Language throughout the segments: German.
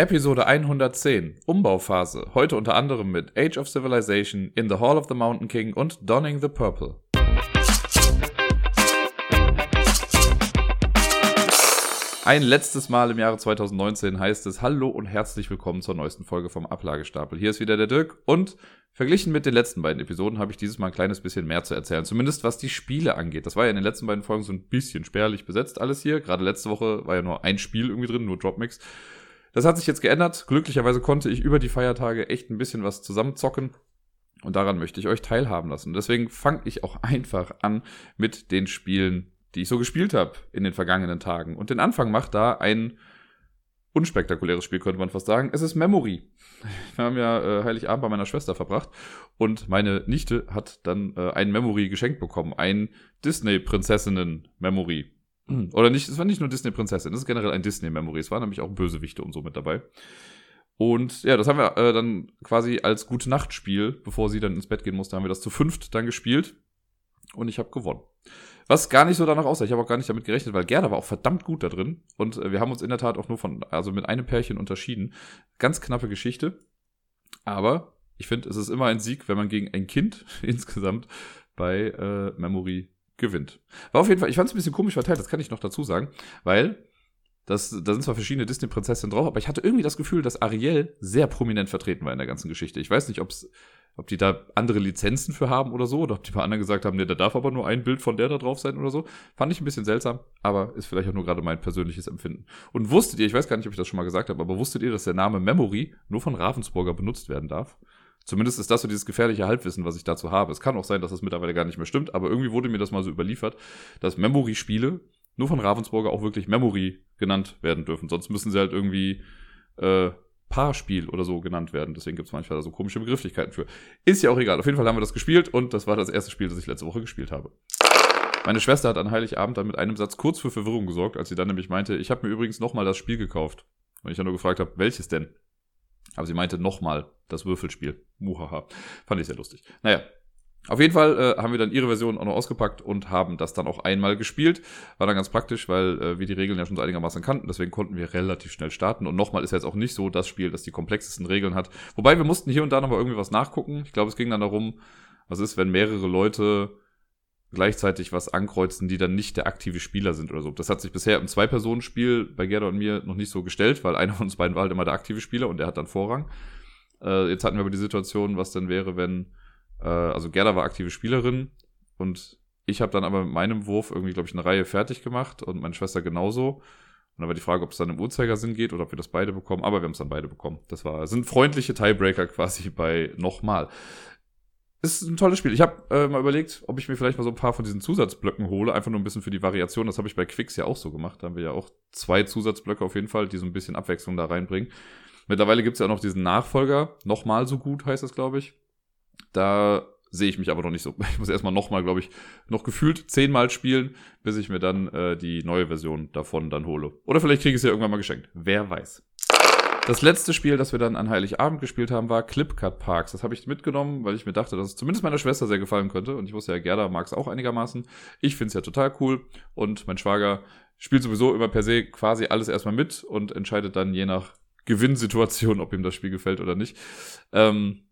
Episode 110, Umbauphase. Heute unter anderem mit Age of Civilization, In the Hall of the Mountain King und Donning the Purple. Ein letztes Mal im Jahre 2019 heißt es Hallo und herzlich willkommen zur neuesten Folge vom Ablagestapel. Hier ist wieder der Dirk und verglichen mit den letzten beiden Episoden habe ich dieses Mal ein kleines bisschen mehr zu erzählen. Zumindest was die Spiele angeht. Das war ja in den letzten beiden Folgen so ein bisschen spärlich besetzt alles hier. Gerade letzte Woche war ja nur ein Spiel irgendwie drin, nur Dropmix. Das hat sich jetzt geändert. Glücklicherweise konnte ich über die Feiertage echt ein bisschen was zusammenzocken. Und daran möchte ich euch teilhaben lassen. Deswegen fange ich auch einfach an mit den Spielen, die ich so gespielt habe in den vergangenen Tagen. Und den Anfang macht da ein unspektakuläres Spiel, könnte man fast sagen. Es ist Memory. Wir haben ja äh, Heiligabend bei meiner Schwester verbracht und meine Nichte hat dann äh, ein Memory geschenkt bekommen. Ein Disney-Prinzessinnen-Memory. Hm. Oder nicht, es war nicht nur Disney-Prinzessin, es ist generell ein Disney-Memory. Es waren nämlich auch Bösewichte und so mit dabei. Und ja, das haben wir äh, dann quasi als Gute-Nacht-Spiel, bevor sie dann ins Bett gehen musste, haben wir das zu fünft dann gespielt. Und ich habe gewonnen. Was gar nicht so danach aussah. Ich habe auch gar nicht damit gerechnet, weil Gerda war auch verdammt gut da drin. Und äh, wir haben uns in der Tat auch nur von, also mit einem Pärchen unterschieden. Ganz knappe Geschichte. Aber ich finde, es ist immer ein Sieg, wenn man gegen ein Kind insgesamt bei äh, Memory gewinnt. War auf jeden Fall, ich fand es ein bisschen komisch verteilt, das kann ich noch dazu sagen, weil das, da sind zwar verschiedene Disney-Prinzessinnen drauf, aber ich hatte irgendwie das Gefühl, dass Ariel sehr prominent vertreten war in der ganzen Geschichte. Ich weiß nicht, ob's, ob die da andere Lizenzen für haben oder so, oder ob die bei anderen gesagt haben, nee, da darf aber nur ein Bild von der da drauf sein oder so. Fand ich ein bisschen seltsam, aber ist vielleicht auch nur gerade mein persönliches Empfinden. Und wusstet ihr, ich weiß gar nicht, ob ich das schon mal gesagt habe, aber wusstet ihr, dass der Name Memory nur von Ravensburger benutzt werden darf? Zumindest ist das so dieses gefährliche Halbwissen, was ich dazu habe. Es kann auch sein, dass das mittlerweile gar nicht mehr stimmt, aber irgendwie wurde mir das mal so überliefert, dass Memory-Spiele nur von Ravensburger auch wirklich Memory genannt werden dürfen. Sonst müssen sie halt irgendwie äh, Paarspiel oder so genannt werden. Deswegen gibt es manchmal da so komische Begrifflichkeiten für. Ist ja auch egal. Auf jeden Fall haben wir das gespielt und das war das erste Spiel, das ich letzte Woche gespielt habe. Meine Schwester hat an Heiligabend dann mit einem Satz kurz für Verwirrung gesorgt, als sie dann nämlich meinte, ich habe mir übrigens nochmal das Spiel gekauft. Und ich dann nur gefragt habe, welches denn? Aber sie meinte nochmal das Würfelspiel. Muhaha. Fand ich sehr lustig. Naja. Auf jeden Fall äh, haben wir dann ihre Version auch noch ausgepackt und haben das dann auch einmal gespielt. War dann ganz praktisch, weil äh, wir die Regeln ja schon so einigermaßen kannten. Deswegen konnten wir relativ schnell starten. Und nochmal ist jetzt auch nicht so das Spiel, das die komplexesten Regeln hat. Wobei wir mussten hier und da nochmal irgendwie was nachgucken. Ich glaube, es ging dann darum, was ist, wenn mehrere Leute gleichzeitig was ankreuzen, die dann nicht der aktive Spieler sind oder so. Das hat sich bisher im Zwei-Personen-Spiel bei Gerda und mir noch nicht so gestellt, weil einer von uns beiden war halt immer der aktive Spieler und der hat dann Vorrang. Äh, jetzt hatten wir aber die Situation, was dann wäre, wenn, äh, also Gerda war aktive Spielerin und ich habe dann aber mit meinem Wurf irgendwie, glaube ich, eine Reihe fertig gemacht und meine Schwester genauso. Und dann war die Frage, ob es dann im Uhrzeigersinn geht oder ob wir das beide bekommen. Aber wir haben es dann beide bekommen. Das war, sind freundliche Tiebreaker quasi bei nochmal ist ein tolles Spiel. Ich habe äh, mal überlegt, ob ich mir vielleicht mal so ein paar von diesen Zusatzblöcken hole, einfach nur ein bisschen für die Variation. Das habe ich bei Quicks ja auch so gemacht. Da haben wir ja auch zwei Zusatzblöcke auf jeden Fall, die so ein bisschen Abwechslung da reinbringen. Mittlerweile gibt's ja auch noch diesen Nachfolger, nochmal so gut heißt das, glaube ich. Da sehe ich mich aber noch nicht so. Ich muss erstmal nochmal, glaube ich, noch gefühlt zehnmal spielen, bis ich mir dann äh, die neue Version davon dann hole. Oder vielleicht kriege ich es ja irgendwann mal geschenkt. Wer weiß. Das letzte Spiel, das wir dann an Heiligabend gespielt haben, war Clipcut Parks. Das habe ich mitgenommen, weil ich mir dachte, dass es zumindest meiner Schwester sehr gefallen könnte. Und ich wusste ja, Gerda mag es auch einigermaßen. Ich finde es ja total cool. Und mein Schwager spielt sowieso immer per se quasi alles erstmal mit und entscheidet dann je nach Gewinnsituation, ob ihm das Spiel gefällt oder nicht. Ähm,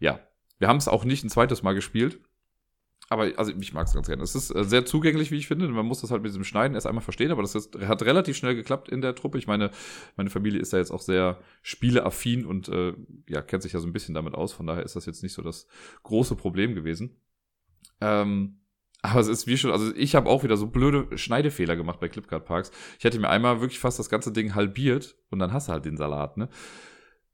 ja, wir haben es auch nicht ein zweites Mal gespielt. Aber also ich mag es ganz gerne. Es ist äh, sehr zugänglich, wie ich finde. Man muss das halt mit diesem Schneiden erst einmal verstehen, aber das ist, hat relativ schnell geklappt in der Truppe. Ich meine, meine Familie ist da jetzt auch sehr spieleaffin und äh, ja, kennt sich ja so ein bisschen damit aus. Von daher ist das jetzt nicht so das große Problem gewesen. Ähm, aber es ist wie schon, also ich habe auch wieder so blöde Schneidefehler gemacht bei Clipcard Parks. Ich hätte mir einmal wirklich fast das ganze Ding halbiert und dann hast du halt den Salat, ne?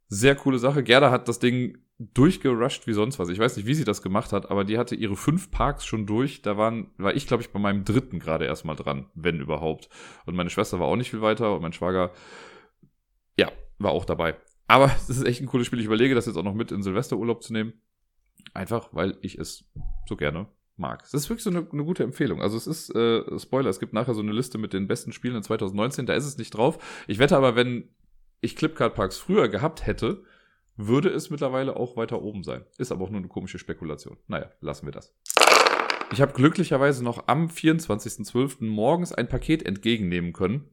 Sehr coole Sache. Gerda hat das Ding durchgerusht wie sonst was. Ich weiß nicht, wie sie das gemacht hat, aber die hatte ihre fünf Parks schon durch. Da waren, war ich, glaube ich, bei meinem dritten gerade erstmal dran, wenn überhaupt. Und meine Schwester war auch nicht viel weiter und mein Schwager, ja, war auch dabei. Aber es ist echt ein cooles Spiel. Ich überlege, das jetzt auch noch mit in Silvesterurlaub zu nehmen. Einfach, weil ich es so gerne mag. Das ist wirklich so eine, eine gute Empfehlung. Also es ist, äh, Spoiler, es gibt nachher so eine Liste mit den besten Spielen in 2019, da ist es nicht drauf. Ich wette aber, wenn ich Clipcard Parks früher gehabt hätte, würde es mittlerweile auch weiter oben sein. Ist aber auch nur eine komische Spekulation. Naja, lassen wir das. Ich habe glücklicherweise noch am 24.12. morgens ein Paket entgegennehmen können.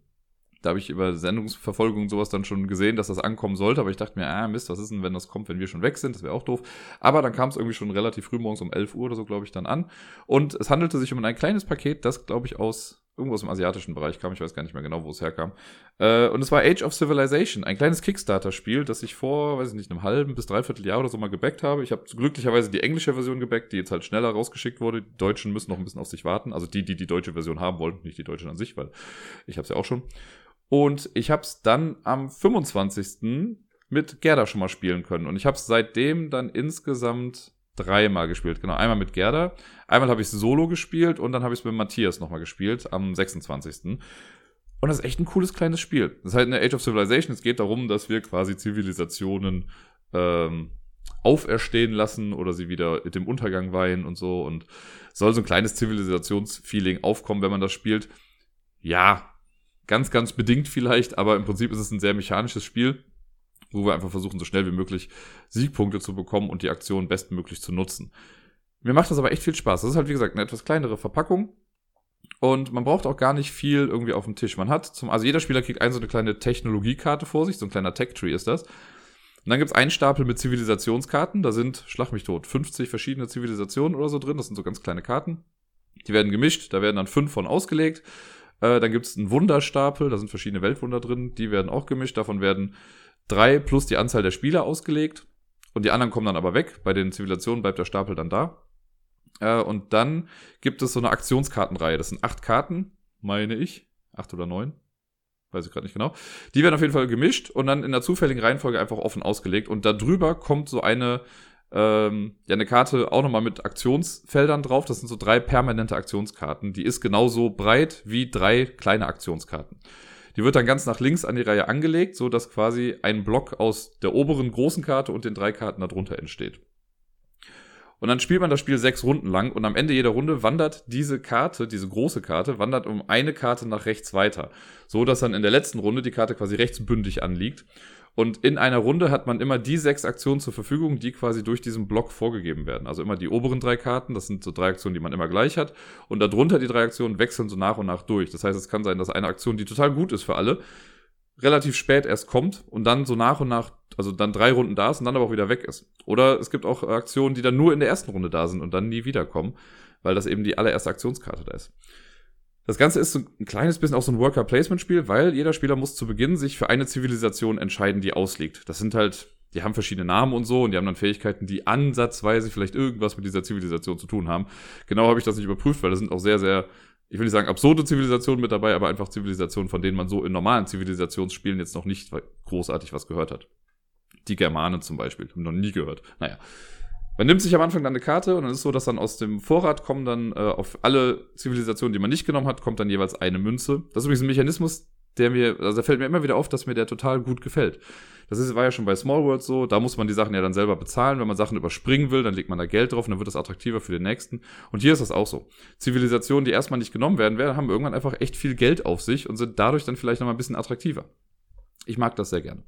Da habe ich über Sendungsverfolgung sowas dann schon gesehen, dass das ankommen sollte. Aber ich dachte mir, ah, Mist, was ist denn, wenn das kommt, wenn wir schon weg sind? Das wäre auch doof. Aber dann kam es irgendwie schon relativ früh morgens um 11 Uhr oder so, glaube ich, dann an. Und es handelte sich um ein kleines Paket, das, glaube ich, aus irgendwo aus dem asiatischen Bereich kam. Ich weiß gar nicht mehr genau, wo es herkam. Äh, und es war Age of Civilization, ein kleines Kickstarter-Spiel, das ich vor, weiß ich nicht, einem halben bis dreiviertel Jahr oder so mal gebackt habe. Ich habe glücklicherweise die englische Version gebackt, die jetzt halt schneller rausgeschickt wurde. Die Deutschen müssen noch ein bisschen auf sich warten. Also die, die die deutsche Version haben wollten, nicht die Deutschen an sich, weil ich habe es ja auch schon. Und ich habe es dann am 25. mit Gerda schon mal spielen können. Und ich habe es seitdem dann insgesamt dreimal gespielt. Genau, einmal mit Gerda, einmal habe ich es solo gespielt und dann habe ich es mit Matthias nochmal gespielt am 26. Und das ist echt ein cooles kleines Spiel. Das ist halt eine Age of Civilization. Es geht darum, dass wir quasi Zivilisationen ähm, auferstehen lassen oder sie wieder mit dem Untergang weihen und so. Und soll so ein kleines Zivilisationsfeeling aufkommen, wenn man das spielt. Ja, ganz, ganz bedingt vielleicht, aber im Prinzip ist es ein sehr mechanisches Spiel wo wir einfach versuchen, so schnell wie möglich Siegpunkte zu bekommen und die Aktion bestmöglich zu nutzen. Mir macht das aber echt viel Spaß. Das ist halt, wie gesagt, eine etwas kleinere Verpackung. Und man braucht auch gar nicht viel irgendwie auf dem Tisch. Man hat zum, also jeder Spieler kriegt ein so eine kleine Technologiekarte vor sich, so ein kleiner Tech-Tree ist das. Und dann gibt's einen Stapel mit Zivilisationskarten. Da sind, schlag mich tot, 50 verschiedene Zivilisationen oder so drin. Das sind so ganz kleine Karten. Die werden gemischt, da werden dann fünf von ausgelegt. Äh, dann gibt's einen Wunderstapel, da sind verschiedene Weltwunder drin, die werden auch gemischt. Davon werden drei plus die Anzahl der Spieler ausgelegt. Und die anderen kommen dann aber weg. Bei den Zivilisationen bleibt der Stapel dann da. Äh, und dann gibt es so eine Aktionskartenreihe. Das sind acht Karten, meine ich. Acht oder neun. Weiß ich gerade nicht genau. Die werden auf jeden Fall gemischt und dann in der zufälligen Reihenfolge einfach offen ausgelegt. Und darüber kommt so eine, ähm, ja, eine Karte auch nochmal mit Aktionsfeldern drauf. Das sind so drei permanente Aktionskarten. Die ist genauso breit wie drei kleine Aktionskarten. Die wird dann ganz nach links an die Reihe angelegt, so dass quasi ein Block aus der oberen großen Karte und den drei Karten darunter entsteht. Und dann spielt man das Spiel sechs Runden lang und am Ende jeder Runde wandert diese Karte, diese große Karte, wandert um eine Karte nach rechts weiter. So dass dann in der letzten Runde die Karte quasi rechtsbündig anliegt. Und in einer Runde hat man immer die sechs Aktionen zur Verfügung, die quasi durch diesen Block vorgegeben werden. Also immer die oberen drei Karten, das sind so drei Aktionen, die man immer gleich hat. Und darunter die drei Aktionen wechseln so nach und nach durch. Das heißt, es kann sein, dass eine Aktion, die total gut ist für alle, relativ spät erst kommt und dann so nach und nach, also dann drei Runden da ist und dann aber auch wieder weg ist. Oder es gibt auch Aktionen, die dann nur in der ersten Runde da sind und dann nie wiederkommen, weil das eben die allererste Aktionskarte da ist. Das Ganze ist so ein kleines bisschen auch so ein Worker-Placement-Spiel, weil jeder Spieler muss zu Beginn sich für eine Zivilisation entscheiden, die ausliegt. Das sind halt, die haben verschiedene Namen und so und die haben dann Fähigkeiten, die ansatzweise vielleicht irgendwas mit dieser Zivilisation zu tun haben. Genau habe ich das nicht überprüft, weil da sind auch sehr, sehr, ich will nicht sagen absurde Zivilisationen mit dabei, aber einfach Zivilisationen, von denen man so in normalen Zivilisationsspielen jetzt noch nicht großartig was gehört hat. Die Germanen zum Beispiel, haben noch nie gehört. Naja. Man nimmt sich am Anfang dann eine Karte und dann ist es so, dass dann aus dem Vorrat kommen dann äh, auf alle Zivilisationen, die man nicht genommen hat, kommt dann jeweils eine Münze. Das ist übrigens ein Mechanismus, der mir, also der fällt mir immer wieder auf, dass mir der total gut gefällt. Das ist, war ja schon bei Small World so, da muss man die Sachen ja dann selber bezahlen. Wenn man Sachen überspringen will, dann legt man da Geld drauf und dann wird das attraktiver für den nächsten. Und hier ist das auch so. Zivilisationen, die erstmal nicht genommen werden werden, haben irgendwann einfach echt viel Geld auf sich und sind dadurch dann vielleicht nochmal ein bisschen attraktiver. Ich mag das sehr gerne.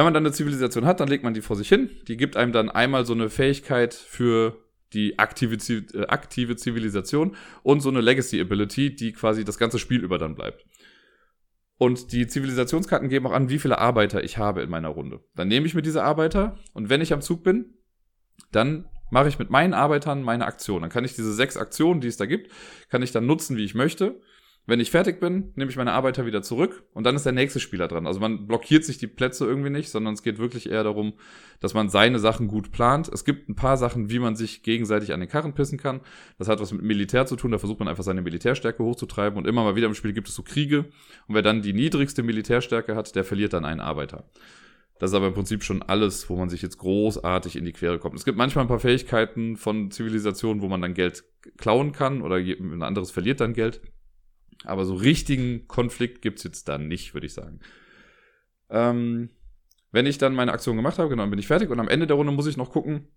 Wenn man dann eine Zivilisation hat, dann legt man die vor sich hin. Die gibt einem dann einmal so eine Fähigkeit für die aktive, äh, aktive Zivilisation und so eine Legacy Ability, die quasi das ganze Spiel über dann bleibt. Und die Zivilisationskarten geben auch an, wie viele Arbeiter ich habe in meiner Runde. Dann nehme ich mir diese Arbeiter und wenn ich am Zug bin, dann mache ich mit meinen Arbeitern meine Aktion. Dann kann ich diese sechs Aktionen, die es da gibt, kann ich dann nutzen, wie ich möchte. Wenn ich fertig bin, nehme ich meine Arbeiter wieder zurück und dann ist der nächste Spieler dran. Also man blockiert sich die Plätze irgendwie nicht, sondern es geht wirklich eher darum, dass man seine Sachen gut plant. Es gibt ein paar Sachen, wie man sich gegenseitig an den Karren pissen kann. Das hat was mit Militär zu tun, da versucht man einfach seine Militärstärke hochzutreiben und immer mal wieder im Spiel gibt es so Kriege und wer dann die niedrigste Militärstärke hat, der verliert dann einen Arbeiter. Das ist aber im Prinzip schon alles, wo man sich jetzt großartig in die Quere kommt. Es gibt manchmal ein paar Fähigkeiten von Zivilisationen, wo man dann Geld klauen kann oder ein anderes verliert dann Geld. Aber so richtigen Konflikt gibt's jetzt dann nicht, würde ich sagen. Ähm, wenn ich dann meine Aktion gemacht habe, genau, dann bin ich fertig und am Ende der Runde muss ich noch gucken,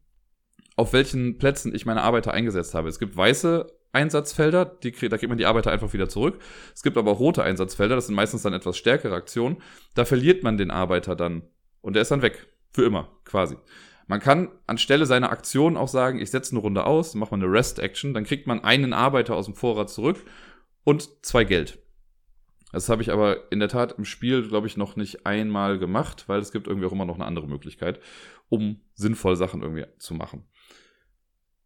auf welchen Plätzen ich meine Arbeiter eingesetzt habe. Es gibt weiße Einsatzfelder, die, da kriegt man die Arbeiter einfach wieder zurück. Es gibt aber auch rote Einsatzfelder, das sind meistens dann etwas stärkere Aktionen. Da verliert man den Arbeiter dann und der ist dann weg. Für immer, quasi. Man kann anstelle seiner Aktion auch sagen, ich setze eine Runde aus, mache mal eine Rest-Action, dann kriegt man einen Arbeiter aus dem Vorrat zurück und zwei Geld. Das habe ich aber in der Tat im Spiel, glaube ich, noch nicht einmal gemacht, weil es gibt irgendwie auch immer noch eine andere Möglichkeit, um sinnvoll Sachen irgendwie zu machen.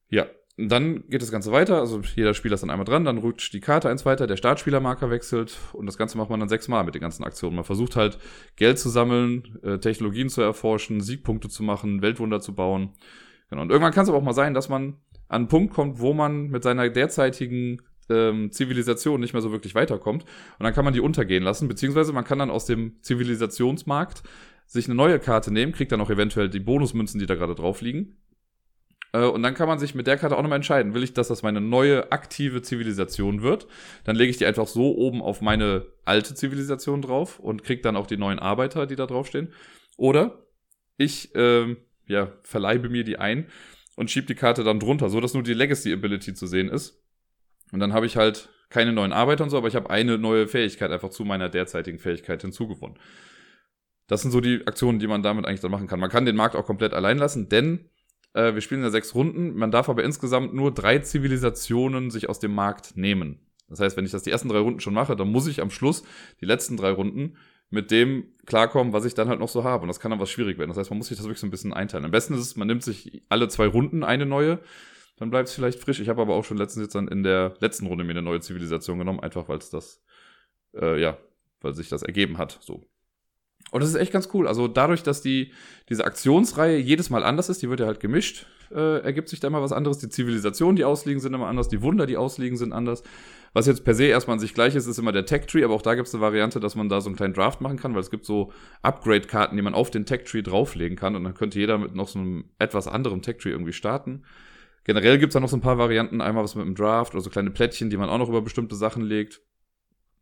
Ja, dann geht das Ganze weiter. Also jeder Spieler ist dann einmal dran, dann rutscht die Karte eins weiter, der Startspielermarker wechselt und das Ganze macht man dann sechsmal mit den ganzen Aktionen. Man versucht halt Geld zu sammeln, äh, Technologien zu erforschen, Siegpunkte zu machen, Weltwunder zu bauen. Genau. Und irgendwann kann es aber auch mal sein, dass man an einen Punkt kommt, wo man mit seiner derzeitigen ähm, Zivilisation nicht mehr so wirklich weiterkommt. Und dann kann man die untergehen lassen, beziehungsweise man kann dann aus dem Zivilisationsmarkt sich eine neue Karte nehmen, kriegt dann auch eventuell die Bonusmünzen, die da gerade drauf liegen. Äh, und dann kann man sich mit der Karte auch nochmal entscheiden, will ich, dass das meine neue aktive Zivilisation wird? Dann lege ich die einfach so oben auf meine alte Zivilisation drauf und kriege dann auch die neuen Arbeiter, die da draufstehen. Oder ich ähm, ja, verleibe mir die ein und schiebe die Karte dann drunter, so dass nur die Legacy Ability zu sehen ist. Und dann habe ich halt keine neuen Arbeiter und so, aber ich habe eine neue Fähigkeit einfach zu meiner derzeitigen Fähigkeit hinzugewonnen. Das sind so die Aktionen, die man damit eigentlich dann machen kann. Man kann den Markt auch komplett allein lassen, denn äh, wir spielen ja sechs Runden. Man darf aber insgesamt nur drei Zivilisationen sich aus dem Markt nehmen. Das heißt, wenn ich das die ersten drei Runden schon mache, dann muss ich am Schluss die letzten drei Runden mit dem klarkommen, was ich dann halt noch so habe. Und das kann dann was schwierig werden. Das heißt, man muss sich das wirklich so ein bisschen einteilen. Am besten ist es, man nimmt sich alle zwei Runden eine neue, dann bleibt es vielleicht frisch. Ich habe aber auch schon letztens jetzt dann in der letzten Runde mir eine neue Zivilisation genommen, einfach weil es das, äh, ja, weil sich das ergeben hat. So. Und das ist echt ganz cool. Also dadurch, dass die, diese Aktionsreihe jedes Mal anders ist, die wird ja halt gemischt, äh, ergibt sich da immer was anderes. Die Zivilisationen, die ausliegen, sind immer anders. Die Wunder, die ausliegen, sind anders. Was jetzt per se erstmal an sich gleich ist, ist immer der Tech-Tree, aber auch da gibt es eine Variante, dass man da so einen kleinen Draft machen kann, weil es gibt so Upgrade-Karten, die man auf den Tech-Tree drauflegen kann und dann könnte jeder mit noch so einem etwas anderem Tech-Tree irgendwie starten. Generell gibt es da noch so ein paar Varianten, einmal was mit dem Draft oder so kleine Plättchen, die man auch noch über bestimmte Sachen legt.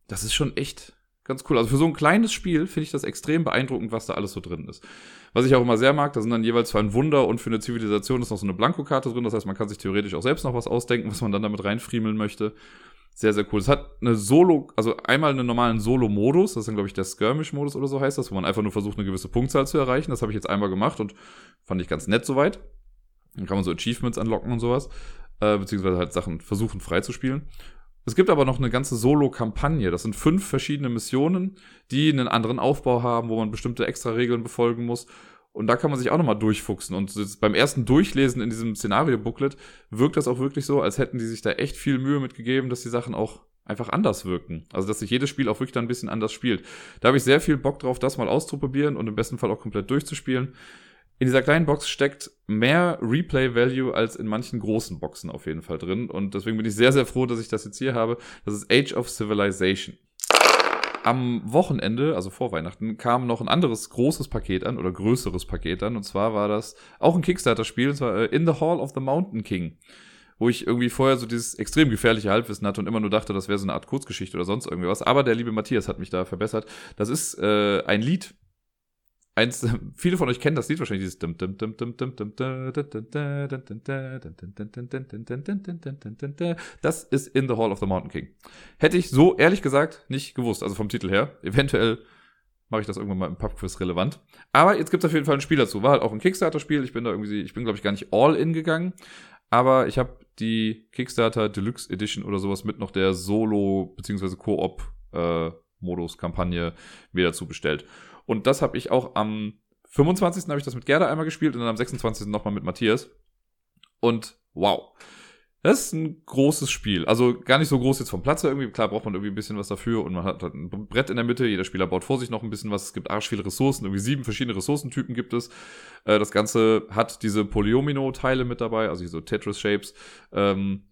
Das ist schon echt ganz cool. Also für so ein kleines Spiel finde ich das extrem beeindruckend, was da alles so drin ist. Was ich auch immer sehr mag, da sind dann jeweils für ein Wunder und für eine Zivilisation ist noch so eine Blankokarte drin. Das heißt, man kann sich theoretisch auch selbst noch was ausdenken, was man dann damit reinfriemeln möchte. Sehr, sehr cool. Es hat eine Solo, also einmal einen normalen Solo-Modus, das ist dann, glaube ich, der Skirmish-Modus oder so heißt das, wo man einfach nur versucht, eine gewisse Punktzahl zu erreichen. Das habe ich jetzt einmal gemacht und fand ich ganz nett soweit. Dann kann man so Achievements anlocken und sowas. Äh, beziehungsweise halt Sachen versuchen freizuspielen. Es gibt aber noch eine ganze Solo-Kampagne. Das sind fünf verschiedene Missionen, die einen anderen Aufbau haben, wo man bestimmte extra Regeln befolgen muss. Und da kann man sich auch nochmal durchfuchsen. Und beim ersten Durchlesen in diesem Szenario-Booklet wirkt das auch wirklich so, als hätten die sich da echt viel Mühe mitgegeben, dass die Sachen auch einfach anders wirken. Also, dass sich jedes Spiel auch wirklich dann ein bisschen anders spielt. Da habe ich sehr viel Bock drauf, das mal auszuprobieren und im besten Fall auch komplett durchzuspielen in dieser kleinen Box steckt mehr Replay-Value als in manchen großen Boxen auf jeden Fall drin. Und deswegen bin ich sehr, sehr froh, dass ich das jetzt hier habe. Das ist Age of Civilization. Am Wochenende, also vor Weihnachten, kam noch ein anderes großes Paket an oder größeres Paket an. Und zwar war das auch ein Kickstarter-Spiel, und zwar äh, In the Hall of the Mountain King wo ich irgendwie vorher so dieses extrem gefährliche Halbwissen hatte und immer nur dachte, das wäre so eine Art Kurzgeschichte oder sonst irgendwie was. Aber der liebe Matthias hat mich da verbessert. Das ist äh, ein Lied eins, viele von euch kennen das Lied wahrscheinlich, dieses Das ist In the Hall of the Mountain King. Hätte ich so ehrlich gesagt nicht gewusst, also vom Titel her. Eventuell mache ich das irgendwann mal im Pubquiz relevant. Aber jetzt gibt es auf jeden Fall ein Spiel dazu. War halt auch ein Kickstarter-Spiel. Ich bin da irgendwie, ich bin glaube ich gar nicht all in gegangen. Aber ich habe die Kickstarter Deluxe Edition oder sowas mit noch der Solo- bzw. Koop-Modus-Kampagne mir dazu bestellt. Und das habe ich auch am 25. habe ich das mit Gerda einmal gespielt und dann am 26. nochmal mit Matthias. Und wow. Das ist ein großes Spiel. Also gar nicht so groß jetzt vom Platz her irgendwie. Klar braucht man irgendwie ein bisschen was dafür und man hat halt ein Brett in der Mitte. Jeder Spieler baut vor sich noch ein bisschen was. Es gibt arsch viele Ressourcen. Irgendwie sieben verschiedene Ressourcentypen gibt es. Äh, das Ganze hat diese Polyomino-Teile mit dabei, also diese Tetris-Shapes. Ähm,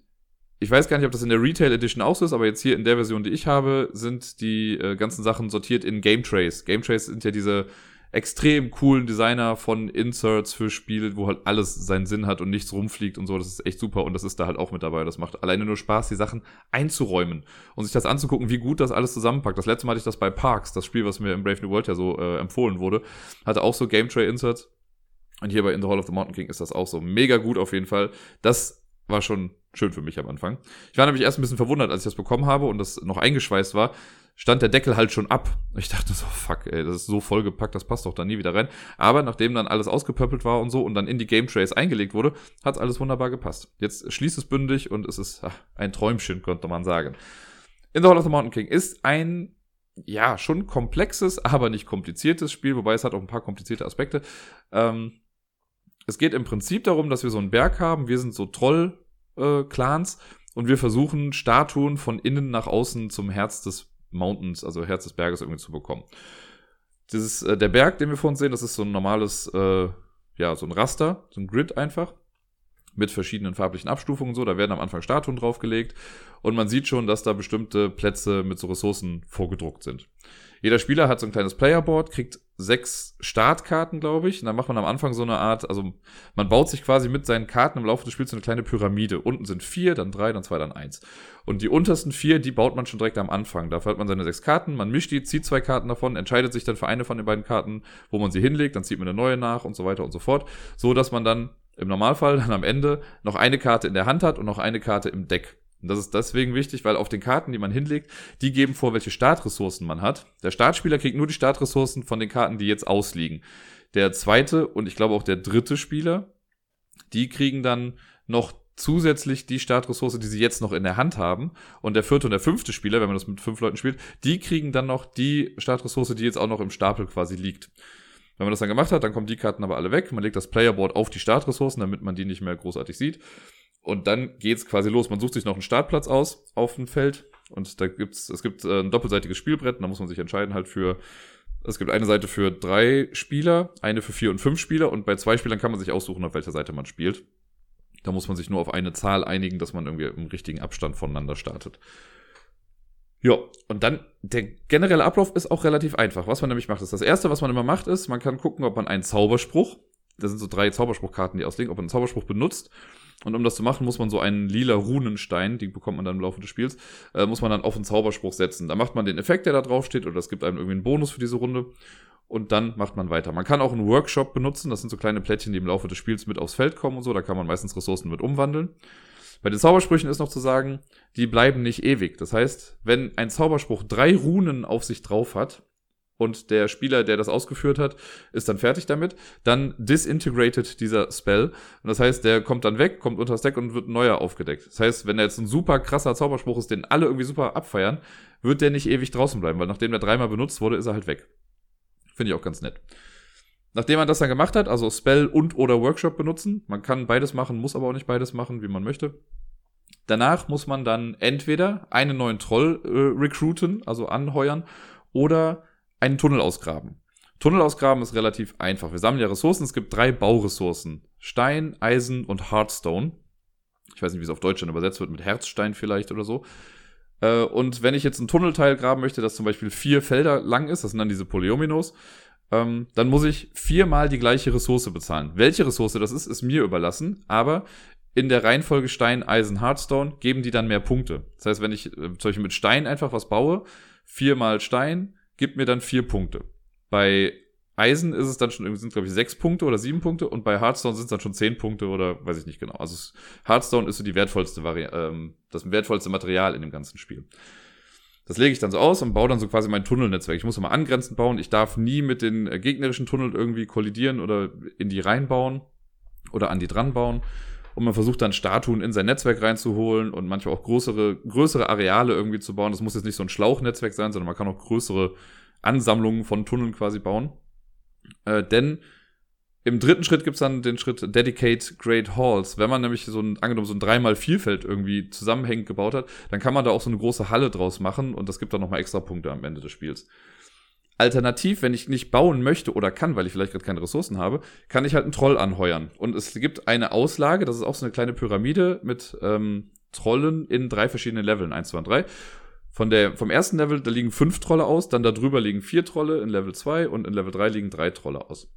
ich weiß gar nicht, ob das in der Retail Edition auch so ist, aber jetzt hier in der Version, die ich habe, sind die äh, ganzen Sachen sortiert in Game Trays. Game Trays sind ja diese extrem coolen Designer von Inserts für Spiele, wo halt alles seinen Sinn hat und nichts rumfliegt und so. Das ist echt super und das ist da halt auch mit dabei. Das macht alleine nur Spaß, die Sachen einzuräumen und sich das anzugucken, wie gut das alles zusammenpackt. Das letzte Mal hatte ich das bei Parks, das Spiel, was mir im Brave New World ja so äh, empfohlen wurde, hatte auch so Game Tray Inserts. Und hier bei In the Hall of the Mountain King ist das auch so. Mega gut auf jeden Fall. Das war schon schön für mich am Anfang. Ich war nämlich erst ein bisschen verwundert, als ich das bekommen habe und das noch eingeschweißt war, stand der Deckel halt schon ab. Ich dachte so, fuck, ey, das ist so vollgepackt, das passt doch da nie wieder rein. Aber nachdem dann alles ausgepöppelt war und so und dann in die Game Trays eingelegt wurde, hat alles wunderbar gepasst. Jetzt schließt es bündig und es ist ach, ein Träumchen, könnte man sagen. In the Hall of the Mountain King ist ein ja, schon komplexes, aber nicht kompliziertes Spiel, wobei es hat auch ein paar komplizierte Aspekte. Ähm, es geht im Prinzip darum, dass wir so einen Berg haben. Wir sind so Troll-Clans äh, und wir versuchen, Statuen von innen nach außen zum Herz des Mountains, also Herz des Berges irgendwie zu bekommen. Dieses, äh, der Berg, den wir vor uns sehen, das ist so ein normales, äh, ja, so ein Raster, so ein Grid einfach mit verschiedenen farblichen Abstufungen und so. Da werden am Anfang Statuen draufgelegt und man sieht schon, dass da bestimmte Plätze mit so Ressourcen vorgedruckt sind. Jeder Spieler hat so ein kleines Playerboard, kriegt sechs Startkarten, glaube ich. Und dann macht man am Anfang so eine Art, also man baut sich quasi mit seinen Karten im Laufe des Spiels so eine kleine Pyramide. Unten sind vier, dann drei, dann zwei, dann eins. Und die untersten vier, die baut man schon direkt am Anfang. Dafür hat man seine sechs Karten, man mischt die, zieht zwei Karten davon, entscheidet sich dann für eine von den beiden Karten, wo man sie hinlegt, dann zieht man eine neue nach und so weiter und so fort. So dass man dann im Normalfall dann am Ende noch eine Karte in der Hand hat und noch eine Karte im Deck. Und das ist deswegen wichtig, weil auf den Karten, die man hinlegt, die geben vor, welche Startressourcen man hat. Der Startspieler kriegt nur die Startressourcen von den Karten, die jetzt ausliegen. Der zweite und ich glaube auch der dritte Spieler, die kriegen dann noch zusätzlich die Startressource, die sie jetzt noch in der Hand haben. Und der vierte und der fünfte Spieler, wenn man das mit fünf Leuten spielt, die kriegen dann noch die Startressource, die jetzt auch noch im Stapel quasi liegt. Wenn man das dann gemacht hat, dann kommen die Karten aber alle weg. Man legt das Playerboard auf die Startressourcen, damit man die nicht mehr großartig sieht. Und dann geht's quasi los. Man sucht sich noch einen Startplatz aus auf dem Feld. Und da gibt's, es gibt äh, ein doppelseitiges Spielbrett. Und da muss man sich entscheiden halt für, es gibt eine Seite für drei Spieler, eine für vier und fünf Spieler. Und bei zwei Spielern kann man sich aussuchen, auf welcher Seite man spielt. Da muss man sich nur auf eine Zahl einigen, dass man irgendwie im richtigen Abstand voneinander startet. Ja, und dann der generelle Ablauf ist auch relativ einfach. Was man nämlich macht, ist das erste, was man immer macht, ist, man kann gucken, ob man einen Zauberspruch, da sind so drei Zauberspruchkarten, die auslegen, ob man einen Zauberspruch benutzt. Und um das zu machen, muss man so einen lila Runenstein, die bekommt man dann im Laufe des Spiels, äh, muss man dann auf einen Zauberspruch setzen. Da macht man den Effekt, der da drauf steht, oder es gibt einem irgendwie einen Bonus für diese Runde. Und dann macht man weiter. Man kann auch einen Workshop benutzen. Das sind so kleine Plättchen, die im Laufe des Spiels mit aufs Feld kommen und so. Da kann man meistens Ressourcen mit umwandeln. Bei den Zaubersprüchen ist noch zu sagen, die bleiben nicht ewig. Das heißt, wenn ein Zauberspruch drei Runen auf sich drauf hat und der Spieler, der das ausgeführt hat, ist dann fertig damit, dann disintegrated dieser Spell. Und das heißt, der kommt dann weg, kommt unter das Deck und wird neuer aufgedeckt. Das heißt, wenn er jetzt ein super krasser Zauberspruch ist, den alle irgendwie super abfeiern, wird der nicht ewig draußen bleiben, weil nachdem der dreimal benutzt wurde, ist er halt weg. Finde ich auch ganz nett. Nachdem man das dann gemacht hat, also Spell und oder Workshop benutzen, man kann beides machen, muss aber auch nicht beides machen, wie man möchte. Danach muss man dann entweder einen neuen Troll äh, recruiten, also anheuern, oder einen Tunnel ausgraben. Tunnel ausgraben ist relativ einfach. Wir sammeln ja Ressourcen. Es gibt drei Bauressourcen. Stein, Eisen und Hearthstone. Ich weiß nicht, wie es auf Deutsch dann übersetzt wird, mit Herzstein vielleicht oder so. Äh, und wenn ich jetzt einen Tunnelteil graben möchte, das zum Beispiel vier Felder lang ist, das sind dann diese Polyominos, ähm, dann muss ich viermal die gleiche Ressource bezahlen. Welche Ressource das ist, ist mir überlassen, aber in der Reihenfolge Stein, Eisen, Hardstone geben die dann mehr Punkte. Das heißt, wenn ich äh, zum Beispiel mit Stein einfach was baue, viermal Stein gibt mir dann vier Punkte. Bei Eisen ist es dann schon, sind glaube ich sechs Punkte oder sieben Punkte und bei Hardstone sind es dann schon zehn Punkte oder weiß ich nicht genau. Also Hardstone ist so die wertvollste Vari ähm, das wertvollste Material in dem ganzen Spiel. Das lege ich dann so aus und baue dann so quasi mein Tunnelnetzwerk. Ich muss immer angrenzend bauen. Ich darf nie mit den äh, gegnerischen Tunneln irgendwie kollidieren oder in die reinbauen oder an die dran bauen. Und man versucht dann Statuen in sein Netzwerk reinzuholen und manchmal auch größere, größere Areale irgendwie zu bauen. Das muss jetzt nicht so ein Schlauchnetzwerk sein, sondern man kann auch größere Ansammlungen von Tunneln quasi bauen. Äh, denn im dritten Schritt gibt's dann den Schritt Dedicate Great Halls. Wenn man nämlich so ein, angenommen, so ein 3x4-Feld irgendwie zusammenhängend gebaut hat, dann kann man da auch so eine große Halle draus machen und das gibt dann nochmal extra Punkte am Ende des Spiels. Alternativ, wenn ich nicht bauen möchte oder kann, weil ich vielleicht gerade keine Ressourcen habe, kann ich halt einen Troll anheuern. Und es gibt eine Auslage, das ist auch so eine kleine Pyramide mit ähm, Trollen in drei verschiedenen Leveln, 1, 2 und 3. Von der, vom ersten Level, da liegen fünf Trolle aus, dann darüber liegen vier Trolle in Level 2 und in Level 3 liegen drei Trolle aus.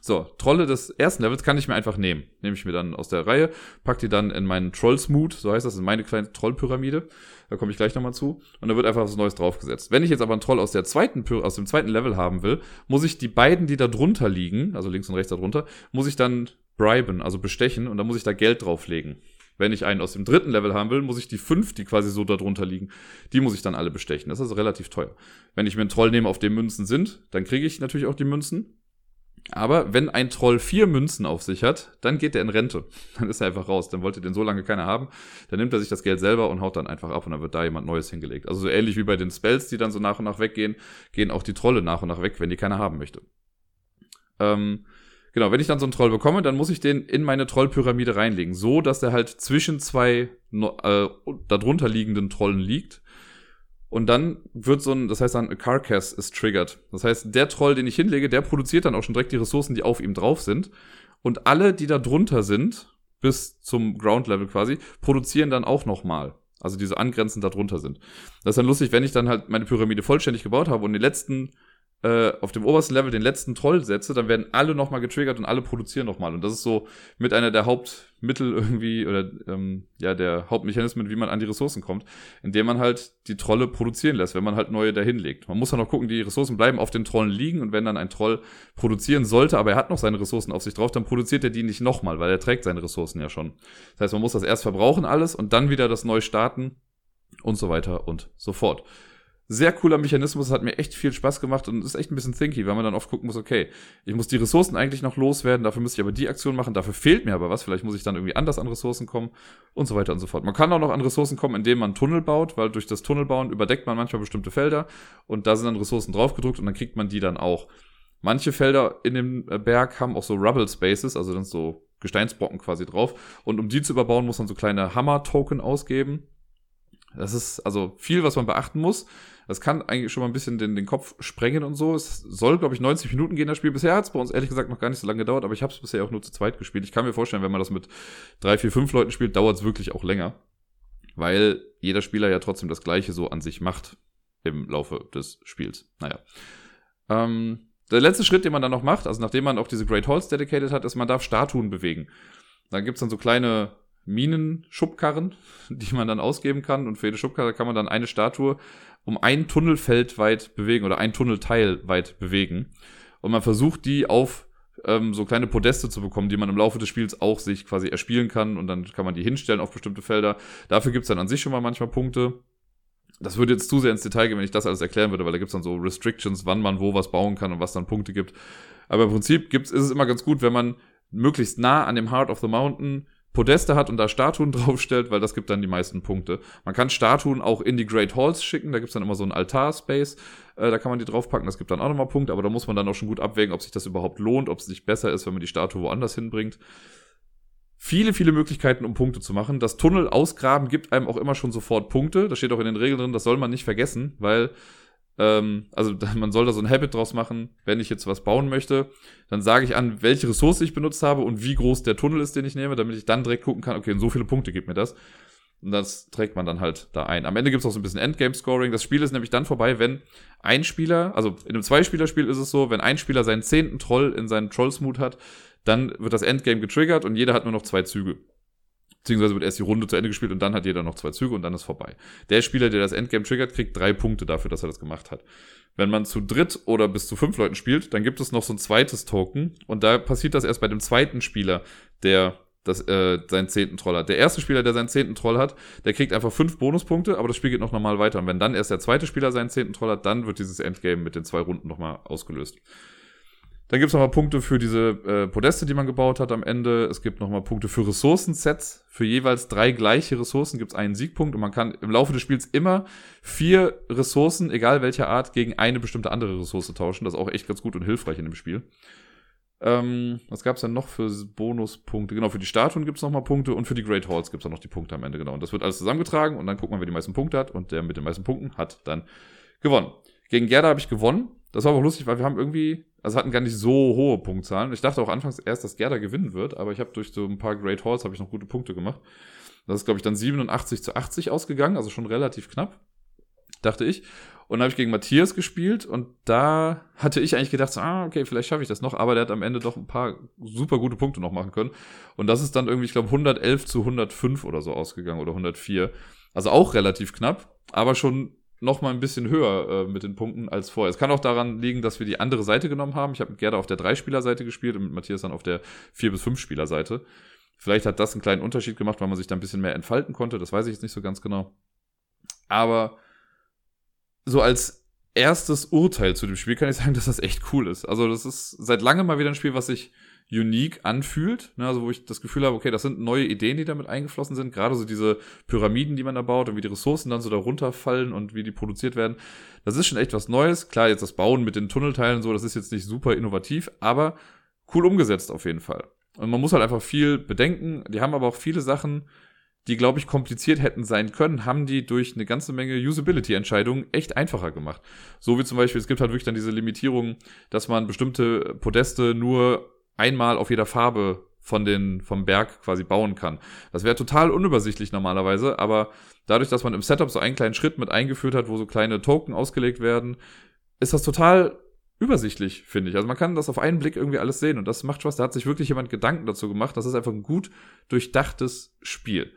So, Trolle des ersten Levels kann ich mir einfach nehmen. Nehme ich mir dann aus der Reihe, pack die dann in meinen Trollsmoot, so heißt das, in meine kleine Trollpyramide. Da komme ich gleich nochmal zu. Und da wird einfach was Neues draufgesetzt. Wenn ich jetzt aber einen Troll aus der zweiten, aus dem zweiten Level haben will, muss ich die beiden, die da drunter liegen, also links und rechts darunter, muss ich dann briben, also bestechen, und dann muss ich da Geld drauflegen. Wenn ich einen aus dem dritten Level haben will, muss ich die fünf, die quasi so da drunter liegen, die muss ich dann alle bestechen. Das ist also relativ teuer. Wenn ich mir einen Troll nehme, auf dem Münzen sind, dann kriege ich natürlich auch die Münzen. Aber wenn ein Troll vier Münzen auf sich hat, dann geht er in Rente. Dann ist er einfach raus. Dann wollte den so lange keiner haben. Dann nimmt er sich das Geld selber und haut dann einfach ab und dann wird da jemand Neues hingelegt. Also so ähnlich wie bei den Spells, die dann so nach und nach weggehen, gehen auch die Trolle nach und nach weg, wenn die keiner haben möchte. Ähm, genau, wenn ich dann so einen Troll bekomme, dann muss ich den in meine Trollpyramide reinlegen. So, dass der halt zwischen zwei äh, darunter liegenden Trollen liegt und dann wird so ein, das heißt dann, a Carcass ist triggered. Das heißt, der Troll, den ich hinlege, der produziert dann auch schon direkt die Ressourcen, die auf ihm drauf sind. Und alle, die da drunter sind, bis zum Ground Level quasi, produzieren dann auch nochmal. Also diese angrenzend da drunter sind. Das ist dann lustig, wenn ich dann halt meine Pyramide vollständig gebaut habe und die letzten äh, auf dem obersten Level den letzten Troll setze, dann werden alle nochmal getriggert und alle produzieren nochmal. Und das ist so mit einer der Hauptmittel irgendwie oder ähm, ja, der Hauptmechanismen, wie man an die Ressourcen kommt, indem man halt die Trolle produzieren lässt, wenn man halt neue dahin legt. Man muss dann noch gucken, die Ressourcen bleiben auf den Trollen liegen und wenn dann ein Troll produzieren sollte, aber er hat noch seine Ressourcen auf sich drauf, dann produziert er die nicht nochmal, weil er trägt seine Ressourcen ja schon. Das heißt, man muss das erst verbrauchen alles und dann wieder das neu starten und so weiter und so fort sehr cooler Mechanismus, hat mir echt viel Spaß gemacht und ist echt ein bisschen thinky, weil man dann oft gucken muss, okay, ich muss die Ressourcen eigentlich noch loswerden, dafür müsste ich aber die Aktion machen, dafür fehlt mir aber was, vielleicht muss ich dann irgendwie anders an Ressourcen kommen und so weiter und so fort. Man kann auch noch an Ressourcen kommen, indem man Tunnel baut, weil durch das Tunnelbauen überdeckt man manchmal bestimmte Felder und da sind dann Ressourcen draufgedruckt und dann kriegt man die dann auch. Manche Felder in dem äh, Berg haben auch so Rubble Spaces, also dann so Gesteinsbrocken quasi drauf und um die zu überbauen, muss man so kleine Hammer-Token ausgeben. Das ist also viel, was man beachten muss. Das kann eigentlich schon mal ein bisschen den, den Kopf sprengen und so. Es soll, glaube ich, 90 Minuten gehen, das Spiel. Bisher hat es bei uns ehrlich gesagt noch gar nicht so lange gedauert, aber ich habe es bisher auch nur zu zweit gespielt. Ich kann mir vorstellen, wenn man das mit drei, vier, fünf Leuten spielt, dauert es wirklich auch länger. Weil jeder Spieler ja trotzdem das Gleiche so an sich macht im Laufe des Spiels. Naja. Ähm, der letzte Schritt, den man dann noch macht, also nachdem man auch diese Great Halls dedicated hat, ist, man darf Statuen bewegen. Da gibt's dann so kleine Minenschubkarren, die man dann ausgeben kann. Und für jede Schubkarre kann man dann eine Statue um ein Tunnelfeld weit bewegen oder ein Tunnelteil weit bewegen. Und man versucht die auf ähm, so kleine Podeste zu bekommen, die man im Laufe des Spiels auch sich quasi erspielen kann und dann kann man die hinstellen auf bestimmte Felder. Dafür gibt's dann an sich schon mal manchmal Punkte. Das würde jetzt zu sehr ins Detail gehen, wenn ich das alles erklären würde, weil da gibt's dann so Restrictions, wann man wo was bauen kann und was dann Punkte gibt. Aber im Prinzip gibt's, ist es immer ganz gut, wenn man möglichst nah an dem Heart of the Mountain Podeste hat und da Statuen draufstellt, weil das gibt dann die meisten Punkte. Man kann Statuen auch in die Great Halls schicken, da gibt's dann immer so einen Altar-Space, äh, da kann man die draufpacken, das gibt dann auch nochmal Punkte, aber da muss man dann auch schon gut abwägen, ob sich das überhaupt lohnt, ob es nicht besser ist, wenn man die Statue woanders hinbringt. Viele, viele Möglichkeiten, um Punkte zu machen. Das Tunnel ausgraben gibt einem auch immer schon sofort Punkte. Das steht auch in den Regeln drin, das soll man nicht vergessen, weil ähm, also man soll da so ein Habit draus machen, wenn ich jetzt was bauen möchte, dann sage ich an, welche Ressource ich benutzt habe und wie groß der Tunnel ist, den ich nehme, damit ich dann direkt gucken kann, okay, so viele Punkte gibt mir das. Und das trägt man dann halt da ein. Am Ende gibt es auch so ein bisschen Endgame-Scoring. Das Spiel ist nämlich dann vorbei, wenn ein Spieler, also in einem Zweispielerspiel ist es so, wenn ein Spieler seinen zehnten Troll in seinen Trollsmut hat, dann wird das Endgame getriggert und jeder hat nur noch zwei Züge. Beziehungsweise wird erst die Runde zu Ende gespielt und dann hat jeder noch zwei Züge und dann ist vorbei. Der Spieler, der das Endgame triggert, kriegt drei Punkte dafür, dass er das gemacht hat. Wenn man zu dritt oder bis zu fünf Leuten spielt, dann gibt es noch so ein zweites Token und da passiert das erst bei dem zweiten Spieler, der das, äh, seinen zehnten Troll hat. Der erste Spieler, der seinen zehnten Troll hat, der kriegt einfach fünf Bonuspunkte, aber das Spiel geht noch normal weiter. Und wenn dann erst der zweite Spieler seinen zehnten Troll hat, dann wird dieses Endgame mit den zwei Runden nochmal ausgelöst. Dann gibt es nochmal Punkte für diese äh, Podeste, die man gebaut hat am Ende. Es gibt nochmal Punkte für Ressourcensets. Für jeweils drei gleiche Ressourcen gibt es einen Siegpunkt und man kann im Laufe des Spiels immer vier Ressourcen, egal welcher Art, gegen eine bestimmte andere Ressource tauschen. Das ist auch echt ganz gut und hilfreich in dem Spiel. Ähm, was gab es dann noch für Bonuspunkte? Genau, für die Statuen gibt es nochmal Punkte und für die Great Halls gibt es auch noch die Punkte am Ende. Genau, und das wird alles zusammengetragen und dann guckt man, wer die meisten Punkte hat und der mit den meisten Punkten hat dann gewonnen. Gegen Gerda habe ich gewonnen. Das war aber lustig, weil wir haben irgendwie also hatten gar nicht so hohe Punktzahlen. Ich dachte auch anfangs erst, dass Gerda gewinnen wird, aber ich habe durch so ein paar Great Halls habe ich noch gute Punkte gemacht. Das ist, glaube ich, dann 87 zu 80 ausgegangen, also schon relativ knapp, dachte ich. Und dann habe ich gegen Matthias gespielt und da hatte ich eigentlich gedacht, so, ah, okay, vielleicht schaffe ich das noch, aber der hat am Ende doch ein paar super gute Punkte noch machen können. Und das ist dann irgendwie, ich glaube, 111 zu 105 oder so ausgegangen oder 104. Also auch relativ knapp, aber schon noch mal ein bisschen höher äh, mit den Punkten als vorher. Es kann auch daran liegen, dass wir die andere Seite genommen haben. Ich habe mit Gerda auf der Drei-Spieler-Seite gespielt und mit Matthias dann auf der Vier- bis Fünf-Spieler-Seite. Vielleicht hat das einen kleinen Unterschied gemacht, weil man sich da ein bisschen mehr entfalten konnte. Das weiß ich jetzt nicht so ganz genau. Aber so als erstes Urteil zu dem Spiel kann ich sagen, dass das echt cool ist. Also das ist seit langem mal wieder ein Spiel, was sich unique anfühlt. Ne? Also wo ich das Gefühl habe, okay, das sind neue Ideen, die damit eingeflossen sind. Gerade so diese Pyramiden, die man da baut und wie die Ressourcen dann so da runterfallen und wie die produziert werden. Das ist schon echt was Neues. Klar, jetzt das Bauen mit den Tunnelteilen und so, das ist jetzt nicht super innovativ, aber cool umgesetzt auf jeden Fall. Und man muss halt einfach viel bedenken. Die haben aber auch viele Sachen, die, glaube ich, kompliziert hätten sein können, haben die durch eine ganze Menge Usability-Entscheidungen echt einfacher gemacht. So wie zum Beispiel, es gibt halt wirklich dann diese Limitierung, dass man bestimmte Podeste nur einmal auf jeder Farbe von den, vom Berg quasi bauen kann. Das wäre total unübersichtlich normalerweise, aber dadurch, dass man im Setup so einen kleinen Schritt mit eingeführt hat, wo so kleine Token ausgelegt werden, ist das total übersichtlich, finde ich. Also man kann das auf einen Blick irgendwie alles sehen und das macht Spaß. Da hat sich wirklich jemand Gedanken dazu gemacht. Das ist einfach ein gut durchdachtes Spiel.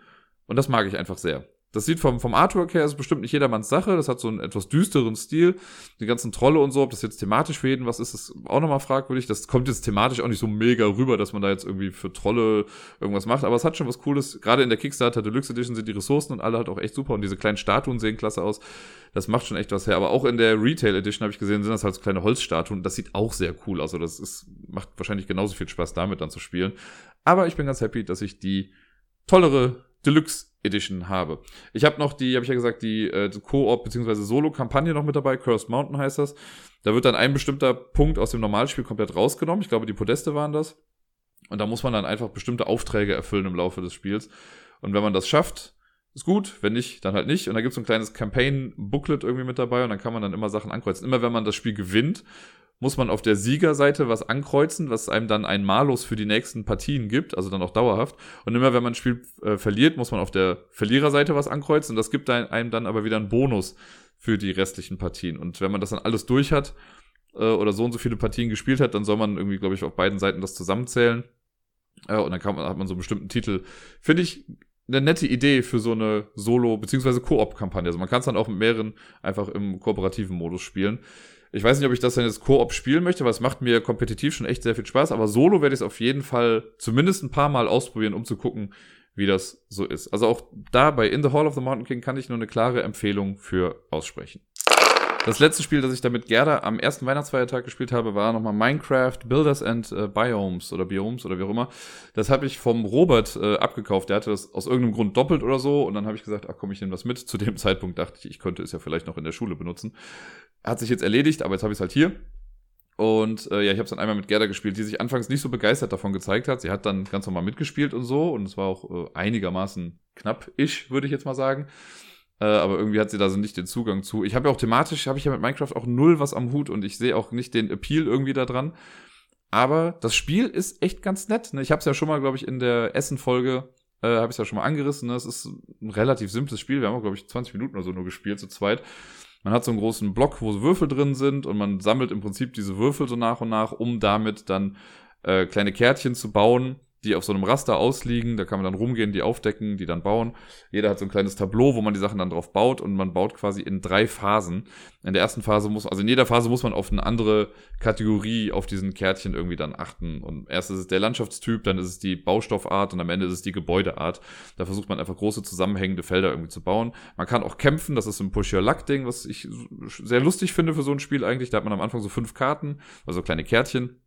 Und das mag ich einfach sehr. Das sieht vom, vom Artwork her, ist bestimmt nicht jedermanns Sache. Das hat so einen etwas düsteren Stil. Die ganzen Trolle und so, ob das jetzt thematisch für jeden was ist, ist auch nochmal fragwürdig. Das kommt jetzt thematisch auch nicht so mega rüber, dass man da jetzt irgendwie für Trolle irgendwas macht. Aber es hat schon was Cooles. Gerade in der Kickstarter Deluxe Edition sind die Ressourcen und alle halt auch echt super. Und diese kleinen Statuen sehen klasse aus. Das macht schon echt was her. Aber auch in der Retail Edition habe ich gesehen, sind das halt so kleine Holzstatuen. Das sieht auch sehr cool aus. Also das ist, macht wahrscheinlich genauso viel Spaß damit dann zu spielen. Aber ich bin ganz happy, dass ich die tollere Deluxe Edition habe. Ich habe noch die, habe ich ja gesagt, die äh, Koop bzw. Solo-Kampagne noch mit dabei. Cursed Mountain heißt das. Da wird dann ein bestimmter Punkt aus dem Normalspiel komplett rausgenommen. Ich glaube, die Podeste waren das. Und da muss man dann einfach bestimmte Aufträge erfüllen im Laufe des Spiels. Und wenn man das schafft, ist gut. Wenn nicht, dann halt nicht. Und da gibt es so ein kleines Campaign-Booklet irgendwie mit dabei und dann kann man dann immer Sachen ankreuzen. Immer wenn man das Spiel gewinnt, muss man auf der Siegerseite was ankreuzen, was einem dann ein Malus für die nächsten Partien gibt, also dann auch dauerhaft. Und immer wenn man ein Spiel äh, verliert, muss man auf der Verliererseite was ankreuzen und das gibt einem dann aber wieder einen Bonus für die restlichen Partien. Und wenn man das dann alles durch hat äh, oder so und so viele Partien gespielt hat, dann soll man irgendwie, glaube ich, auf beiden Seiten das zusammenzählen. Äh, und dann kann man, hat man so einen bestimmten Titel. Finde ich eine nette Idee für so eine Solo- bzw. Koop-Kampagne. Also man kann es dann auch mit mehreren einfach im kooperativen Modus spielen. Ich weiß nicht, ob ich das dann jetzt Koop spielen möchte, weil es macht mir kompetitiv schon echt sehr viel Spaß, aber solo werde ich es auf jeden Fall zumindest ein paar Mal ausprobieren, um zu gucken, wie das so ist. Also auch da bei In the Hall of the Mountain King kann ich nur eine klare Empfehlung für aussprechen. Das letzte Spiel, das ich damit Gerda am ersten Weihnachtsfeiertag gespielt habe, war nochmal Minecraft Builders and äh, Biomes oder Biomes oder wie auch immer. Das habe ich vom Robert äh, abgekauft. Der hatte das aus irgendeinem Grund doppelt oder so. Und dann habe ich gesagt, ach komm, ich nehme das mit. Zu dem Zeitpunkt dachte ich, ich könnte es ja vielleicht noch in der Schule benutzen. Hat sich jetzt erledigt, aber jetzt habe ich es halt hier. Und äh, ja, ich habe es dann einmal mit Gerda gespielt, die sich anfangs nicht so begeistert davon gezeigt hat. Sie hat dann ganz normal mitgespielt und so. Und es war auch äh, einigermaßen knapp-ish, würde ich jetzt mal sagen. Äh, aber irgendwie hat sie da so nicht den Zugang zu. Ich habe ja auch thematisch, habe ich ja mit Minecraft auch null was am Hut und ich sehe auch nicht den Appeal irgendwie da dran. Aber das Spiel ist echt ganz nett. Ne? Ich habe es ja schon mal, glaube ich, in der Essen-Folge, äh, habe ich ja schon mal angerissen. Ne? Ist ein relativ simples Spiel. Wir haben auch, glaube ich, 20 Minuten oder so nur gespielt zu zweit. Man hat so einen großen Block, wo Würfel drin sind und man sammelt im Prinzip diese Würfel so nach und nach, um damit dann äh, kleine Kärtchen zu bauen die auf so einem Raster ausliegen. Da kann man dann rumgehen, die aufdecken, die dann bauen. Jeder hat so ein kleines Tableau, wo man die Sachen dann drauf baut und man baut quasi in drei Phasen. In der ersten Phase muss, also in jeder Phase muss man auf eine andere Kategorie auf diesen Kärtchen irgendwie dann achten. Und erst ist es der Landschaftstyp, dann ist es die Baustoffart und am Ende ist es die Gebäudeart. Da versucht man einfach große zusammenhängende Felder irgendwie zu bauen. Man kann auch kämpfen, das ist ein Push-Your-Luck-Ding, was ich sehr lustig finde für so ein Spiel eigentlich. Da hat man am Anfang so fünf Karten, also kleine Kärtchen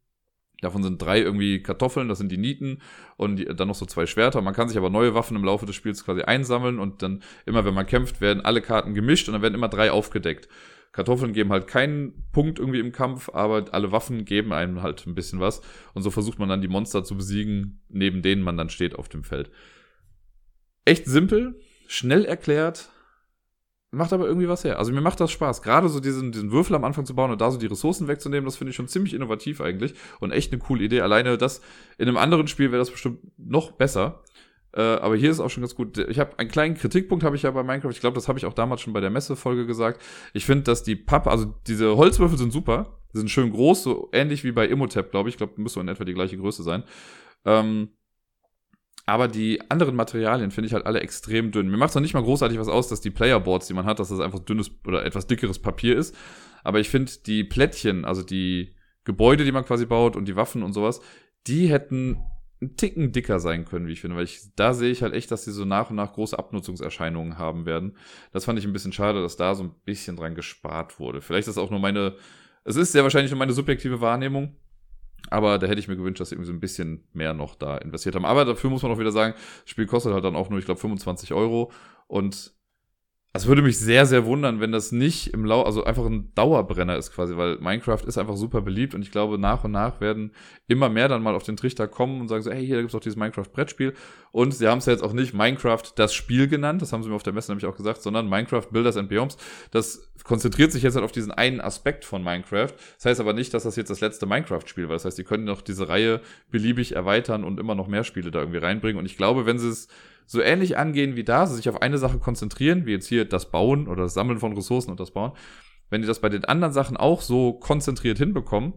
Davon sind drei irgendwie Kartoffeln, das sind die Nieten und die, dann noch so zwei Schwerter. Man kann sich aber neue Waffen im Laufe des Spiels quasi einsammeln und dann immer, wenn man kämpft, werden alle Karten gemischt und dann werden immer drei aufgedeckt. Kartoffeln geben halt keinen Punkt irgendwie im Kampf, aber alle Waffen geben einem halt ein bisschen was. Und so versucht man dann die Monster zu besiegen, neben denen man dann steht auf dem Feld. Echt simpel, schnell erklärt, macht aber irgendwie was her. Also mir macht das Spaß. Gerade so diesen, diesen Würfel am Anfang zu bauen und da so die Ressourcen wegzunehmen, das finde ich schon ziemlich innovativ eigentlich und echt eine coole Idee. Alleine das, in einem anderen Spiel wäre das bestimmt noch besser. Äh, aber hier ist auch schon ganz gut. Ich habe einen kleinen Kritikpunkt habe ich ja bei Minecraft. Ich glaube, das habe ich auch damals schon bei der Messefolge gesagt. Ich finde, dass die Pappe, also diese Holzwürfel sind super. Die sind schön groß, so ähnlich wie bei Imhotep, glaube ich. Ich glaube, müsste in etwa die gleiche Größe sein. Ähm, aber die anderen Materialien finde ich halt alle extrem dünn. Mir macht es noch nicht mal großartig was aus, dass die Playerboards, die man hat, dass das einfach dünnes oder etwas dickeres Papier ist. Aber ich finde die Plättchen, also die Gebäude, die man quasi baut und die Waffen und sowas, die hätten einen Ticken dicker sein können, wie ich finde, weil ich, da sehe ich halt echt, dass sie so nach und nach große Abnutzungserscheinungen haben werden. Das fand ich ein bisschen schade, dass da so ein bisschen dran gespart wurde. Vielleicht ist auch nur meine, es ist sehr wahrscheinlich nur meine subjektive Wahrnehmung, aber da hätte ich mir gewünscht, dass sie irgendwie so ein bisschen mehr noch da investiert haben. Aber dafür muss man auch wieder sagen, das Spiel kostet halt dann auch nur, ich glaube, 25 Euro und es würde mich sehr, sehr wundern, wenn das nicht im Lau, also einfach ein Dauerbrenner ist quasi, weil Minecraft ist einfach super beliebt und ich glaube, nach und nach werden immer mehr dann mal auf den Trichter kommen und sagen so, hey, hier gibt's doch dieses Minecraft-Brettspiel. Und sie haben es ja jetzt auch nicht Minecraft das Spiel genannt, das haben sie mir auf der Messe nämlich auch gesagt, sondern Minecraft Builders and Biomes. Das konzentriert sich jetzt halt auf diesen einen Aspekt von Minecraft. Das heißt aber nicht, dass das jetzt das letzte Minecraft-Spiel war. Das heißt, sie können noch diese Reihe beliebig erweitern und immer noch mehr Spiele da irgendwie reinbringen. Und ich glaube, wenn sie es so ähnlich angehen wie da, also sich auf eine Sache konzentrieren, wie jetzt hier das Bauen oder das Sammeln von Ressourcen und das Bauen, wenn die das bei den anderen Sachen auch so konzentriert hinbekommen,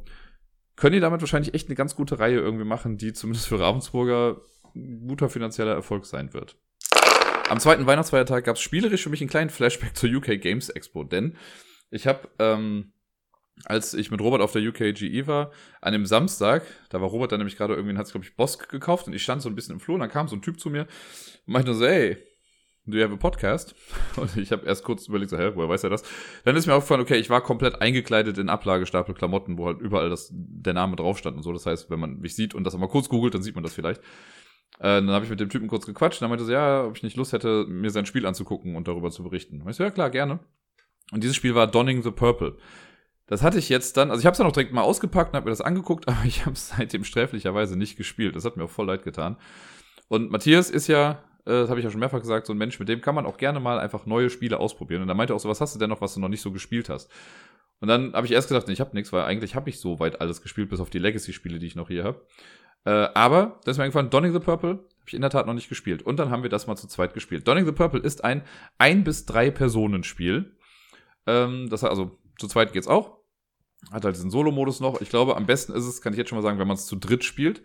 können die damit wahrscheinlich echt eine ganz gute Reihe irgendwie machen, die zumindest für Ravensburger ein guter finanzieller Erfolg sein wird. Am zweiten Weihnachtsfeiertag gab es spielerisch für mich einen kleinen Flashback zur UK Games Expo, denn ich habe ähm, als ich mit Robert auf der UKGE war, an dem Samstag, da war Robert dann nämlich gerade irgendwie, hat glaube ich, Bosk gekauft und ich stand so ein bisschen im Flur und dann kam so ein Typ zu mir und meinte so, ey, do you have a podcast? Und ich habe erst kurz überlegt, so, hä, woher weiß er das? Dann ist mir aufgefallen, okay, ich war komplett eingekleidet in Ablagestapel Klamotten, wo halt überall das, der Name drauf stand und so. Das heißt, wenn man mich sieht und das mal kurz googelt, dann sieht man das vielleicht. Äh, dann habe ich mit dem Typen kurz gequatscht und dann meinte so, ja, ob ich nicht Lust hätte, mir sein Spiel anzugucken und darüber zu berichten. Und ich so, ja klar, gerne. Und dieses Spiel war Donning the Purple. Das hatte ich jetzt dann, also ich habe es dann auch direkt mal ausgepackt und habe mir das angeguckt, aber ich habe es seitdem sträflicherweise nicht gespielt. Das hat mir auch voll leid getan. Und Matthias ist ja, äh, das habe ich ja schon mehrfach gesagt, so ein Mensch, mit dem kann man auch gerne mal einfach neue Spiele ausprobieren. Und da meinte er auch so, was hast du denn noch, was du noch nicht so gespielt hast? Und dann habe ich erst gedacht, nee, ich habe nichts, weil eigentlich habe ich so weit alles gespielt, bis auf die Legacy-Spiele, die ich noch hier habe. Äh, aber, das ist mir eingefallen, Donning the Purple habe ich in der Tat noch nicht gespielt. Und dann haben wir das mal zu zweit gespielt. Donning the Purple ist ein ein bis drei Personen-Spiel. Ähm, das also zu zweit geht's auch. Hat halt diesen Solo-Modus noch. Ich glaube, am besten ist es, kann ich jetzt schon mal sagen, wenn man es zu dritt spielt.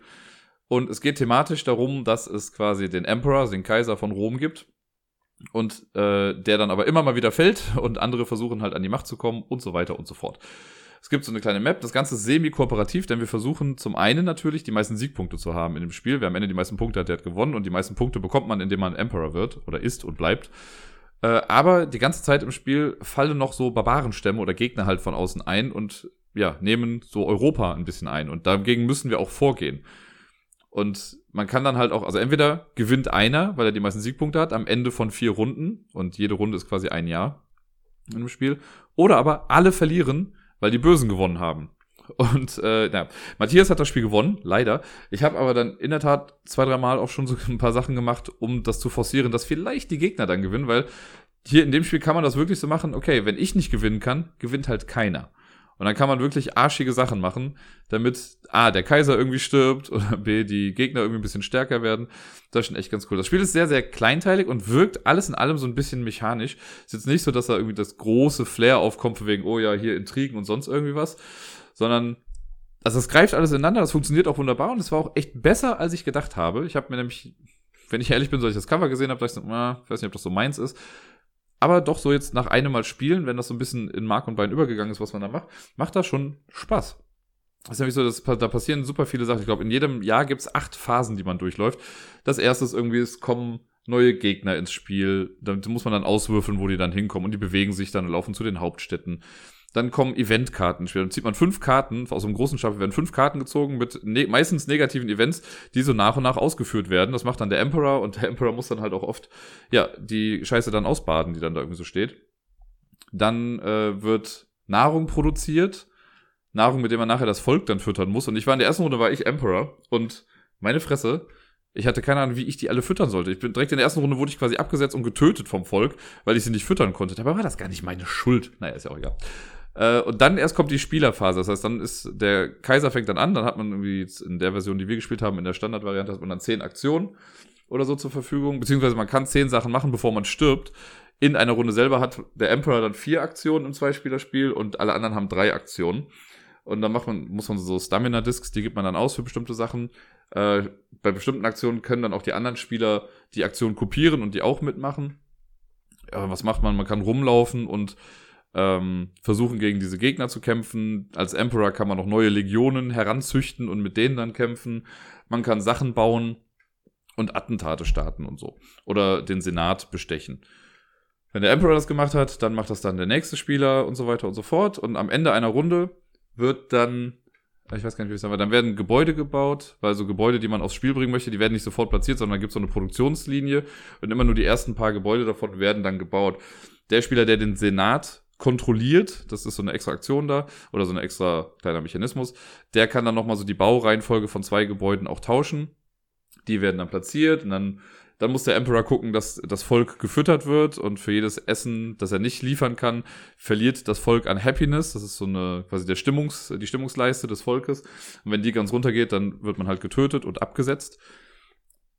Und es geht thematisch darum, dass es quasi den Emperor, den Kaiser von Rom gibt. Und äh, der dann aber immer mal wieder fällt und andere versuchen halt an die Macht zu kommen und so weiter und so fort. Es gibt so eine kleine Map, das Ganze ist semi-kooperativ, denn wir versuchen zum einen natürlich die meisten Siegpunkte zu haben in dem Spiel. Wer am Ende die meisten Punkte hat, der hat gewonnen und die meisten Punkte bekommt man, indem man Emperor wird oder ist und bleibt. Äh, aber die ganze Zeit im Spiel fallen noch so Barbarenstämme oder Gegner halt von außen ein und ja, nehmen so Europa ein bisschen ein. Und dagegen müssen wir auch vorgehen. Und man kann dann halt auch, also entweder gewinnt einer, weil er die meisten Siegpunkte hat, am Ende von vier Runden, und jede Runde ist quasi ein Jahr in dem Spiel, oder aber alle verlieren, weil die Bösen gewonnen haben. Und äh, ja, Matthias hat das Spiel gewonnen, leider. Ich habe aber dann in der Tat zwei, drei Mal auch schon so ein paar Sachen gemacht, um das zu forcieren, dass vielleicht die Gegner dann gewinnen, weil hier in dem Spiel kann man das wirklich so machen, okay, wenn ich nicht gewinnen kann, gewinnt halt keiner. Und dann kann man wirklich arschige Sachen machen, damit A, der Kaiser irgendwie stirbt oder B, die Gegner irgendwie ein bisschen stärker werden. Das ist schon echt ganz cool. Das Spiel ist sehr, sehr kleinteilig und wirkt alles in allem so ein bisschen mechanisch. Ist jetzt nicht so, dass da irgendwie das große Flair aufkommt, von wegen, oh ja, hier Intrigen und sonst irgendwie was, sondern also es greift alles ineinander, das funktioniert auch wunderbar und es war auch echt besser, als ich gedacht habe. Ich habe mir nämlich, wenn ich ehrlich bin, so ich das Cover gesehen habe, dachte ich so, na, ich weiß nicht, ob das so meins ist. Aber doch so jetzt nach einem Mal spielen, wenn das so ein bisschen in Mark und Bein übergegangen ist, was man da macht, macht das schon Spaß. Das ist nämlich so, dass da passieren super viele Sachen. Ich glaube, in jedem Jahr gibt es acht Phasen, die man durchläuft. Das erste ist irgendwie, es kommen neue Gegner ins Spiel. Da muss man dann auswürfeln, wo die dann hinkommen. Und die bewegen sich dann und laufen zu den Hauptstädten. Dann kommen Eventkarten. Dann zieht man fünf Karten, aus einem großen Stapel werden fünf Karten gezogen mit ne meistens negativen Events, die so nach und nach ausgeführt werden. Das macht dann der Emperor und der Emperor muss dann halt auch oft, ja, die Scheiße dann ausbaden, die dann da irgendwie so steht. Dann äh, wird Nahrung produziert. Nahrung, mit der man nachher das Volk dann füttern muss. Und ich war in der ersten Runde war ich Emperor und meine Fresse, ich hatte keine Ahnung, wie ich die alle füttern sollte. Ich bin direkt in der ersten Runde wurde ich quasi abgesetzt und getötet vom Volk, weil ich sie nicht füttern konnte. Dabei war das gar nicht meine Schuld. Naja, ist ja auch egal. Äh, und dann erst kommt die Spielerphase. Das heißt, dann ist der Kaiser fängt dann an, dann hat man irgendwie in der Version, die wir gespielt haben, in der Standardvariante hat man dann zehn Aktionen oder so zur Verfügung, beziehungsweise man kann zehn Sachen machen, bevor man stirbt. In einer Runde selber hat der Emperor dann vier Aktionen im Zweispielerspiel und alle anderen haben drei Aktionen. Und dann macht man, muss man so Stamina-Discs, die gibt man dann aus für bestimmte Sachen. Äh, bei bestimmten Aktionen können dann auch die anderen Spieler die Aktion kopieren und die auch mitmachen. Ja, was macht man? Man kann rumlaufen und ähm, versuchen gegen diese Gegner zu kämpfen. Als Emperor kann man noch neue Legionen heranzüchten und mit denen dann kämpfen. Man kann Sachen bauen und Attentate starten und so. Oder den Senat bestechen. Wenn der Emperor das gemacht hat, dann macht das dann der nächste Spieler und so weiter und so fort. Und am Ende einer Runde wird dann, ich weiß gar nicht, wie ich sagen will, dann werden Gebäude gebaut, weil so Gebäude, die man aufs Spiel bringen möchte, die werden nicht sofort platziert, sondern gibt es so eine Produktionslinie und immer nur die ersten paar Gebäude davon werden dann gebaut. Der Spieler, der den Senat kontrolliert, das ist so eine extra Aktion da oder so ein extra kleiner Mechanismus, der kann dann nochmal so die Baureihenfolge von zwei Gebäuden auch tauschen. Die werden dann platziert und dann dann muss der Emperor gucken, dass das Volk gefüttert wird und für jedes Essen, das er nicht liefern kann, verliert das Volk an Happiness. Das ist so eine quasi der Stimmungs, die Stimmungsleiste des Volkes. Und wenn die ganz runtergeht, dann wird man halt getötet und abgesetzt.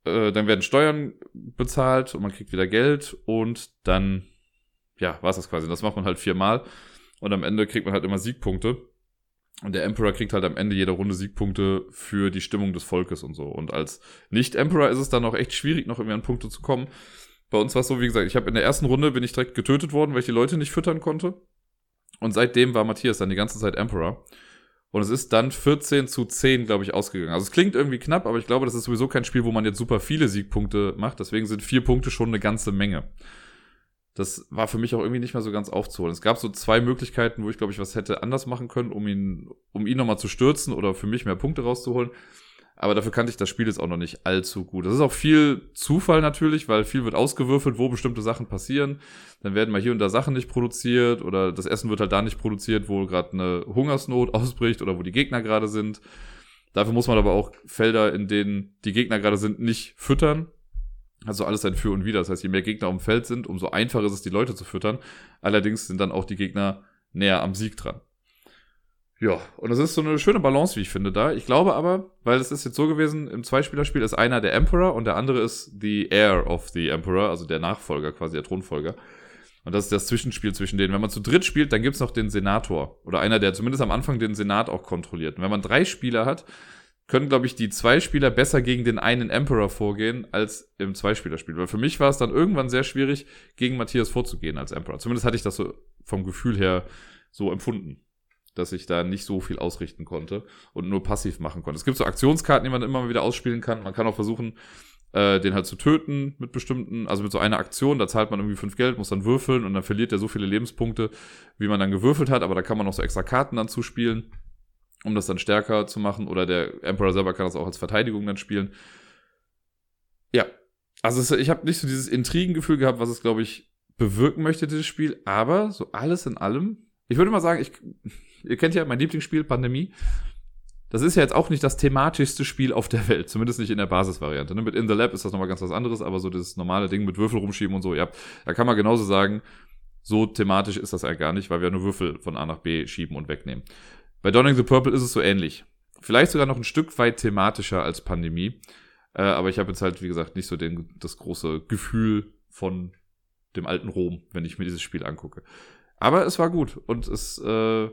Äh, dann werden Steuern bezahlt und man kriegt wieder Geld und dann, ja, war es das quasi. Das macht man halt viermal und am Ende kriegt man halt immer Siegpunkte. Und der Emperor kriegt halt am Ende jeder Runde Siegpunkte für die Stimmung des Volkes und so. Und als Nicht-Emperor ist es dann auch echt schwierig, noch irgendwie an Punkte zu kommen. Bei uns war es so, wie gesagt, ich habe in der ersten Runde bin ich direkt getötet worden, weil ich die Leute nicht füttern konnte. Und seitdem war Matthias dann die ganze Zeit Emperor. Und es ist dann 14 zu 10, glaube ich, ausgegangen. Also es klingt irgendwie knapp, aber ich glaube, das ist sowieso kein Spiel, wo man jetzt super viele Siegpunkte macht. Deswegen sind vier Punkte schon eine ganze Menge das war für mich auch irgendwie nicht mehr so ganz aufzuholen. Es gab so zwei Möglichkeiten, wo ich glaube ich was hätte anders machen können, um ihn, um ihn nochmal zu stürzen oder für mich mehr Punkte rauszuholen. Aber dafür kannte ich das Spiel jetzt auch noch nicht allzu gut. Das ist auch viel Zufall natürlich, weil viel wird ausgewürfelt, wo bestimmte Sachen passieren. Dann werden mal hier und da Sachen nicht produziert oder das Essen wird halt da nicht produziert, wo gerade eine Hungersnot ausbricht oder wo die Gegner gerade sind. Dafür muss man aber auch Felder, in denen die Gegner gerade sind, nicht füttern, also alles ein Für und Wider. Das heißt, je mehr Gegner auf dem Feld sind, umso einfacher ist es, die Leute zu füttern. Allerdings sind dann auch die Gegner näher am Sieg dran. Ja, und das ist so eine schöne Balance, wie ich finde, da. Ich glaube aber, weil es ist jetzt so gewesen, im Zweispielerspiel ist einer der Emperor und der andere ist the Heir of the Emperor, also der Nachfolger, quasi der Thronfolger. Und das ist das Zwischenspiel zwischen denen. Wenn man zu dritt spielt, dann gibt's noch den Senator. Oder einer, der zumindest am Anfang den Senat auch kontrolliert. Und wenn man drei Spieler hat, können, glaube ich, die zwei Spieler besser gegen den einen Emperor vorgehen als im Zweispielerspiel. Weil für mich war es dann irgendwann sehr schwierig, gegen Matthias vorzugehen als Emperor. Zumindest hatte ich das so vom Gefühl her so empfunden, dass ich da nicht so viel ausrichten konnte und nur passiv machen konnte. Es gibt so Aktionskarten, die man immer mal wieder ausspielen kann. Man kann auch versuchen, äh, den halt zu töten mit bestimmten, also mit so einer Aktion, da zahlt man irgendwie fünf Geld, muss dann würfeln und dann verliert er so viele Lebenspunkte, wie man dann gewürfelt hat, aber da kann man noch so extra Karten dann zuspielen um das dann stärker zu machen. Oder der Emperor selber kann das auch als Verteidigung dann spielen. Ja, also es, ich habe nicht so dieses Intrigengefühl gehabt, was es, glaube ich, bewirken möchte, dieses Spiel. Aber so alles in allem, ich würde mal sagen, ich, ihr kennt ja mein Lieblingsspiel, Pandemie. Das ist ja jetzt auch nicht das thematischste Spiel auf der Welt, zumindest nicht in der Basisvariante. Ne? Mit In the Lab ist das nochmal ganz was anderes, aber so das normale Ding mit Würfel rumschieben und so, ja, da kann man genauso sagen, so thematisch ist das ja gar nicht, weil wir nur Würfel von A nach B schieben und wegnehmen. Bei Donning the Purple ist es so ähnlich. Vielleicht sogar noch ein Stück weit thematischer als Pandemie. Äh, aber ich habe jetzt halt, wie gesagt, nicht so den, das große Gefühl von dem alten Rom, wenn ich mir dieses Spiel angucke. Aber es war gut und es äh,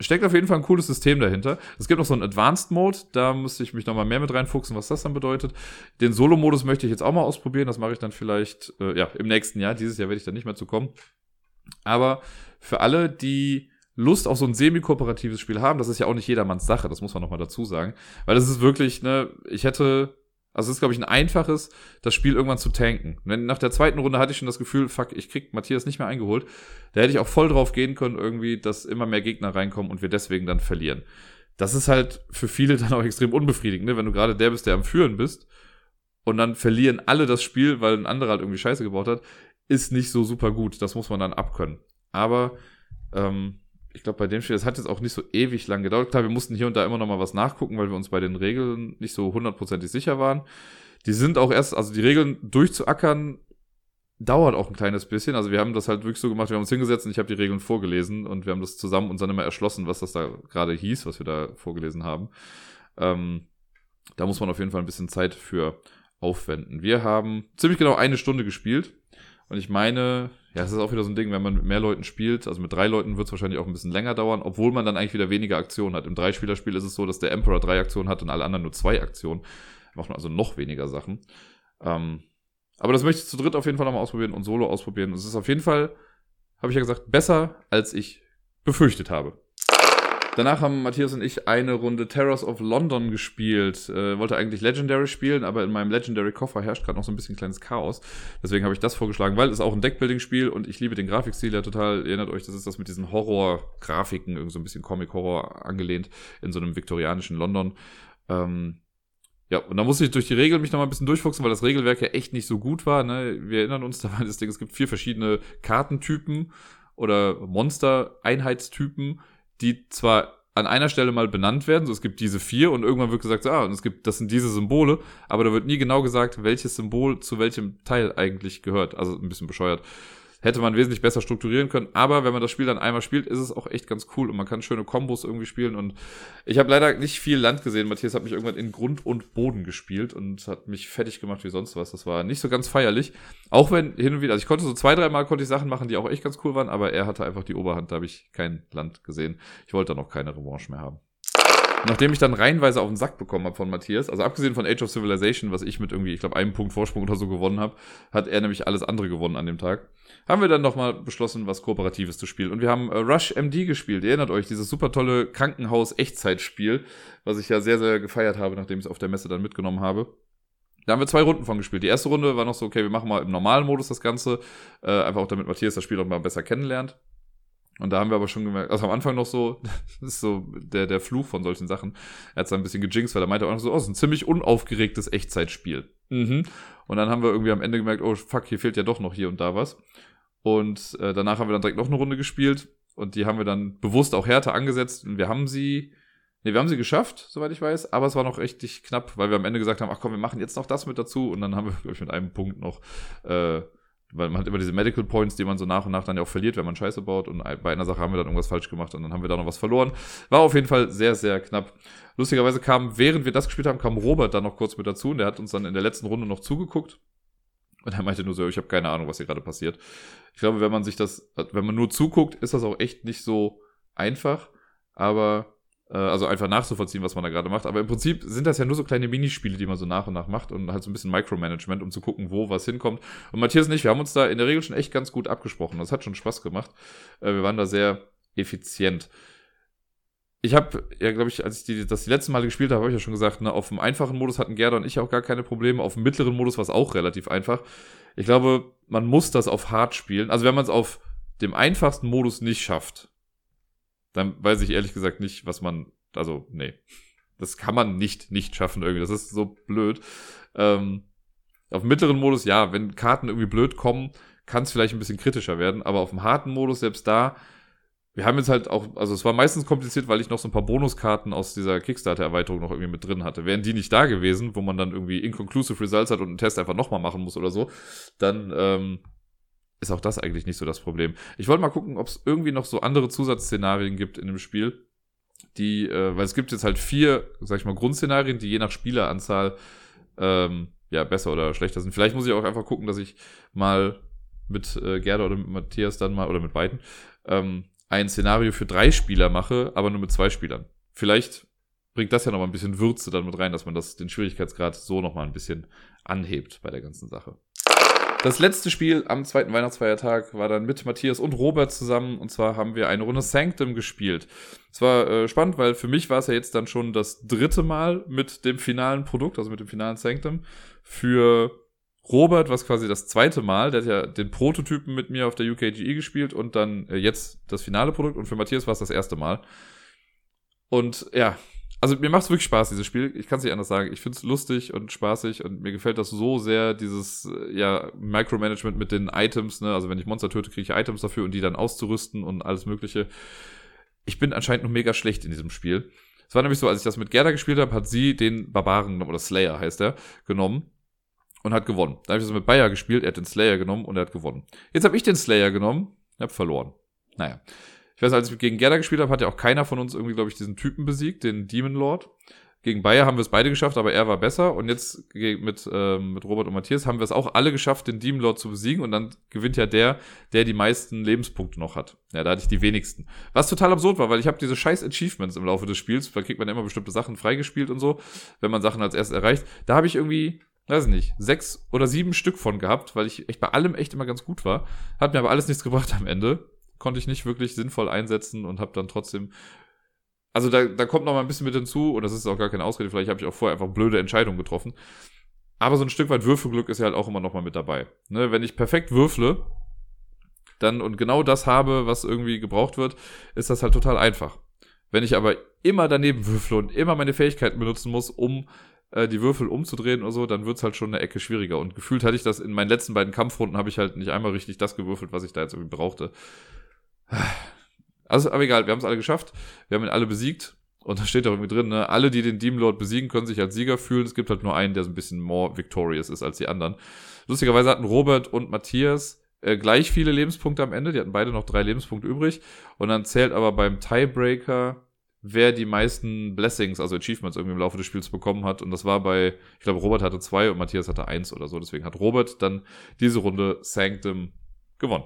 steckt auf jeden Fall ein cooles System dahinter. Es gibt noch so einen Advanced Mode, da müsste ich mich nochmal mehr mit reinfuchsen, was das dann bedeutet. Den Solo-Modus möchte ich jetzt auch mal ausprobieren, das mache ich dann vielleicht äh, ja, im nächsten Jahr. Dieses Jahr werde ich dann nicht mehr zu kommen. Aber für alle, die Lust auf so ein semi-kooperatives Spiel haben, das ist ja auch nicht jedermanns Sache, das muss man nochmal dazu sagen. Weil das ist wirklich, ne, ich hätte, also es ist, glaube ich, ein einfaches, das Spiel irgendwann zu tanken. Wenn, nach der zweiten Runde hatte ich schon das Gefühl, fuck, ich krieg Matthias nicht mehr eingeholt. Da hätte ich auch voll drauf gehen können, irgendwie, dass immer mehr Gegner reinkommen und wir deswegen dann verlieren. Das ist halt für viele dann auch extrem unbefriedigend, ne? wenn du gerade der bist, der am Führen bist und dann verlieren alle das Spiel, weil ein anderer halt irgendwie Scheiße gebaut hat, ist nicht so super gut. Das muss man dann abkönnen. Aber ähm, ich glaube, bei dem Spiel, das hat jetzt auch nicht so ewig lang gedauert. Klar, wir mussten hier und da immer noch mal was nachgucken, weil wir uns bei den Regeln nicht so hundertprozentig sicher waren. Die sind auch erst, also die Regeln durchzuackern, dauert auch ein kleines bisschen. Also wir haben das halt wirklich so gemacht, wir haben uns hingesetzt und ich habe die Regeln vorgelesen und wir haben das zusammen uns dann immer erschlossen, was das da gerade hieß, was wir da vorgelesen haben. Ähm, da muss man auf jeden Fall ein bisschen Zeit für aufwenden. Wir haben ziemlich genau eine Stunde gespielt und ich meine, ja, es ist auch wieder so ein Ding, wenn man mit mehr Leuten spielt, also mit drei Leuten wird es wahrscheinlich auch ein bisschen länger dauern, obwohl man dann eigentlich wieder weniger Aktionen hat. Im Dreispielerspiel ist es so, dass der Emperor drei Aktionen hat und alle anderen nur zwei Aktionen. Macht man also noch weniger Sachen. Ähm, aber das möchte ich zu dritt auf jeden Fall nochmal ausprobieren und solo ausprobieren. Es ist auf jeden Fall habe ich ja gesagt, besser als ich befürchtet habe. Danach haben Matthias und ich eine Runde Terrors of London gespielt. Äh, wollte eigentlich Legendary spielen, aber in meinem Legendary-Koffer herrscht gerade noch so ein bisschen kleines Chaos. Deswegen habe ich das vorgeschlagen, weil es auch ein Deckbuilding-Spiel und ich liebe den Grafikstil ja total. Ihr erinnert euch, das ist das mit diesen Horror-Grafiken, irgendwie so ein bisschen Comic-Horror angelehnt in so einem viktorianischen London. Ähm, ja, und da musste ich durch die Regeln mich nochmal ein bisschen durchfuchsen, weil das Regelwerk ja echt nicht so gut war. Ne? Wir erinnern uns, da war das Ding, es gibt vier verschiedene Kartentypen oder Monster-Einheitstypen die zwar an einer Stelle mal benannt werden, so es gibt diese vier und irgendwann wird gesagt, ah, und es gibt, das sind diese Symbole, aber da wird nie genau gesagt, welches Symbol zu welchem Teil eigentlich gehört. Also ein bisschen bescheuert hätte man wesentlich besser strukturieren können. Aber wenn man das Spiel dann einmal spielt, ist es auch echt ganz cool und man kann schöne Kombos irgendwie spielen. Und ich habe leider nicht viel Land gesehen. Matthias hat mich irgendwann in Grund und Boden gespielt und hat mich fertig gemacht wie sonst was. Das war nicht so ganz feierlich. Auch wenn hin und wieder, also ich konnte so zwei, dreimal konnte ich Sachen machen, die auch echt ganz cool waren, aber er hatte einfach die Oberhand. Da habe ich kein Land gesehen. Ich wollte dann auch keine Revanche mehr haben. Nachdem ich dann reihenweise auf den Sack bekommen habe von Matthias, also abgesehen von Age of Civilization, was ich mit irgendwie, ich glaube, einem Punkt Vorsprung oder so gewonnen habe, hat er nämlich alles andere gewonnen an dem Tag. Haben wir dann nochmal beschlossen, was Kooperatives zu spielen. Und wir haben äh, Rush MD gespielt. Ihr erinnert euch, dieses super tolle Krankenhaus-Echtzeitspiel, was ich ja sehr, sehr gefeiert habe, nachdem ich es auf der Messe dann mitgenommen habe. Da haben wir zwei Runden von gespielt. Die erste Runde war noch so, okay, wir machen mal im normalen Modus das Ganze. Äh, einfach auch damit Matthias das Spiel auch mal besser kennenlernt. Und da haben wir aber schon gemerkt, also am Anfang noch so, das ist so der, der Fluch von solchen Sachen. Er hat es ein bisschen gejinxt, weil er meinte auch noch so, oh, es ist ein ziemlich unaufgeregtes Echtzeitspiel. Mhm. Und dann haben wir irgendwie am Ende gemerkt, oh fuck, hier fehlt ja doch noch hier und da was. Und äh, danach haben wir dann direkt noch eine Runde gespielt und die haben wir dann bewusst auch härter angesetzt und wir haben sie, nee, wir haben sie geschafft, soweit ich weiß, aber es war noch richtig knapp, weil wir am Ende gesagt haben, ach komm, wir machen jetzt noch das mit dazu und dann haben wir, glaube ich, mit einem Punkt noch äh, weil man hat immer diese Medical Points, die man so nach und nach dann ja auch verliert, wenn man Scheiße baut. Und bei einer Sache haben wir dann irgendwas falsch gemacht und dann haben wir da noch was verloren. War auf jeden Fall sehr, sehr knapp. Lustigerweise kam, während wir das gespielt haben, kam Robert dann noch kurz mit dazu und der hat uns dann in der letzten Runde noch zugeguckt. Und er meinte nur so, ich habe keine Ahnung, was hier gerade passiert. Ich glaube, wenn man sich das, wenn man nur zuguckt, ist das auch echt nicht so einfach. Aber also einfach nachzuvollziehen, was man da gerade macht. Aber im Prinzip sind das ja nur so kleine Minispiele, die man so nach und nach macht und halt so ein bisschen Micromanagement, um zu gucken, wo was hinkommt. Und Matthias und ich, wir haben uns da in der Regel schon echt ganz gut abgesprochen. Das hat schon Spaß gemacht. Äh, wir waren da sehr effizient. Ich habe, ja, glaube ich, als ich die, das die letzten Male gespielt habe, habe ich ja schon gesagt, ne, auf dem einfachen Modus hatten Gerda und ich auch gar keine Probleme. Auf dem mittleren Modus war es auch relativ einfach. Ich glaube, man muss das auf hart spielen. Also wenn man es auf dem einfachsten Modus nicht schafft, dann weiß ich ehrlich gesagt nicht, was man, also, nee. Das kann man nicht, nicht schaffen irgendwie. Das ist so blöd. Ähm, auf dem mittleren Modus, ja, wenn Karten irgendwie blöd kommen, kann es vielleicht ein bisschen kritischer werden. Aber auf dem harten Modus, selbst da, wir haben jetzt halt auch, also es war meistens kompliziert, weil ich noch so ein paar Bonuskarten aus dieser Kickstarter-Erweiterung noch irgendwie mit drin hatte. Wären die nicht da gewesen, wo man dann irgendwie inconclusive Results hat und einen Test einfach nochmal machen muss oder so, dann ähm, ist auch das eigentlich nicht so das Problem. Ich wollte mal gucken, ob es irgendwie noch so andere Zusatzszenarien gibt in dem Spiel, die, äh, weil es gibt jetzt halt vier, sag ich mal, Grundszenarien, die je nach Spieleranzahl ähm, ja besser oder schlechter sind. Vielleicht muss ich auch einfach gucken, dass ich mal mit äh, Gerda oder mit Matthias dann mal oder mit beiden ähm, ein Szenario für drei Spieler mache, aber nur mit zwei Spielern. Vielleicht bringt das ja noch mal ein bisschen Würze dann mit rein, dass man das den Schwierigkeitsgrad so noch mal ein bisschen anhebt bei der ganzen Sache. Das letzte Spiel am zweiten Weihnachtsfeiertag war dann mit Matthias und Robert zusammen. Und zwar haben wir eine Runde Sanctum gespielt. Es war äh, spannend, weil für mich war es ja jetzt dann schon das dritte Mal mit dem finalen Produkt, also mit dem finalen Sanctum. Für Robert war es quasi das zweite Mal. Der hat ja den Prototypen mit mir auf der UKGE gespielt und dann äh, jetzt das finale Produkt. Und für Matthias war es das erste Mal. Und ja, also mir macht es wirklich Spaß, dieses Spiel. Ich kann es nicht anders sagen. Ich finde es lustig und spaßig und mir gefällt das so sehr, dieses äh, ja, Micromanagement mit den Items. Ne? Also wenn ich Monster töte, kriege ich Items dafür und die dann auszurüsten und alles Mögliche. Ich bin anscheinend noch mega schlecht in diesem Spiel. Es war nämlich so, als ich das mit Gerda gespielt habe, hat sie den Barbaren, oder Slayer heißt er, genommen und hat gewonnen. Dann habe ich das mit Bayer gespielt, er hat den Slayer genommen und er hat gewonnen. Jetzt habe ich den Slayer genommen, habe verloren. Naja. Ich weiß, als ich gegen Gerda gespielt habe, hat ja auch keiner von uns irgendwie, glaube ich, diesen Typen besiegt, den Demon Lord. Gegen Bayer haben wir es beide geschafft, aber er war besser. Und jetzt mit, ähm, mit Robert und Matthias haben wir es auch alle geschafft, den Demon Lord zu besiegen. Und dann gewinnt ja der, der die meisten Lebenspunkte noch hat. Ja, da hatte ich die wenigsten. Was total absurd war, weil ich habe diese scheiß Achievements im Laufe des Spiels, da kriegt man immer bestimmte Sachen freigespielt und so, wenn man Sachen als erstes erreicht. Da habe ich irgendwie weiß nicht, sechs oder sieben Stück von gehabt, weil ich echt bei allem echt immer ganz gut war. Hat mir aber alles nichts gebracht am Ende. Konnte ich nicht wirklich sinnvoll einsetzen und habe dann trotzdem. Also da, da kommt noch mal ein bisschen mit hinzu, und das ist auch gar keine Ausrede, vielleicht habe ich auch vorher einfach blöde Entscheidungen getroffen. Aber so ein Stück weit Würfelglück ist ja halt auch immer noch mal mit dabei. Ne, wenn ich perfekt würfle, dann und genau das habe, was irgendwie gebraucht wird, ist das halt total einfach. Wenn ich aber immer daneben würfle und immer meine Fähigkeiten benutzen muss, um äh, die Würfel umzudrehen oder so, dann wird's halt schon eine Ecke schwieriger. Und gefühlt hatte ich das in meinen letzten beiden Kampfrunden, habe ich halt nicht einmal richtig das gewürfelt, was ich da jetzt irgendwie brauchte. Also, aber egal, wir haben es alle geschafft. Wir haben ihn alle besiegt. Und da steht auch irgendwie drin, ne, alle, die den Demon Lord besiegen, können sich als Sieger fühlen. Es gibt halt nur einen, der so ein bisschen more victorious ist als die anderen. Lustigerweise hatten Robert und Matthias äh, gleich viele Lebenspunkte am Ende. Die hatten beide noch drei Lebenspunkte übrig. Und dann zählt aber beim Tiebreaker wer die meisten Blessings, also Achievements irgendwie im Laufe des Spiels bekommen hat. Und das war bei, ich glaube, Robert hatte zwei und Matthias hatte eins oder so. Deswegen hat Robert dann diese Runde Sanctum gewonnen.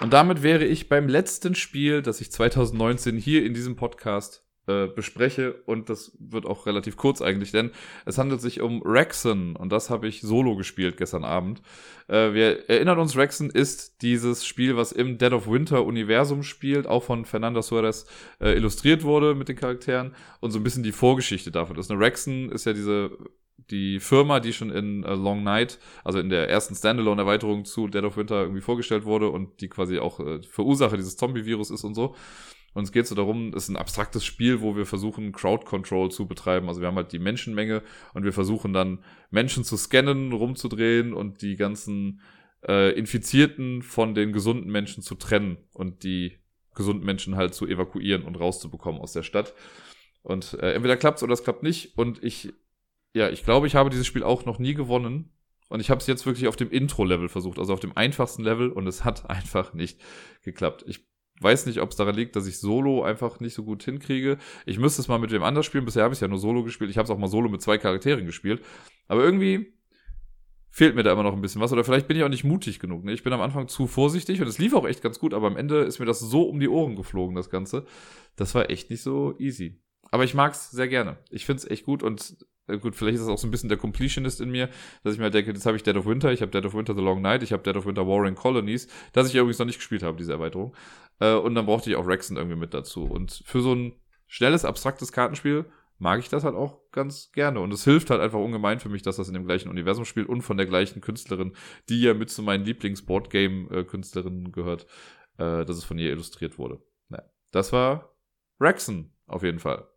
Und damit wäre ich beim letzten Spiel, das ich 2019 hier in diesem Podcast äh, bespreche und das wird auch relativ kurz eigentlich, denn es handelt sich um Rexen und das habe ich solo gespielt gestern Abend. Äh, wir erinnern uns, Rexen ist dieses Spiel, was im Dead of Winter Universum spielt, auch von Fernanda Suarez äh, illustriert wurde mit den Charakteren und so ein bisschen die Vorgeschichte davon ist. Ne, Rexen ist ja diese die Firma, die schon in uh, Long Night, also in der ersten Standalone-Erweiterung zu Dead of Winter irgendwie vorgestellt wurde und die quasi auch äh, Verursacher dieses Zombie-Virus ist und so. Und es geht so darum, es ist ein abstraktes Spiel, wo wir versuchen, Crowd Control zu betreiben. Also wir haben halt die Menschenmenge und wir versuchen dann Menschen zu scannen, rumzudrehen und die ganzen äh, Infizierten von den gesunden Menschen zu trennen und die gesunden Menschen halt zu evakuieren und rauszubekommen aus der Stadt. Und äh, entweder klappt's oder es klappt nicht. Und ich, ja, ich glaube, ich habe dieses Spiel auch noch nie gewonnen. Und ich habe es jetzt wirklich auf dem Intro-Level versucht, also auf dem einfachsten Level, und es hat einfach nicht geklappt. Ich weiß nicht, ob es daran liegt, dass ich Solo einfach nicht so gut hinkriege. Ich müsste es mal mit wem anders spielen. Bisher habe ich ja nur Solo gespielt. Ich habe es auch mal Solo mit zwei Charakteren gespielt. Aber irgendwie fehlt mir da immer noch ein bisschen was. Oder vielleicht bin ich auch nicht mutig genug. Ne? Ich bin am Anfang zu vorsichtig und es lief auch echt ganz gut, aber am Ende ist mir das so um die Ohren geflogen, das Ganze. Das war echt nicht so easy. Aber ich mag's sehr gerne. Ich find's echt gut und gut, vielleicht ist das auch so ein bisschen der Completionist in mir, dass ich mir halt denke, jetzt habe ich Dead of Winter, ich habe Dead of Winter The Long Night, ich habe Dead of Winter Warring Colonies, das ich übrigens noch nicht gespielt habe, diese Erweiterung. Äh, und dann brauchte ich auch Rexen irgendwie mit dazu. Und für so ein schnelles, abstraktes Kartenspiel mag ich das halt auch ganz gerne. Und es hilft halt einfach ungemein für mich, dass das in dem gleichen Universum spielt und von der gleichen Künstlerin, die ja mit zu meinen Lieblings-Boardgame-Künstlerinnen gehört, äh, dass es von ihr illustriert wurde. Naja, das war Rexen auf jeden Fall.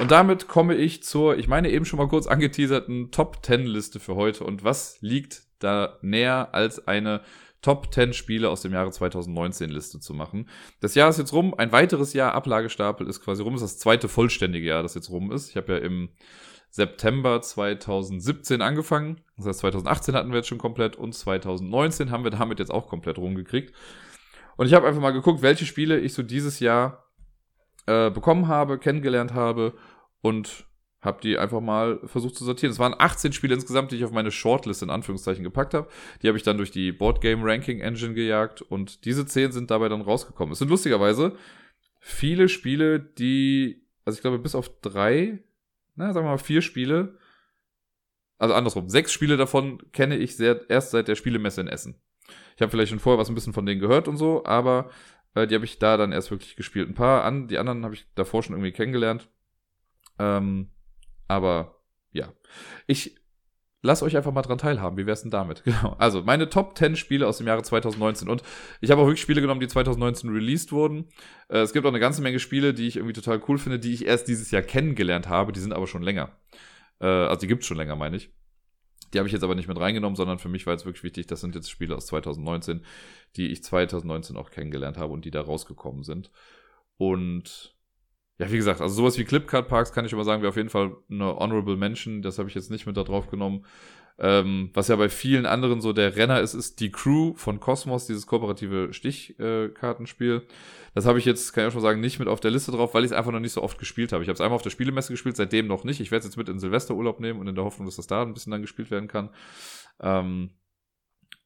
Und damit komme ich zur, ich meine eben schon mal kurz angeteaserten Top 10 Liste für heute. Und was liegt da näher als eine Top 10 Spiele aus dem Jahre 2019 Liste zu machen. Das Jahr ist jetzt rum, ein weiteres Jahr Ablagestapel ist quasi rum, das ist das zweite vollständige Jahr, das jetzt rum ist. Ich habe ja im September 2017 angefangen, das heißt 2018 hatten wir jetzt schon komplett und 2019 haben wir damit jetzt auch komplett rumgekriegt. Und ich habe einfach mal geguckt, welche Spiele ich so dieses Jahr äh, bekommen habe, kennengelernt habe und habe die einfach mal versucht zu sortieren. Es waren 18 Spiele insgesamt, die ich auf meine Shortlist in Anführungszeichen gepackt habe. Die habe ich dann durch die Board Game Ranking Engine gejagt und diese 10 sind dabei dann rausgekommen. Es sind lustigerweise viele Spiele, die, also ich glaube bis auf drei, na, sagen wir mal vier Spiele, also andersrum, sechs Spiele davon kenne ich sehr, erst seit der Spielemesse in Essen. Ich habe vielleicht schon vorher was ein bisschen von denen gehört und so, aber äh, die habe ich da dann erst wirklich gespielt. Ein paar an, die anderen habe ich davor schon irgendwie kennengelernt. Ähm, aber ja. Ich lass euch einfach mal dran teilhaben. Wie wär's denn damit? Genau. Also, meine Top 10 Spiele aus dem Jahre 2019. Und ich habe auch wirklich Spiele genommen, die 2019 released wurden. Äh, es gibt auch eine ganze Menge Spiele, die ich irgendwie total cool finde, die ich erst dieses Jahr kennengelernt habe. Die sind aber schon länger. Äh, also, die gibt's schon länger, meine ich. Die habe ich jetzt aber nicht mit reingenommen, sondern für mich war jetzt wirklich wichtig, das sind jetzt Spiele aus 2019, die ich 2019 auch kennengelernt habe und die da rausgekommen sind. Und ja, wie gesagt, also sowas wie Clipcard Parks kann ich aber sagen, wäre auf jeden Fall eine Honorable Mention. Das habe ich jetzt nicht mit da drauf genommen. Ähm, was ja bei vielen anderen so der Renner ist, ist die Crew von Cosmos, dieses kooperative Stichkartenspiel. Äh, das habe ich jetzt, kann ich auch schon sagen, nicht mit auf der Liste drauf, weil ich es einfach noch nicht so oft gespielt habe. Ich habe es einmal auf der Spielemesse gespielt, seitdem noch nicht. Ich werde es jetzt mit in Silvesterurlaub nehmen und in der Hoffnung, dass das da ein bisschen dann gespielt werden kann. Ähm,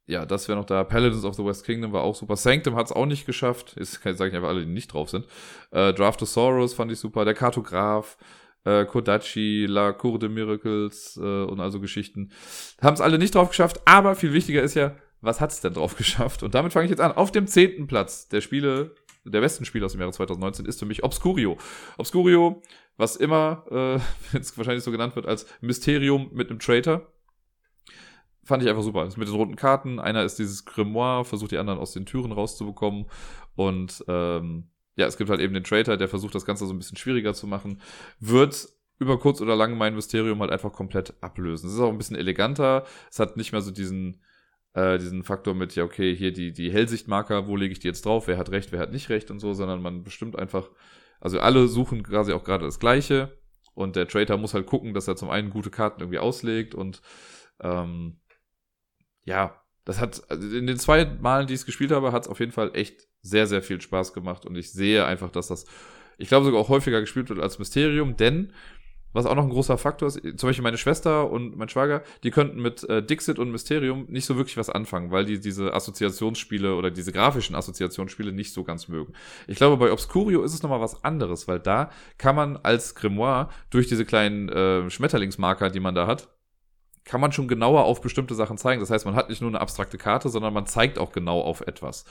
ja, das wäre noch da. Paladins of the West Kingdom war auch super. Sanctum hat es auch nicht geschafft. Jetzt sage ich einfach alle, die nicht draft sind. Äh, Draft of Sorrows fand ich super. Der Kartograf. Äh, Kodachi, La Cour de Miracles äh, und also Geschichten. Haben es alle nicht drauf geschafft, aber viel wichtiger ist ja, was hat's denn drauf geschafft? Und damit fange ich jetzt an. Auf dem zehnten Platz der Spiele, der besten Spiele aus dem Jahre 2019 ist für mich Obscurio. Obscurio, was immer äh, jetzt wahrscheinlich so genannt wird als Mysterium mit einem Traitor. Fand ich einfach super. Das mit den roten Karten. Einer ist dieses Grimoire, versucht die anderen aus den Türen rauszubekommen. Und ähm, ja, es gibt halt eben den Traitor, der versucht, das Ganze so ein bisschen schwieriger zu machen. Wird über kurz oder lang mein Mysterium halt einfach komplett ablösen. Es ist auch ein bisschen eleganter. Es hat nicht mehr so diesen, äh, diesen Faktor mit, ja, okay, hier die, die Hellsichtmarker, wo lege ich die jetzt drauf, wer hat recht, wer hat nicht recht und so, sondern man bestimmt einfach, also alle suchen quasi auch gerade das Gleiche und der Traitor muss halt gucken, dass er zum einen gute Karten irgendwie auslegt und ähm, ja, das hat, also in den zwei Malen, die ich es gespielt habe, hat es auf jeden Fall echt sehr, sehr viel Spaß gemacht und ich sehe einfach, dass das, ich glaube sogar auch häufiger gespielt wird als Mysterium, denn was auch noch ein großer Faktor ist, zum Beispiel meine Schwester und mein Schwager, die könnten mit äh, Dixit und Mysterium nicht so wirklich was anfangen, weil die diese Assoziationsspiele oder diese grafischen Assoziationsspiele nicht so ganz mögen. Ich glaube, bei Obscurio ist es nochmal was anderes, weil da kann man als Grimoire durch diese kleinen äh, Schmetterlingsmarker, die man da hat, kann man schon genauer auf bestimmte Sachen zeigen. Das heißt, man hat nicht nur eine abstrakte Karte, sondern man zeigt auch genau auf etwas.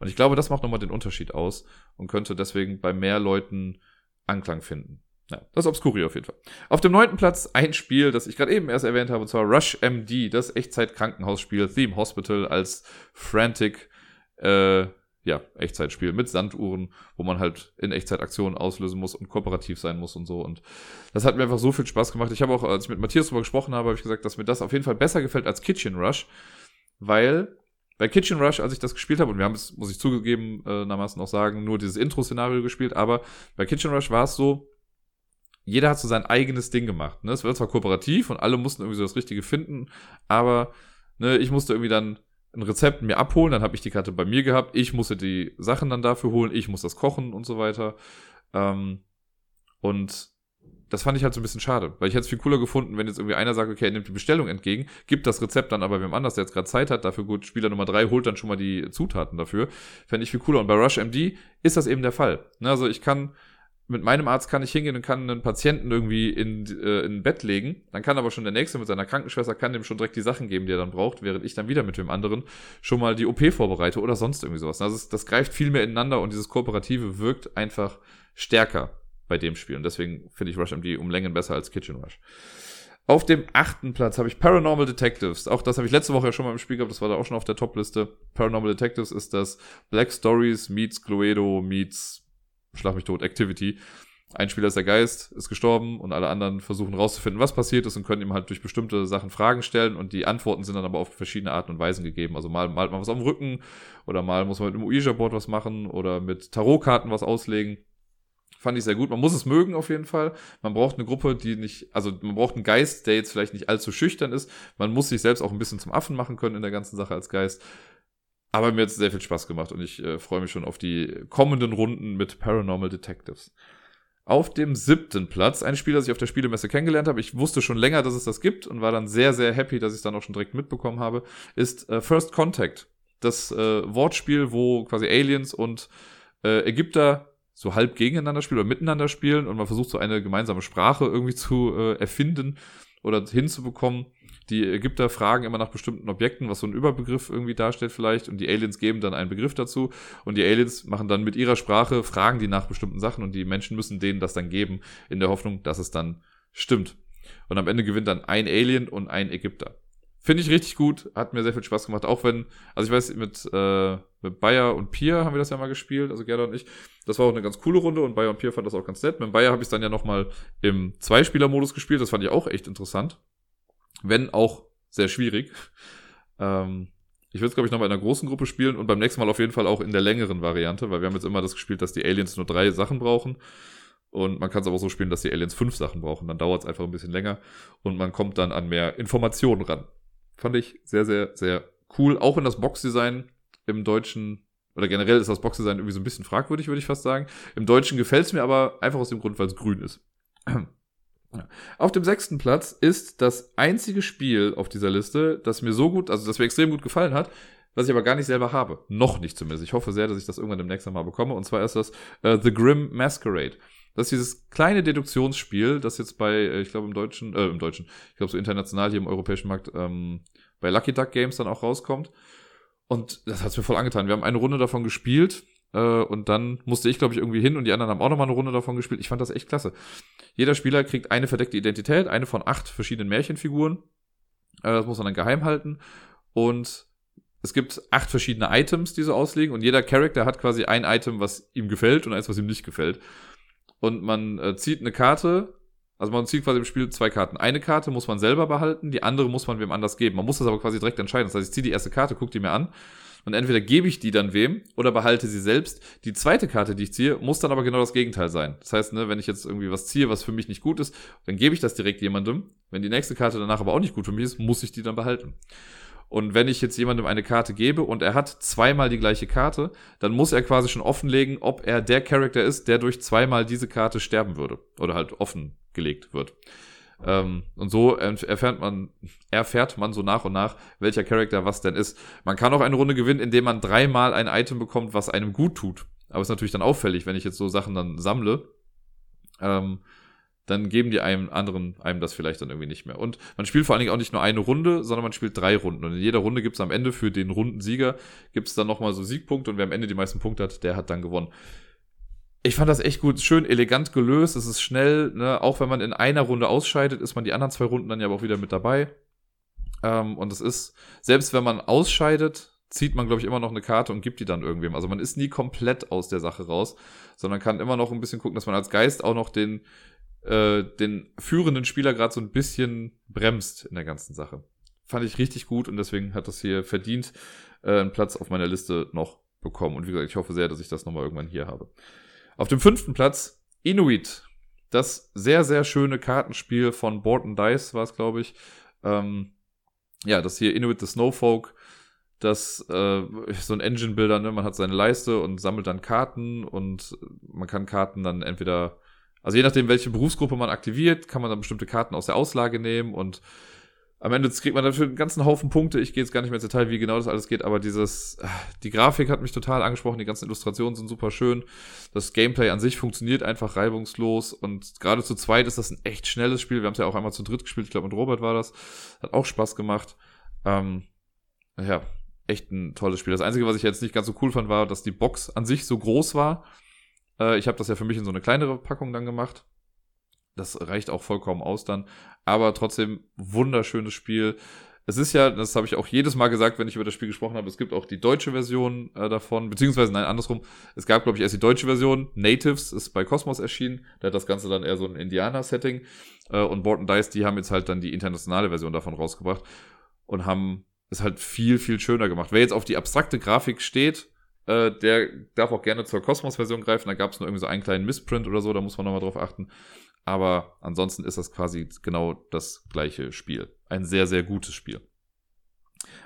Und ich glaube, das macht nochmal den Unterschied aus und könnte deswegen bei mehr Leuten Anklang finden. Ja, das ist Obscuri auf jeden Fall. Auf dem neunten Platz ein Spiel, das ich gerade eben erst erwähnt habe, und zwar Rush MD, das Echtzeit-Krankenhausspiel, Theme Hospital als Frantic, äh, ja, Echtzeitspiel mit Sanduhren, wo man halt in Echtzeit Aktionen auslösen muss und kooperativ sein muss und so. Und das hat mir einfach so viel Spaß gemacht. Ich habe auch, als ich mit Matthias darüber gesprochen habe, habe ich gesagt, dass mir das auf jeden Fall besser gefällt als Kitchen Rush, weil bei Kitchen Rush, als ich das gespielt habe, und wir haben es, muss ich zugegeben, äh, noch sagen, nur dieses Intro-Szenario gespielt, aber bei Kitchen Rush war es so, jeder hat so sein eigenes Ding gemacht. Ne? Es war zwar kooperativ und alle mussten irgendwie so das Richtige finden, aber ne, ich musste irgendwie dann ein Rezept mir abholen, dann habe ich die Karte bei mir gehabt, ich musste die Sachen dann dafür holen, ich muss das kochen und so weiter. Ähm, und das fand ich halt so ein bisschen schade, weil ich hätte es viel cooler gefunden, wenn jetzt irgendwie einer sagt, okay, er nimmt die Bestellung entgegen, gibt das Rezept dann aber wem anders, der jetzt gerade Zeit hat, dafür gut, Spieler Nummer drei holt dann schon mal die Zutaten dafür. Fände ich viel cooler. Und bei Rush MD ist das eben der Fall. Ne, also ich kann mit meinem Arzt kann ich hingehen und kann einen Patienten irgendwie in, äh, in ein Bett legen. Dann kann aber schon der Nächste mit seiner Krankenschwester, kann dem schon direkt die Sachen geben, die er dann braucht, während ich dann wieder mit dem anderen schon mal die OP vorbereite oder sonst irgendwie sowas. Also das, das greift viel mehr ineinander und dieses Kooperative wirkt einfach stärker bei dem Spiel. Und deswegen finde ich Rush MD um Längen besser als Kitchen Rush. Auf dem achten Platz habe ich Paranormal Detectives. Auch das habe ich letzte Woche ja schon mal im Spiel gehabt. Das war da auch schon auf der Top-Liste. Paranormal Detectives ist das Black Stories meets Cluedo meets Schlag mich tot, Activity. Ein Spieler ist der Geist, ist gestorben und alle anderen versuchen rauszufinden, was passiert ist und können ihm halt durch bestimmte Sachen Fragen stellen und die Antworten sind dann aber auf verschiedene Arten und Weisen gegeben. Also mal malt man was auf dem Rücken oder mal muss man mit dem Ouija-Board was machen oder mit Tarotkarten was auslegen. Fand ich sehr gut. Man muss es mögen auf jeden Fall. Man braucht eine Gruppe, die nicht, also man braucht einen Geist, der jetzt vielleicht nicht allzu schüchtern ist. Man muss sich selbst auch ein bisschen zum Affen machen können in der ganzen Sache als Geist. Aber mir hat es sehr viel Spaß gemacht und ich äh, freue mich schon auf die kommenden Runden mit Paranormal Detectives. Auf dem siebten Platz, ein Spiel, das ich auf der Spielemesse kennengelernt habe. Ich wusste schon länger, dass es das gibt und war dann sehr, sehr happy, dass ich es dann auch schon direkt mitbekommen habe, ist äh, First Contact. Das äh, Wortspiel, wo quasi Aliens und äh, Ägypter so halb gegeneinander spielen oder miteinander spielen und man versucht so eine gemeinsame Sprache irgendwie zu äh, erfinden oder hinzubekommen die Ägypter fragen immer nach bestimmten Objekten, was so ein Überbegriff irgendwie darstellt vielleicht, und die Aliens geben dann einen Begriff dazu. Und die Aliens machen dann mit ihrer Sprache, fragen die nach bestimmten Sachen und die Menschen müssen denen das dann geben, in der Hoffnung, dass es dann stimmt. Und am Ende gewinnt dann ein Alien und ein Ägypter. Finde ich richtig gut, hat mir sehr viel Spaß gemacht, auch wenn, also ich weiß, mit, äh, mit Bayer und Pier haben wir das ja mal gespielt, also Gerda und ich. Das war auch eine ganz coole Runde und Bayer und Pier fand das auch ganz nett. Mit Bayer habe ich es dann ja nochmal im Zweispieler-Modus gespielt, das fand ich auch echt interessant wenn auch sehr schwierig. Ähm, ich würde es, glaube ich, nochmal in einer großen Gruppe spielen und beim nächsten Mal auf jeden Fall auch in der längeren Variante, weil wir haben jetzt immer das gespielt, dass die Aliens nur drei Sachen brauchen. Und man kann es aber so spielen, dass die Aliens fünf Sachen brauchen. Dann dauert es einfach ein bisschen länger und man kommt dann an mehr Informationen ran. Fand ich sehr, sehr, sehr cool. Auch in das Boxdesign im Deutschen, oder generell ist das Boxdesign irgendwie so ein bisschen fragwürdig, würde ich fast sagen. Im Deutschen gefällt es mir aber einfach aus dem Grund, weil es grün ist. Auf dem sechsten Platz ist das einzige Spiel auf dieser Liste, das mir so gut, also das mir extrem gut gefallen hat, was ich aber gar nicht selber habe. Noch nicht zumindest. Ich hoffe sehr, dass ich das irgendwann demnächst mal bekomme. Und zwar ist das uh, The Grim Masquerade. Das ist dieses kleine Deduktionsspiel, das jetzt bei, äh, ich glaube im Deutschen, äh, im Deutschen, ich glaube so international hier im europäischen Markt, ähm, bei Lucky Duck Games dann auch rauskommt. Und das hat's mir voll angetan. Wir haben eine Runde davon gespielt äh, und dann musste ich, glaube ich, irgendwie hin und die anderen haben auch nochmal eine Runde davon gespielt. Ich fand das echt klasse. Jeder Spieler kriegt eine verdeckte Identität, eine von acht verschiedenen Märchenfiguren. Äh, das muss man dann geheim halten. Und es gibt acht verschiedene Items, die so auslegen und jeder Charakter hat quasi ein Item, was ihm gefällt und eins, was ihm nicht gefällt. Und man äh, zieht eine Karte, also man zieht quasi im Spiel zwei Karten. Eine Karte muss man selber behalten, die andere muss man wem anders geben. Man muss das aber quasi direkt entscheiden. Das heißt, ich ziehe die erste Karte, gucke die mir an und entweder gebe ich die dann wem oder behalte sie selbst. Die zweite Karte, die ich ziehe, muss dann aber genau das Gegenteil sein. Das heißt, ne, wenn ich jetzt irgendwie was ziehe, was für mich nicht gut ist, dann gebe ich das direkt jemandem. Wenn die nächste Karte danach aber auch nicht gut für mich ist, muss ich die dann behalten. Und wenn ich jetzt jemandem eine Karte gebe und er hat zweimal die gleiche Karte, dann muss er quasi schon offenlegen, ob er der Charakter ist, der durch zweimal diese Karte sterben würde. Oder halt offengelegt wird. Ähm, und so erfährt man, erfährt man so nach und nach, welcher Charakter was denn ist. Man kann auch eine Runde gewinnen, indem man dreimal ein Item bekommt, was einem gut tut. Aber ist natürlich dann auffällig, wenn ich jetzt so Sachen dann sammle. Ähm, dann geben die einem anderen einem das vielleicht dann irgendwie nicht mehr. Und man spielt vor allen Dingen auch nicht nur eine Runde, sondern man spielt drei Runden. Und in jeder Runde gibt es am Ende für den Rundensieger gibt es dann nochmal so Siegpunkte und wer am Ende die meisten Punkte hat, der hat dann gewonnen. Ich fand das echt gut, schön elegant gelöst, es ist schnell, ne? auch wenn man in einer Runde ausscheidet, ist man die anderen zwei Runden dann ja auch wieder mit dabei. Ähm, und es ist, selbst wenn man ausscheidet, zieht man, glaube ich, immer noch eine Karte und gibt die dann irgendwem. Also man ist nie komplett aus der Sache raus, sondern kann immer noch ein bisschen gucken, dass man als Geist auch noch den, äh, den führenden Spieler gerade so ein bisschen bremst in der ganzen Sache. Fand ich richtig gut und deswegen hat das hier verdient äh, einen Platz auf meiner Liste noch bekommen. Und wie gesagt, ich hoffe sehr, dass ich das nochmal irgendwann hier habe. Auf dem fünften Platz Inuit. Das sehr, sehr schöne Kartenspiel von Board Dice war es, glaube ich. Ähm, ja, das hier Inuit the Snowfolk. Das äh, so ein Engine-Builder, ne? Man hat seine Leiste und sammelt dann Karten und man kann Karten dann entweder also je nachdem, welche Berufsgruppe man aktiviert, kann man dann bestimmte Karten aus der Auslage nehmen und am Ende kriegt man dafür einen ganzen Haufen Punkte. Ich gehe jetzt gar nicht mehr ins Detail, wie genau das alles geht, aber dieses, die Grafik hat mich total angesprochen, die ganzen Illustrationen sind super schön. Das Gameplay an sich funktioniert einfach reibungslos und gerade zu zweit ist das ein echt schnelles Spiel. Wir haben es ja auch einmal zu dritt gespielt, ich glaube mit Robert war das. Hat auch Spaß gemacht. Ähm, ja, echt ein tolles Spiel. Das Einzige, was ich jetzt nicht ganz so cool fand, war, dass die Box an sich so groß war äh, ich habe das ja für mich in so eine kleinere Packung dann gemacht. Das reicht auch vollkommen aus dann. Aber trotzdem wunderschönes Spiel. Es ist ja, das habe ich auch jedes Mal gesagt, wenn ich über das Spiel gesprochen habe, es gibt auch die deutsche Version äh, davon, beziehungsweise nein, andersrum. Es gab, glaube ich, erst die deutsche Version. Natives ist bei Cosmos erschienen. Da hat das Ganze dann eher so ein Indianer-Setting. Äh, und Borton Dice, die haben jetzt halt dann die internationale Version davon rausgebracht und haben es halt viel, viel schöner gemacht. Wer jetzt auf die abstrakte Grafik steht, äh, der darf auch gerne zur Cosmos-Version greifen. Da gab es nur irgendwie so einen kleinen Missprint oder so, da muss man nochmal drauf achten. Aber ansonsten ist das quasi genau das gleiche Spiel. Ein sehr, sehr gutes Spiel.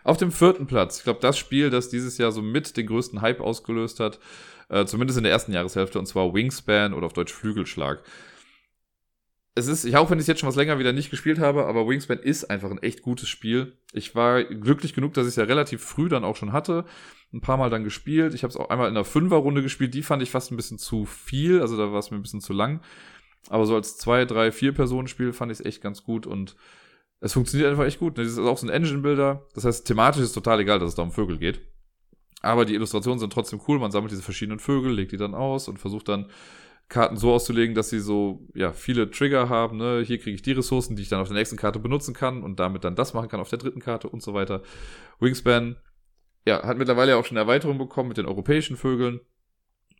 Auf dem vierten Platz, ich glaube, das Spiel, das dieses Jahr so mit den größten Hype ausgelöst hat, äh, zumindest in der ersten Jahreshälfte, und zwar Wingspan oder auf Deutsch Flügelschlag es ist, ich auch wenn ich jetzt schon was länger wieder nicht gespielt habe, aber Wingspan ist einfach ein echt gutes Spiel. Ich war glücklich genug, dass ich es ja relativ früh dann auch schon hatte. Ein paar Mal dann gespielt. Ich habe es auch einmal in der Fünferrunde gespielt. Die fand ich fast ein bisschen zu viel. Also da war es mir ein bisschen zu lang. Aber so als zwei, drei, vier Personen Spiel fand ich es echt ganz gut und es funktioniert einfach echt gut. Das ist auch so ein Engine-Builder. Das heißt, thematisch ist total egal, dass es da um Vögel geht. Aber die Illustrationen sind trotzdem cool. Man sammelt diese verschiedenen Vögel, legt die dann aus und versucht dann Karten so auszulegen, dass sie so, ja, viele Trigger haben, ne? Hier kriege ich die Ressourcen, die ich dann auf der nächsten Karte benutzen kann und damit dann das machen kann auf der dritten Karte und so weiter. Wingspan, ja, hat mittlerweile auch schon eine Erweiterung bekommen mit den europäischen Vögeln.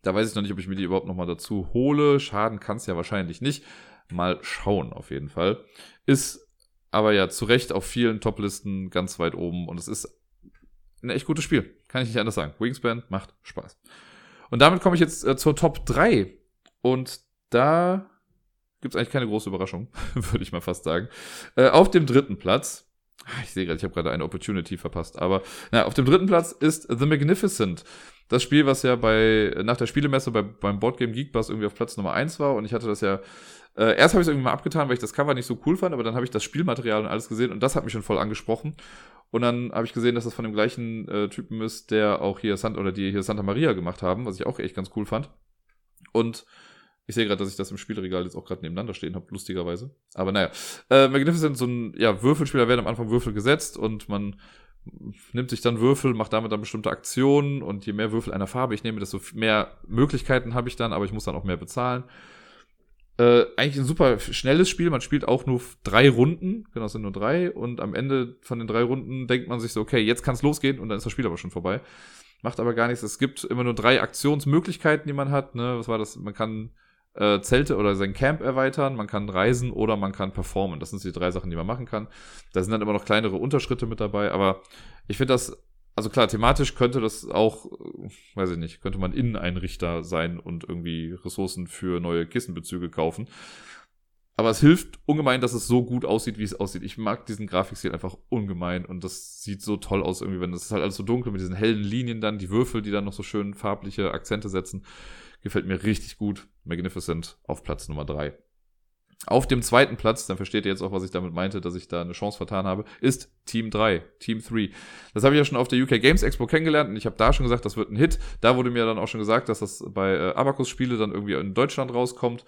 Da weiß ich noch nicht, ob ich mir die überhaupt nochmal dazu hole. Schaden kann es ja wahrscheinlich nicht. Mal schauen, auf jeden Fall. Ist aber ja zu Recht auf vielen Toplisten ganz weit oben und es ist ein echt gutes Spiel. Kann ich nicht anders sagen. Wingspan macht Spaß. Und damit komme ich jetzt äh, zur Top 3 und da gibt es eigentlich keine große Überraschung, würde ich mal fast sagen. Äh, auf dem dritten Platz, ah, ich sehe gerade, ich habe gerade eine Opportunity verpasst, aber na, auf dem dritten Platz ist The Magnificent. Das Spiel, was ja bei nach der Spielemesse bei, beim Boardgame Geek Bus irgendwie auf Platz Nummer 1 war und ich hatte das ja äh, erst habe ich es irgendwie mal abgetan, weil ich das Cover nicht so cool fand, aber dann habe ich das Spielmaterial und alles gesehen und das hat mich schon voll angesprochen. Und dann habe ich gesehen, dass das von dem gleichen äh, Typen ist, der auch hier Santa oder die hier Santa Maria gemacht haben, was ich auch echt ganz cool fand. Und Ich sehe gerade, dass ich das im Spielregal jetzt auch gerade nebeneinander stehen habe, lustigerweise. Aber naja. Äh, Magnificent, so ein ja, Würfelspieler werden am Anfang Würfel gesetzt und man nimmt sich dann Würfel, macht damit dann bestimmte Aktionen und je mehr Würfel einer Farbe ich nehme, desto mehr Möglichkeiten habe ich dann, aber ich muss dann auch mehr bezahlen. Äh, eigentlich ein super schnelles Spiel. Man spielt auch nur drei Runden. Genau, es sind nur drei. Und am Ende von den drei Runden denkt man sich so, okay, jetzt kann es losgehen und dann ist das Spiel aber schon vorbei. Macht aber gar nichts. Es gibt immer nur drei Aktionsmöglichkeiten, die man hat. Ne? Was war das? Man kann äh, Zelte oder sein Camp erweitern, man kann reisen oder man kann performen. Das sind die drei Sachen, die man machen kann. Da sind dann immer noch kleinere Unterschritte mit dabei, aber ich finde das, also klar, thematisch könnte das auch, äh, weiß ich nicht, könnte man Inneneinrichter sein und irgendwie Ressourcen für neue Kissenbezüge kaufen. Aber es hilft ungemein, dass es so gut aussieht, wie es aussieht. Ich mag diesen Grafikstil einfach ungemein und das sieht so toll aus irgendwie, wenn das ist halt alles so dunkel mit diesen hellen Linien dann, die Würfel, die dann noch so schön farbliche Akzente setzen. Gefällt mir richtig gut. Magnificent auf Platz Nummer drei. Auf dem zweiten Platz, dann versteht ihr jetzt auch, was ich damit meinte, dass ich da eine Chance vertan habe, ist Team 3, Team 3. Das habe ich ja schon auf der UK Games Expo kennengelernt und ich habe da schon gesagt, das wird ein Hit. Da wurde mir dann auch schon gesagt, dass das bei äh, Abacus Spiele dann irgendwie in Deutschland rauskommt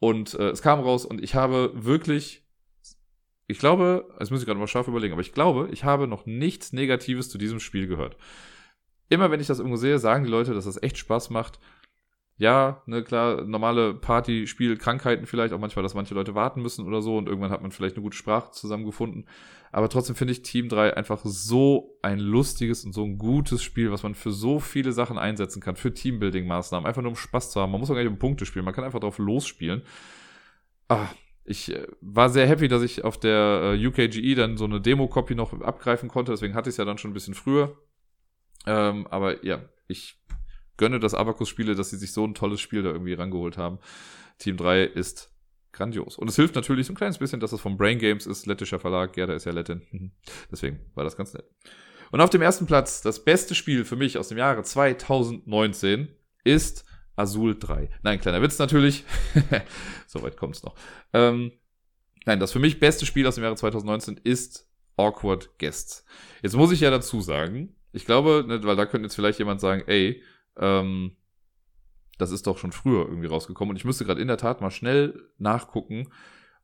und äh, es kam raus und ich habe wirklich ich glaube, jetzt muss ich gerade mal scharf überlegen, aber ich glaube, ich habe noch nichts Negatives zu diesem Spiel gehört. Immer wenn ich das irgendwo sehe, sagen die Leute, dass das echt Spaß macht ja, ne, klar, normale Party-Spiel, Krankheiten vielleicht, auch manchmal, dass manche Leute warten müssen oder so und irgendwann hat man vielleicht eine gute Sprache zusammengefunden. Aber trotzdem finde ich Team 3 einfach so ein lustiges und so ein gutes Spiel, was man für so viele Sachen einsetzen kann, für Teambuilding-Maßnahmen, einfach nur um Spaß zu haben. Man muss auch gar nicht um Punkte spielen, man kann einfach drauf losspielen. Ah, ich äh, war sehr happy, dass ich auf der äh, UKGE dann so eine Demo-Copy noch abgreifen konnte, deswegen hatte ich es ja dann schon ein bisschen früher. Ähm, aber ja, ich gönne das Abacus-Spiele, dass sie sich so ein tolles Spiel da irgendwie rangeholt haben. Team 3 ist grandios. Und es hilft natürlich so ein kleines bisschen, dass es vom Brain Games ist, lettischer Verlag. Gerda ist ja Lettin. Deswegen war das ganz nett. Und auf dem ersten Platz, das beste Spiel für mich aus dem Jahre 2019 ist Azul 3. Nein, kleiner Witz natürlich. Soweit kommt es noch. Ähm, nein, das für mich beste Spiel aus dem Jahre 2019 ist Awkward Guests. Jetzt muss ich ja dazu sagen, ich glaube, ne, weil da könnte jetzt vielleicht jemand sagen, ey, ähm, das ist doch schon früher irgendwie rausgekommen. Und ich müsste gerade in der Tat mal schnell nachgucken,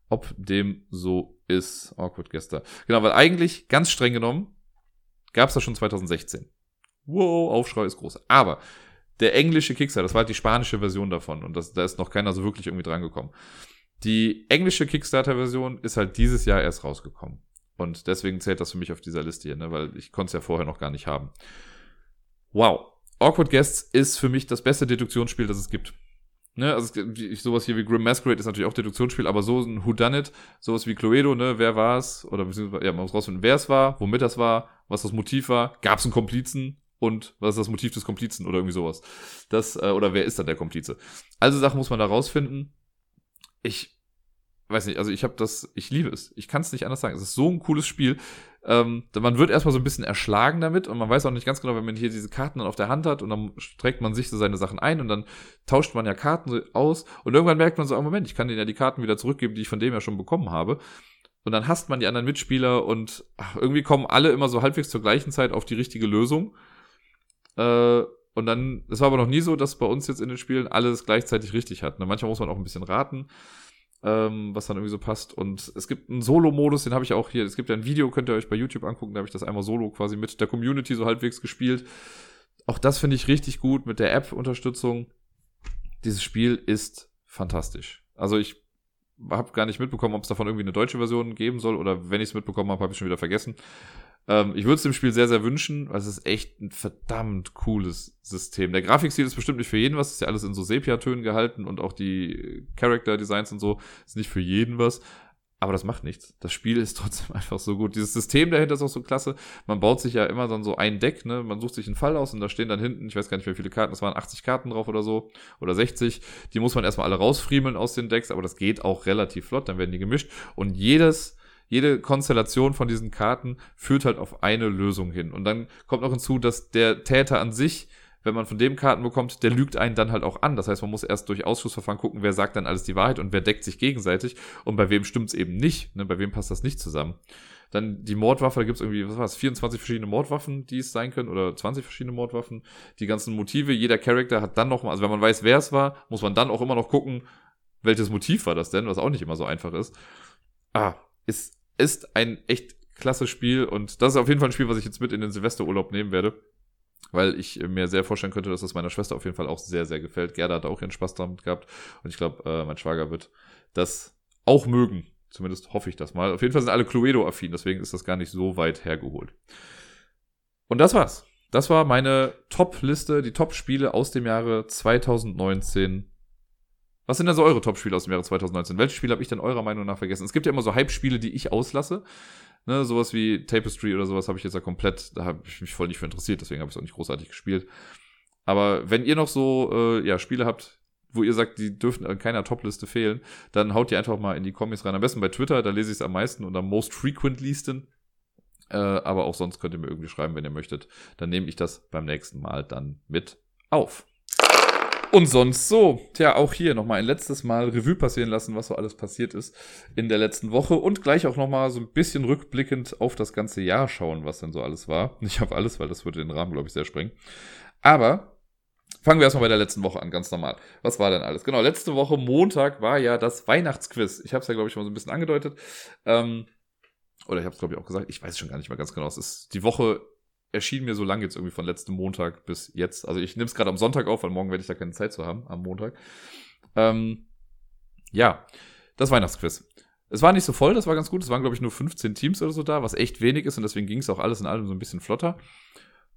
ob dem so ist. Awkward gestern. Genau, weil eigentlich, ganz streng genommen, gab es das schon 2016. Wow, Aufschrei ist groß. Aber der englische Kickstarter, das war halt die spanische Version davon. Und das, da ist noch keiner so wirklich irgendwie drangekommen. Die englische Kickstarter-Version ist halt dieses Jahr erst rausgekommen. Und deswegen zählt das für mich auf dieser Liste hier, ne? weil ich konnte es ja vorher noch gar nicht haben. Wow. Awkward Guests ist für mich das beste Deduktionsspiel, das es gibt. Ne, also sowas hier wie Grim Masquerade ist natürlich auch Deduktionsspiel, aber so ein Whodunit, sowas wie Cluedo, ne, wer war es? Oder ja, man muss rausfinden, wer es war, womit das war, was das Motiv war, gab es einen Komplizen und was ist das Motiv des Komplizen oder irgendwie sowas. Das, äh, oder wer ist dann der Komplize? Also Sachen muss man da rausfinden. Ich weiß nicht, also ich habe das, ich liebe es. Ich kann es nicht anders sagen. Es ist so ein cooles Spiel. Ähm, man wird erstmal so ein bisschen erschlagen damit und man weiß auch nicht ganz genau, wenn man hier diese Karten dann auf der Hand hat und dann streckt man sich so seine Sachen ein und dann tauscht man ja Karten so aus und irgendwann merkt man so, oh Moment, ich kann denen ja die Karten wieder zurückgeben, die ich von dem ja schon bekommen habe. Und dann hasst man die anderen Mitspieler und ach, irgendwie kommen alle immer so halbwegs zur gleichen Zeit auf die richtige Lösung. Äh, und dann, es war aber noch nie so, dass bei uns jetzt in den Spielen alles gleichzeitig richtig hat. Ne? Manchmal muss man auch ein bisschen raten ähm, was dann irgendwie so passt. Und es gibt einen Solo-Modus, den habe ich auch hier. Es gibt ja ein Video, könnt ihr euch bei YouTube angucken, da habe ich das einmal solo quasi mit der Community so halbwegs gespielt. Auch das finde ich richtig gut mit der App-Unterstützung. Dieses Spiel ist fantastisch. Also ich habe gar nicht mitbekommen, ob es davon irgendwie eine deutsche Version geben soll oder wenn ich es mitbekommen habe, habe ich schon wieder vergessen. Ähm, ich würde es dem Spiel sehr, sehr wünschen, weil es ist echt ein verdammt cooles System. Der Grafikstil ist bestimmt nicht für jeden was, ist ja alles in so Sepia-Tönen gehalten und auch die Character-Designs und so ist nicht für jeden was. Aber das macht nichts. Das Spiel ist trotzdem einfach so gut. Dieses System dahinter ist auch so klasse. Man baut sich ja immer dann so ein Deck, ne? Man sucht sich einen Fall aus und da stehen dann hinten, ich weiß gar nicht, wie viele Karten, es waren 80 Karten drauf oder so. Oder 60. Die muss man erstmal alle rausfriemeln aus den Decks, aber das geht auch relativ flott, dann werden die gemischt. Und jedes jede Konstellation von diesen Karten führt halt auf eine Lösung hin. Und dann kommt noch hinzu, dass der Täter an sich wenn man von dem Karten bekommt, der lügt einen dann halt auch an. Das heißt, man muss erst durch Ausschussverfahren gucken, wer sagt dann alles die Wahrheit und wer deckt sich gegenseitig und bei wem stimmt's eben nicht. Ne? Bei wem passt das nicht zusammen. Dann die Mordwaffe, da gibt's irgendwie, was war es, 24 verschiedene Mordwaffen, die es sein können, oder 20 verschiedene Mordwaffen. Die ganzen Motive, jeder Charakter hat dann noch mal, also wenn man weiß, wer es war, muss man dann auch immer noch gucken, welches Motiv war das denn, was auch nicht immer so einfach ist. Ah, ist, ist ein echt klasse Spiel und das ist auf jeden Fall ein Spiel, was ich jetzt mit in den Silvesterurlaub nehmen werde. Weil ich mir sehr vorstellen könnte, dass das meiner Schwester auf jeden Fall auch sehr, sehr gefällt. Gerda hat auch ihren Spaß damit gehabt. Und ich glaube, äh, mein Schwager wird das auch mögen. Zumindest hoffe ich das mal. Auf jeden Fall sind alle Cluedo-affin, deswegen ist das gar nicht so weit hergeholt. Und das war's. Das war meine Top-Liste, die Top-Spiele aus dem Jahre 2019. Was sind denn so eure Top-Spiele aus dem Jahre 2019? Welche Spiele habe ich denn eurer Meinung nach vergessen? Es gibt ja immer so Hype-Spiele, die ich auslasse. Ne, sowas wie Tapestry oder sowas habe ich jetzt ja komplett, da habe ich mich voll nicht für interessiert, deswegen habe ich es auch nicht großartig gespielt. Aber wenn ihr noch so äh, ja, Spiele habt, wo ihr sagt, die dürfen an keiner Top-Liste fehlen, dann haut die einfach mal in die Kommis rein. Am besten bei Twitter, da lese ich es am meisten und am most frequent leasten. Äh, aber auch sonst könnt ihr mir irgendwie schreiben, wenn ihr möchtet. Dann nehme ich das beim nächsten Mal dann mit auf. Und sonst so. Tja, auch hier nochmal ein letztes Mal Revue passieren lassen, was so alles passiert ist in der letzten Woche und gleich auch nochmal so ein bisschen rückblickend auf das ganze Jahr schauen, was denn so alles war. Nicht auf alles, weil das würde den Rahmen, glaube ich, sehr sprengen. Aber fangen wir erstmal bei der letzten Woche an, ganz normal. Was war denn alles? Genau, letzte Woche Montag war ja das Weihnachtsquiz. Ich habe es ja, glaube ich, mal so ein bisschen angedeutet. Ähm, oder ich habe es, glaube ich, auch gesagt. Ich weiß schon gar nicht mehr ganz genau. Es ist die Woche erschien mir so lang jetzt irgendwie von letztem Montag bis jetzt. Also ich nehme es gerade am Sonntag auf, weil morgen werde ich da keine Zeit zu haben, am Montag. Ähm, ja, das Weihnachtsquiz. Es war nicht so voll, das war ganz gut. Es waren, glaube ich, nur 15 Teams oder so da, was echt wenig ist und deswegen ging es auch alles in allem so ein bisschen flotter.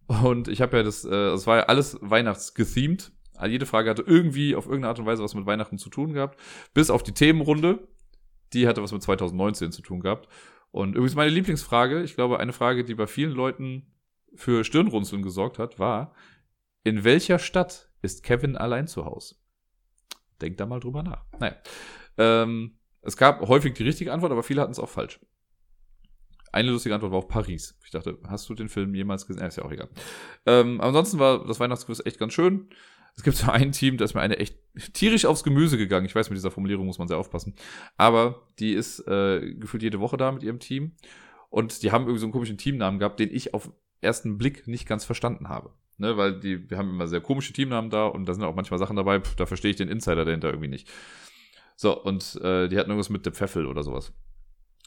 Und ich habe ja das, äh, es war ja alles Weihnachtsgethemed. Jede Frage hatte irgendwie auf irgendeine Art und Weise was mit Weihnachten zu tun gehabt. Bis auf die Themenrunde. Die hatte was mit 2019 zu tun gehabt. Und übrigens meine Lieblingsfrage, ich glaube, eine Frage, die bei vielen Leuten für Stirnrunzeln gesorgt hat, war, in welcher Stadt ist Kevin allein zu Hause? Denkt da mal drüber nach. Naja. Ähm, es gab häufig die richtige Antwort, aber viele hatten es auch falsch. Eine lustige Antwort war auf Paris. Ich dachte, hast du den Film jemals gesehen? Äh, ist ja auch egal. Ähm, ansonsten war das Weihnachtsquiz echt ganz schön. Es gibt so ein Team, da ist mir eine echt tierisch aufs Gemüse gegangen. Ich weiß, mit dieser Formulierung muss man sehr aufpassen. Aber die ist äh, gefühlt jede Woche da mit ihrem Team. Und die haben irgendwie so einen komischen Teamnamen gehabt, den ich auf ersten Blick nicht ganz verstanden habe. Ne, weil die, wir haben immer sehr komische Teamnamen da und da sind auch manchmal Sachen dabei, pf, da verstehe ich den Insider dahinter irgendwie nicht. So, und äh, die hatten irgendwas mit der Pfeffel oder sowas.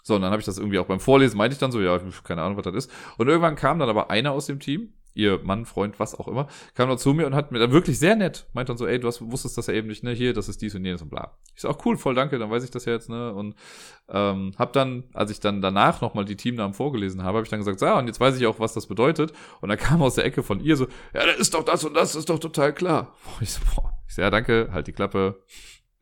So, und dann habe ich das irgendwie auch beim Vorlesen, meinte ich dann so, ja, keine Ahnung, was das ist. Und irgendwann kam dann aber einer aus dem Team, ihr Mann, Freund, was auch immer, kam dann zu mir und hat mir dann wirklich sehr nett, meint dann so, ey, du hast, wusstest das ja eben nicht, ne, hier, das ist dies und jenes und bla. Ich sag, auch cool, voll danke, dann weiß ich das ja jetzt, ne, und ähm, hab dann, als ich dann danach nochmal die Teamnamen vorgelesen habe, habe ich dann gesagt, so, ja, und jetzt weiß ich auch, was das bedeutet, und dann kam aus der Ecke von ihr so, ja, das ist doch das und das ist doch total klar. Ich so, boah, ich so, ja, danke, halt die Klappe,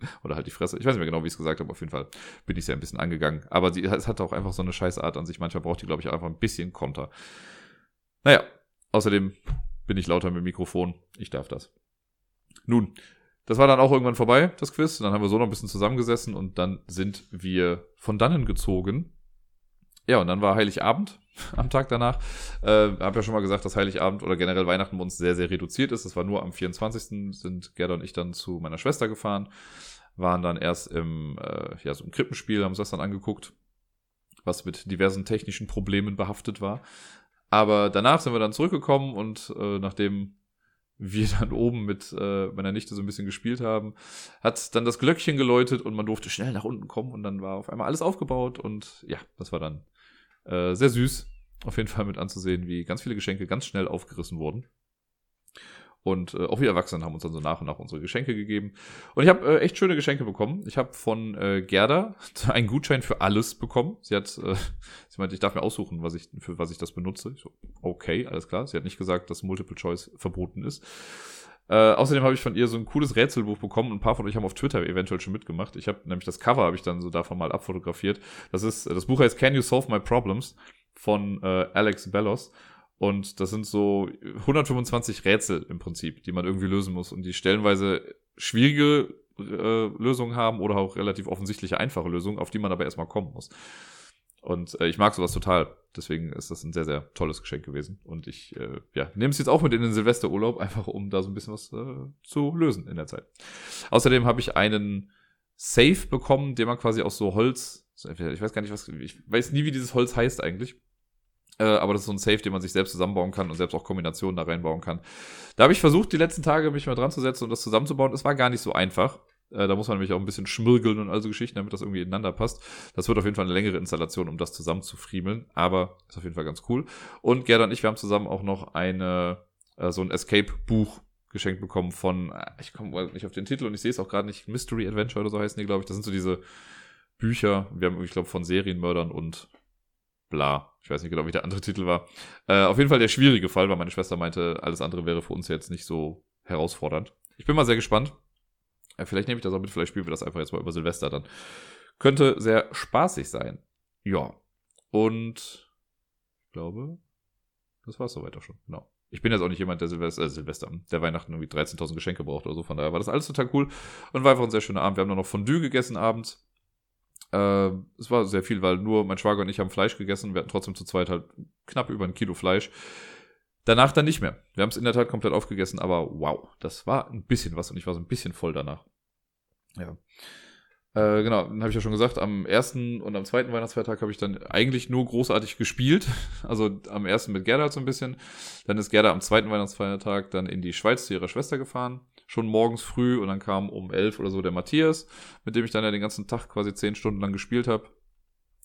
oder halt die Fresse. Ich weiß nicht mehr genau, wie ich es gesagt habe. Auf jeden Fall bin ich sehr ein bisschen angegangen. Aber sie, es hat auch einfach so eine Scheißart an sich. Manchmal braucht die, glaube ich, einfach ein bisschen Konter. Naja, Außerdem bin ich lauter mit dem Mikrofon. Ich darf das. Nun, das war dann auch irgendwann vorbei, das Quiz. Und dann haben wir so noch ein bisschen zusammengesessen und dann sind wir von dannen gezogen. Ja, und dann war Heiligabend am Tag danach. Äh, hab ja schon mal gesagt, dass Heiligabend oder generell Weihnachten bei uns sehr, sehr reduziert ist. Das war nur am 24. sind Gerda und ich dann zu meiner Schwester gefahren. Waren dann erst im, äh, ja, so im Krippenspiel, haben uns das dann angeguckt, was mit diversen technischen Problemen behaftet war. Aber danach sind wir dann zurückgekommen und äh, nachdem wir dann oben mit äh, meiner Nichte so ein bisschen gespielt haben, hat dann das Glöckchen geläutet und man durfte schnell nach unten kommen und dann war auf einmal alles aufgebaut und ja, das war dann äh, sehr süß, auf jeden Fall mit anzusehen, wie ganz viele Geschenke ganz schnell aufgerissen wurden. Und äh, auch wir Erwachsenen haben uns dann so nach und nach unsere Geschenke gegeben. Und ich habe äh, echt schöne Geschenke bekommen. Ich habe von äh, Gerda einen Gutschein für alles bekommen. Sie hat, äh, sie meinte, ich darf mir aussuchen, was ich, für was ich das benutze. Ich so, okay, alles klar. Sie hat nicht gesagt, dass Multiple Choice verboten ist. Äh, außerdem habe ich von ihr so ein cooles Rätselbuch bekommen. Ein paar von euch haben auf Twitter eventuell schon mitgemacht. Ich habe nämlich das Cover habe ich dann so davon mal abfotografiert. Das ist das Buch heißt Can You Solve My Problems von äh, Alex Bellos. Und das sind so 125 Rätsel im Prinzip, die man irgendwie lösen muss und die stellenweise schwierige äh, Lösungen haben oder auch relativ offensichtliche einfache Lösungen, auf die man aber erstmal kommen muss. Und äh, ich mag sowas total. Deswegen ist das ein sehr, sehr tolles Geschenk gewesen. Und ich äh, ja, nehme es jetzt auch mit in den Silvesterurlaub, einfach um da so ein bisschen was äh, zu lösen in der Zeit. Außerdem habe ich einen Safe bekommen, den man quasi aus so Holz, ich weiß gar nicht, was, ich weiß nie, wie dieses Holz heißt eigentlich. Äh, aber das ist so ein Safe, den man sich selbst zusammenbauen kann und selbst auch Kombinationen da reinbauen kann. Da habe ich versucht, die letzten Tage mich mal dran zu setzen und das zusammenzubauen. Es war gar nicht so einfach. Äh, da muss man nämlich auch ein bisschen schmirgeln und all so Geschichten, damit das irgendwie ineinander passt. Das wird auf jeden Fall eine längere Installation, um das zusammen zu friemeln, aber ist auf jeden Fall ganz cool. Und Gerda und ich, wir haben zusammen auch noch eine, äh, so ein Escape-Buch geschenkt bekommen von, ich komme nicht auf den Titel und ich sehe es auch gerade nicht, Mystery Adventure oder so heißen die, glaube ich. Das sind so diese Bücher, wir haben, ich glaube, von Serienmördern und bla. Ich weiß nicht genau, wie der andere Titel war. Äh, auf jeden Fall der schwierige Fall, weil meine Schwester meinte, alles andere wäre für uns jetzt nicht so herausfordernd. Ich bin mal sehr gespannt. Ja, vielleicht nehme ich das auch mit, vielleicht spielen wir das einfach jetzt mal über Silvester dann. Könnte sehr spaßig sein. Ja. Und ich glaube, das war es soweit auch schon. Genau. Ich bin jetzt auch nicht jemand, der Silvester, äh, Silvester, der Weihnachten irgendwie 13.000 Geschenke braucht oder so. Von daher war das alles total cool und war einfach ein sehr schöner Abend. Wir haben dann noch Fondue gegessen abends. Äh, es war sehr viel, weil nur mein Schwager und ich haben Fleisch gegessen. Wir hatten trotzdem zu zweit halt knapp über ein Kilo Fleisch. Danach dann nicht mehr. Wir haben es in der Tat komplett aufgegessen, aber wow, das war ein bisschen was und ich war so ein bisschen voll danach. Ja. Äh, genau, dann habe ich ja schon gesagt, am ersten und am zweiten Weihnachtsfeiertag habe ich dann eigentlich nur großartig gespielt. Also am ersten mit Gerda so ein bisschen. Dann ist Gerda am zweiten Weihnachtsfeiertag dann in die Schweiz zu ihrer Schwester gefahren. Schon morgens früh und dann kam um elf oder so der Matthias, mit dem ich dann ja den ganzen Tag quasi zehn Stunden lang gespielt habe.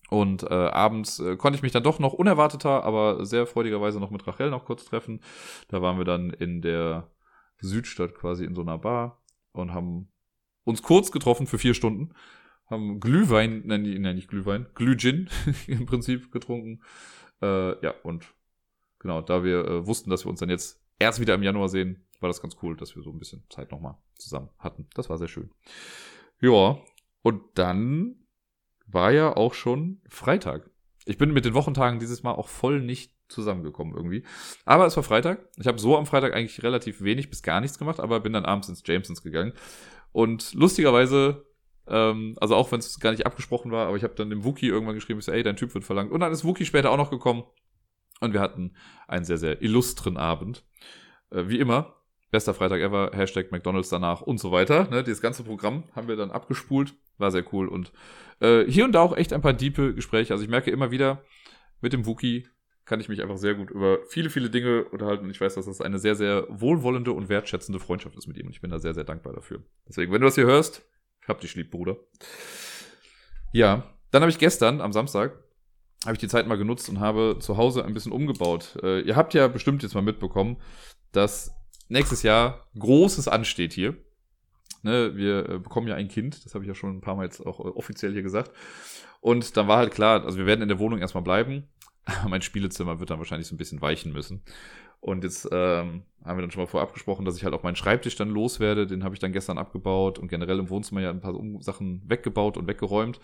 Und äh, abends äh, konnte ich mich dann doch noch unerwarteter, aber sehr freudigerweise noch mit Rachel noch kurz treffen. Da waren wir dann in der Südstadt quasi in so einer Bar und haben uns kurz getroffen für vier Stunden, haben Glühwein, nein, nein nicht Glühwein, Glühgin im Prinzip getrunken. Äh, ja, und genau, da wir äh, wussten, dass wir uns dann jetzt erst wieder im Januar sehen, war das ganz cool, dass wir so ein bisschen Zeit nochmal zusammen hatten. Das war sehr schön. Ja, und dann war ja auch schon Freitag. Ich bin mit den Wochentagen dieses Mal auch voll nicht zusammengekommen irgendwie. Aber es war Freitag. Ich habe so am Freitag eigentlich relativ wenig bis gar nichts gemacht, aber bin dann abends ins Jamesons gegangen und lustigerweise, ähm, also auch wenn es gar nicht abgesprochen war, aber ich habe dann dem Wookie irgendwann geschrieben, ich so, ey, dein Typ wird verlangt. Und dann ist Wookie später auch noch gekommen. Und wir hatten einen sehr, sehr illustren Abend. Äh, wie immer, bester Freitag ever, Hashtag McDonalds danach und so weiter. Ne, dieses ganze Programm haben wir dann abgespult. War sehr cool. Und äh, hier und da auch echt ein paar diepe Gespräche. Also ich merke immer wieder, mit dem Wookie kann ich mich einfach sehr gut über viele, viele Dinge unterhalten. Und ich weiß, dass das eine sehr, sehr wohlwollende und wertschätzende Freundschaft ist mit ihm. Und ich bin da sehr, sehr dankbar dafür. Deswegen, wenn du das hier hörst, hab dich lieb, Bruder. Ja, dann habe ich gestern, am Samstag, habe ich die Zeit mal genutzt und habe zu Hause ein bisschen umgebaut. Äh, ihr habt ja bestimmt jetzt mal mitbekommen, dass nächstes Jahr Großes ansteht hier. Ne, wir äh, bekommen ja ein Kind, das habe ich ja schon ein paar Mal jetzt auch äh, offiziell hier gesagt. Und dann war halt klar, also wir werden in der Wohnung erstmal bleiben. mein Spielezimmer wird dann wahrscheinlich so ein bisschen weichen müssen. Und jetzt ähm, haben wir dann schon mal vorab gesprochen, dass ich halt auch meinen Schreibtisch dann loswerde. Den habe ich dann gestern abgebaut und generell im Wohnzimmer ja ein paar Sachen weggebaut und weggeräumt.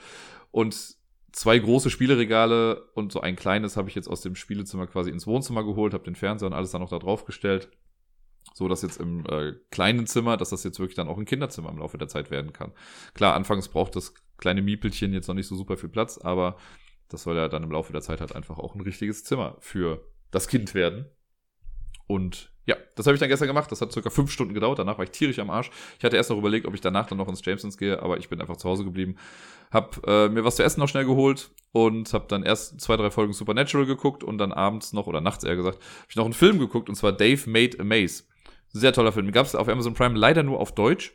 Und zwei große Spieleregale und so ein kleines habe ich jetzt aus dem Spielezimmer quasi ins Wohnzimmer geholt, habe den Fernseher und alles dann noch da drauf gestellt. So dass jetzt im äh, kleinen Zimmer, dass das jetzt wirklich dann auch ein Kinderzimmer im Laufe der Zeit werden kann. Klar, anfangs braucht das kleine Miepelchen jetzt noch nicht so super viel Platz, aber das soll ja dann im Laufe der Zeit halt einfach auch ein richtiges Zimmer für das Kind werden. Und ja, das habe ich dann gestern gemacht. Das hat circa fünf Stunden gedauert. Danach war ich tierisch am Arsch. Ich hatte erst noch überlegt, ob ich danach dann noch ins Jamesons gehe, aber ich bin einfach zu Hause geblieben. Hab äh, mir was zu essen noch schnell geholt und habe dann erst zwei, drei Folgen Supernatural geguckt und dann abends noch, oder nachts eher gesagt, habe ich noch einen Film geguckt und zwar Dave Made a Maze. Sehr toller Film. Gab es auf Amazon Prime leider nur auf Deutsch.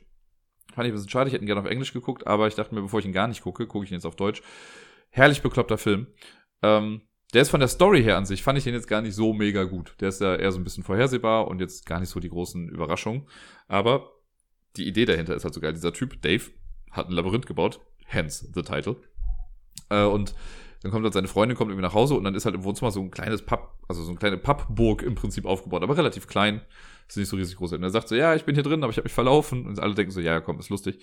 Fand ich ein bisschen schade, ich hätte ihn gerne auf Englisch geguckt, aber ich dachte mir, bevor ich ihn gar nicht gucke, gucke ich ihn jetzt auf Deutsch. Herrlich bekloppter Film. Ähm, der ist von der Story her an sich, fand ich den jetzt gar nicht so mega gut. Der ist ja eher so ein bisschen vorhersehbar und jetzt gar nicht so die großen Überraschungen. Aber die Idee dahinter ist halt so geil. Dieser Typ, Dave, hat ein Labyrinth gebaut. Hence the title. Äh, und dann kommt halt seine Freundin, kommt irgendwie nach Hause und dann ist halt im Wohnzimmer so ein kleines Papp, also so eine kleine Pappburg im Prinzip aufgebaut, aber relativ klein. Ist nicht so riesig groß. Und er sagt so, ja, ich bin hier drin, aber ich habe mich verlaufen. Und alle denken so, ja, komm, ist lustig.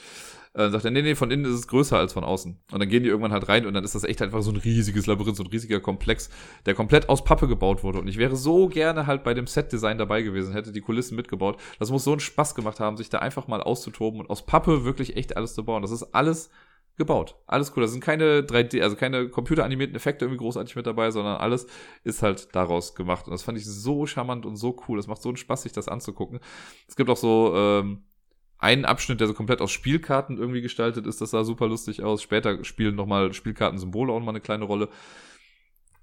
Äh, dann sagt er, nee, nee, von innen ist es größer als von außen. Und dann gehen die irgendwann halt rein und dann ist das echt einfach so ein riesiges Labyrinth, so ein riesiger Komplex, der komplett aus Pappe gebaut wurde. Und ich wäre so gerne halt bei dem Set-Design dabei gewesen, hätte die Kulissen mitgebaut. Das muss so einen Spaß gemacht haben, sich da einfach mal auszutoben und aus Pappe wirklich echt alles zu bauen. Das ist alles gebaut. Alles cool. Da sind keine 3D, also keine computeranimierten Effekte irgendwie großartig mit dabei, sondern alles ist halt daraus gemacht. Und das fand ich so charmant und so cool. Das macht so einen Spaß, sich das anzugucken. Es gibt auch so ähm, einen Abschnitt, der so komplett aus Spielkarten irgendwie gestaltet ist. Das sah super lustig aus. Später spielen nochmal Spielkartensymbole auch nochmal eine kleine Rolle.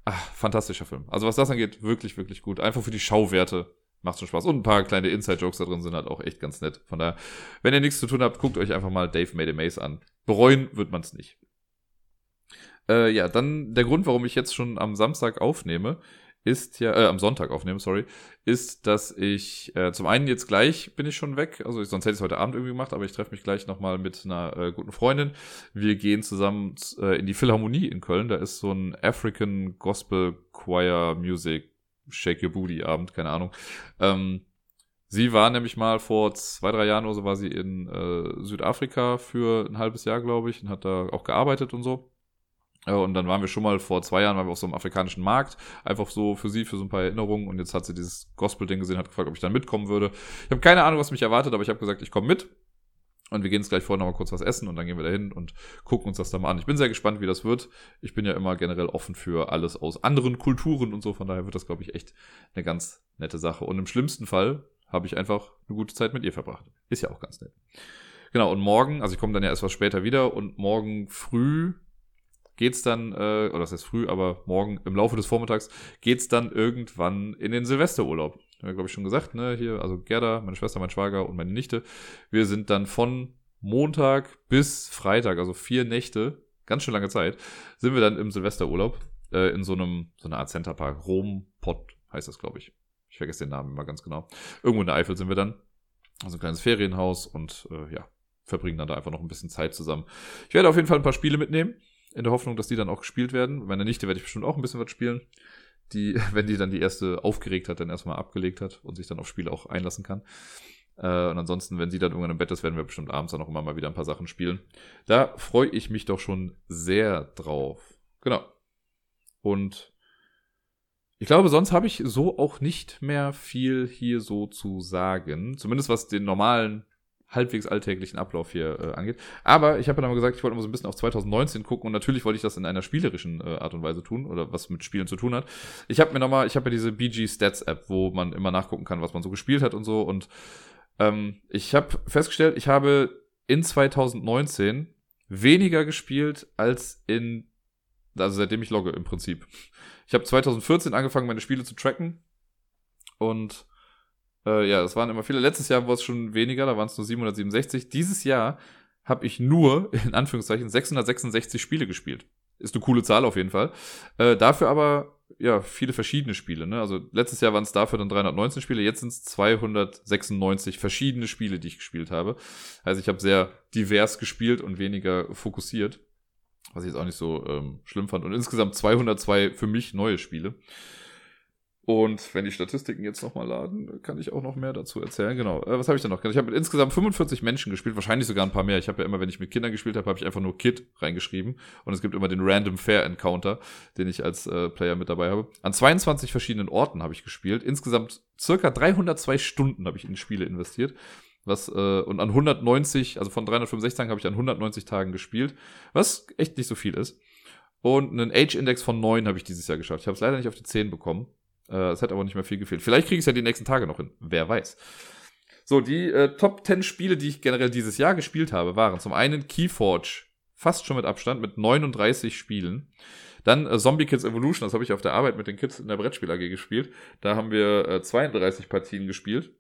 Ach, fantastischer Film. Also was das angeht, wirklich, wirklich gut. Einfach für die Schauwerte macht schon Spaß. Und ein paar kleine Inside-Jokes da drin sind halt auch echt ganz nett. Von daher, wenn ihr nichts zu tun habt, guckt euch einfach mal Dave Made a Maze an. Bereuen wird man es nicht. Äh, ja, dann der Grund, warum ich jetzt schon am Samstag aufnehme, ist ja, äh, am Sonntag aufnehme, sorry, ist, dass ich äh, zum einen jetzt gleich bin ich schon weg, also ich, sonst hätte ich es heute Abend irgendwie gemacht, aber ich treffe mich gleich nochmal mit einer äh, guten Freundin. Wir gehen zusammen äh, in die Philharmonie in Köln, da ist so ein African Gospel Choir Music Shake Your Booty Abend, keine Ahnung. Ähm, sie war nämlich mal vor zwei, drei Jahren oder so, war sie in äh, Südafrika für ein halbes Jahr, glaube ich, und hat da auch gearbeitet und so. Und dann waren wir schon mal vor zwei Jahren waren wir auf so einem afrikanischen Markt, einfach so für sie, für so ein paar Erinnerungen. Und jetzt hat sie dieses Gospel-Ding gesehen, hat gefragt, ob ich dann mitkommen würde. Ich habe keine Ahnung, was mich erwartet, aber ich habe gesagt, ich komme mit. Und wir gehen jetzt gleich vorher nochmal kurz was essen und dann gehen wir da hin und gucken uns das dann mal an. Ich bin sehr gespannt, wie das wird. Ich bin ja immer generell offen für alles aus anderen Kulturen und so. Von daher wird das, glaube ich, echt eine ganz nette Sache. Und im schlimmsten Fall habe ich einfach eine gute Zeit mit ihr verbracht. Ist ja auch ganz nett. Genau, und morgen, also ich komme dann ja erst was später wieder und morgen früh geht's dann, äh, oder das heißt früh, aber morgen im Laufe des Vormittags geht's dann irgendwann in den Silvesterurlaub haben wir, glaube ich, schon gesagt, ne, hier, also Gerda, meine Schwester, mein Schwager und meine Nichte. Wir sind dann von Montag bis Freitag, also vier Nächte, ganz schön lange Zeit, sind wir dann im Silvesterurlaub äh, in so einem, so einer Art Centerpark. Rom-Pott heißt das, glaube ich. Ich vergesse den Namen immer ganz genau. Irgendwo in der Eifel sind wir dann. Also ein kleines Ferienhaus und äh, ja, verbringen dann da einfach noch ein bisschen Zeit zusammen. Ich werde auf jeden Fall ein paar Spiele mitnehmen, in der Hoffnung, dass die dann auch gespielt werden. Meine Nichte werde ich bestimmt auch ein bisschen was spielen die, wenn die dann die erste aufgeregt hat, dann erstmal abgelegt hat und sich dann auf Spiele auch einlassen kann. Äh, und ansonsten, wenn sie dann irgendwann im Bett ist, werden wir bestimmt abends dann auch immer mal wieder ein paar Sachen spielen. Da freue ich mich doch schon sehr drauf. Genau. Und ich glaube, sonst habe ich so auch nicht mehr viel hier so zu sagen. Zumindest was den normalen halbwegs alltäglichen Ablauf hier äh, angeht. Aber ich habe ja mal gesagt, ich wollte mal so ein bisschen auf 2019 gucken und natürlich wollte ich das in einer spielerischen äh, Art und Weise tun oder was mit Spielen zu tun hat. Ich habe mir nochmal, ich habe ja diese BG Stats App, wo man immer nachgucken kann, was man so gespielt hat und so und ähm, ich habe festgestellt, ich habe in 2019 weniger gespielt als in, also seitdem ich logge im Prinzip. Ich habe 2014 angefangen, meine Spiele zu tracken und äh, ja, es waren immer viele. Letztes Jahr war es schon weniger, da waren es nur 767. Dieses Jahr habe ich nur, in Anführungszeichen, 666 Spiele gespielt. Ist eine coole Zahl auf jeden Fall. Äh, dafür aber, ja, viele verschiedene Spiele. Ne? Also letztes Jahr waren es dafür dann 319 Spiele, jetzt sind es 296 verschiedene Spiele, die ich gespielt habe. Also ich habe sehr divers gespielt und weniger fokussiert. Was ich jetzt auch nicht so ähm, schlimm fand. Und insgesamt 202 für mich neue Spiele. Und wenn die Statistiken jetzt nochmal laden, kann ich auch noch mehr dazu erzählen. Genau. Äh, was habe ich denn noch? Ich habe mit insgesamt 45 Menschen gespielt, wahrscheinlich sogar ein paar mehr. Ich habe ja immer, wenn ich mit Kindern gespielt habe, habe ich einfach nur Kid reingeschrieben. Und es gibt immer den Random Fair Encounter, den ich als äh, Player mit dabei habe. An 22 verschiedenen Orten habe ich gespielt. Insgesamt circa 302 Stunden habe ich in Spiele investiert. Was, äh, und an 190, also von 365 Tagen habe ich an 190 Tagen gespielt, was echt nicht so viel ist. Und einen Age-Index von 9 habe ich dieses Jahr geschafft. Ich habe es leider nicht auf die 10 bekommen. Äh, es hat aber nicht mehr viel gefehlt. Vielleicht kriege ich es ja die nächsten Tage noch hin. Wer weiß. So, die äh, Top 10 Spiele, die ich generell dieses Jahr gespielt habe, waren zum einen Keyforge, fast schon mit Abstand, mit 39 Spielen. Dann äh, Zombie Kids Evolution, das habe ich auf der Arbeit mit den Kids in der Brettspiel AG gespielt. Da haben wir äh, 32 Partien gespielt.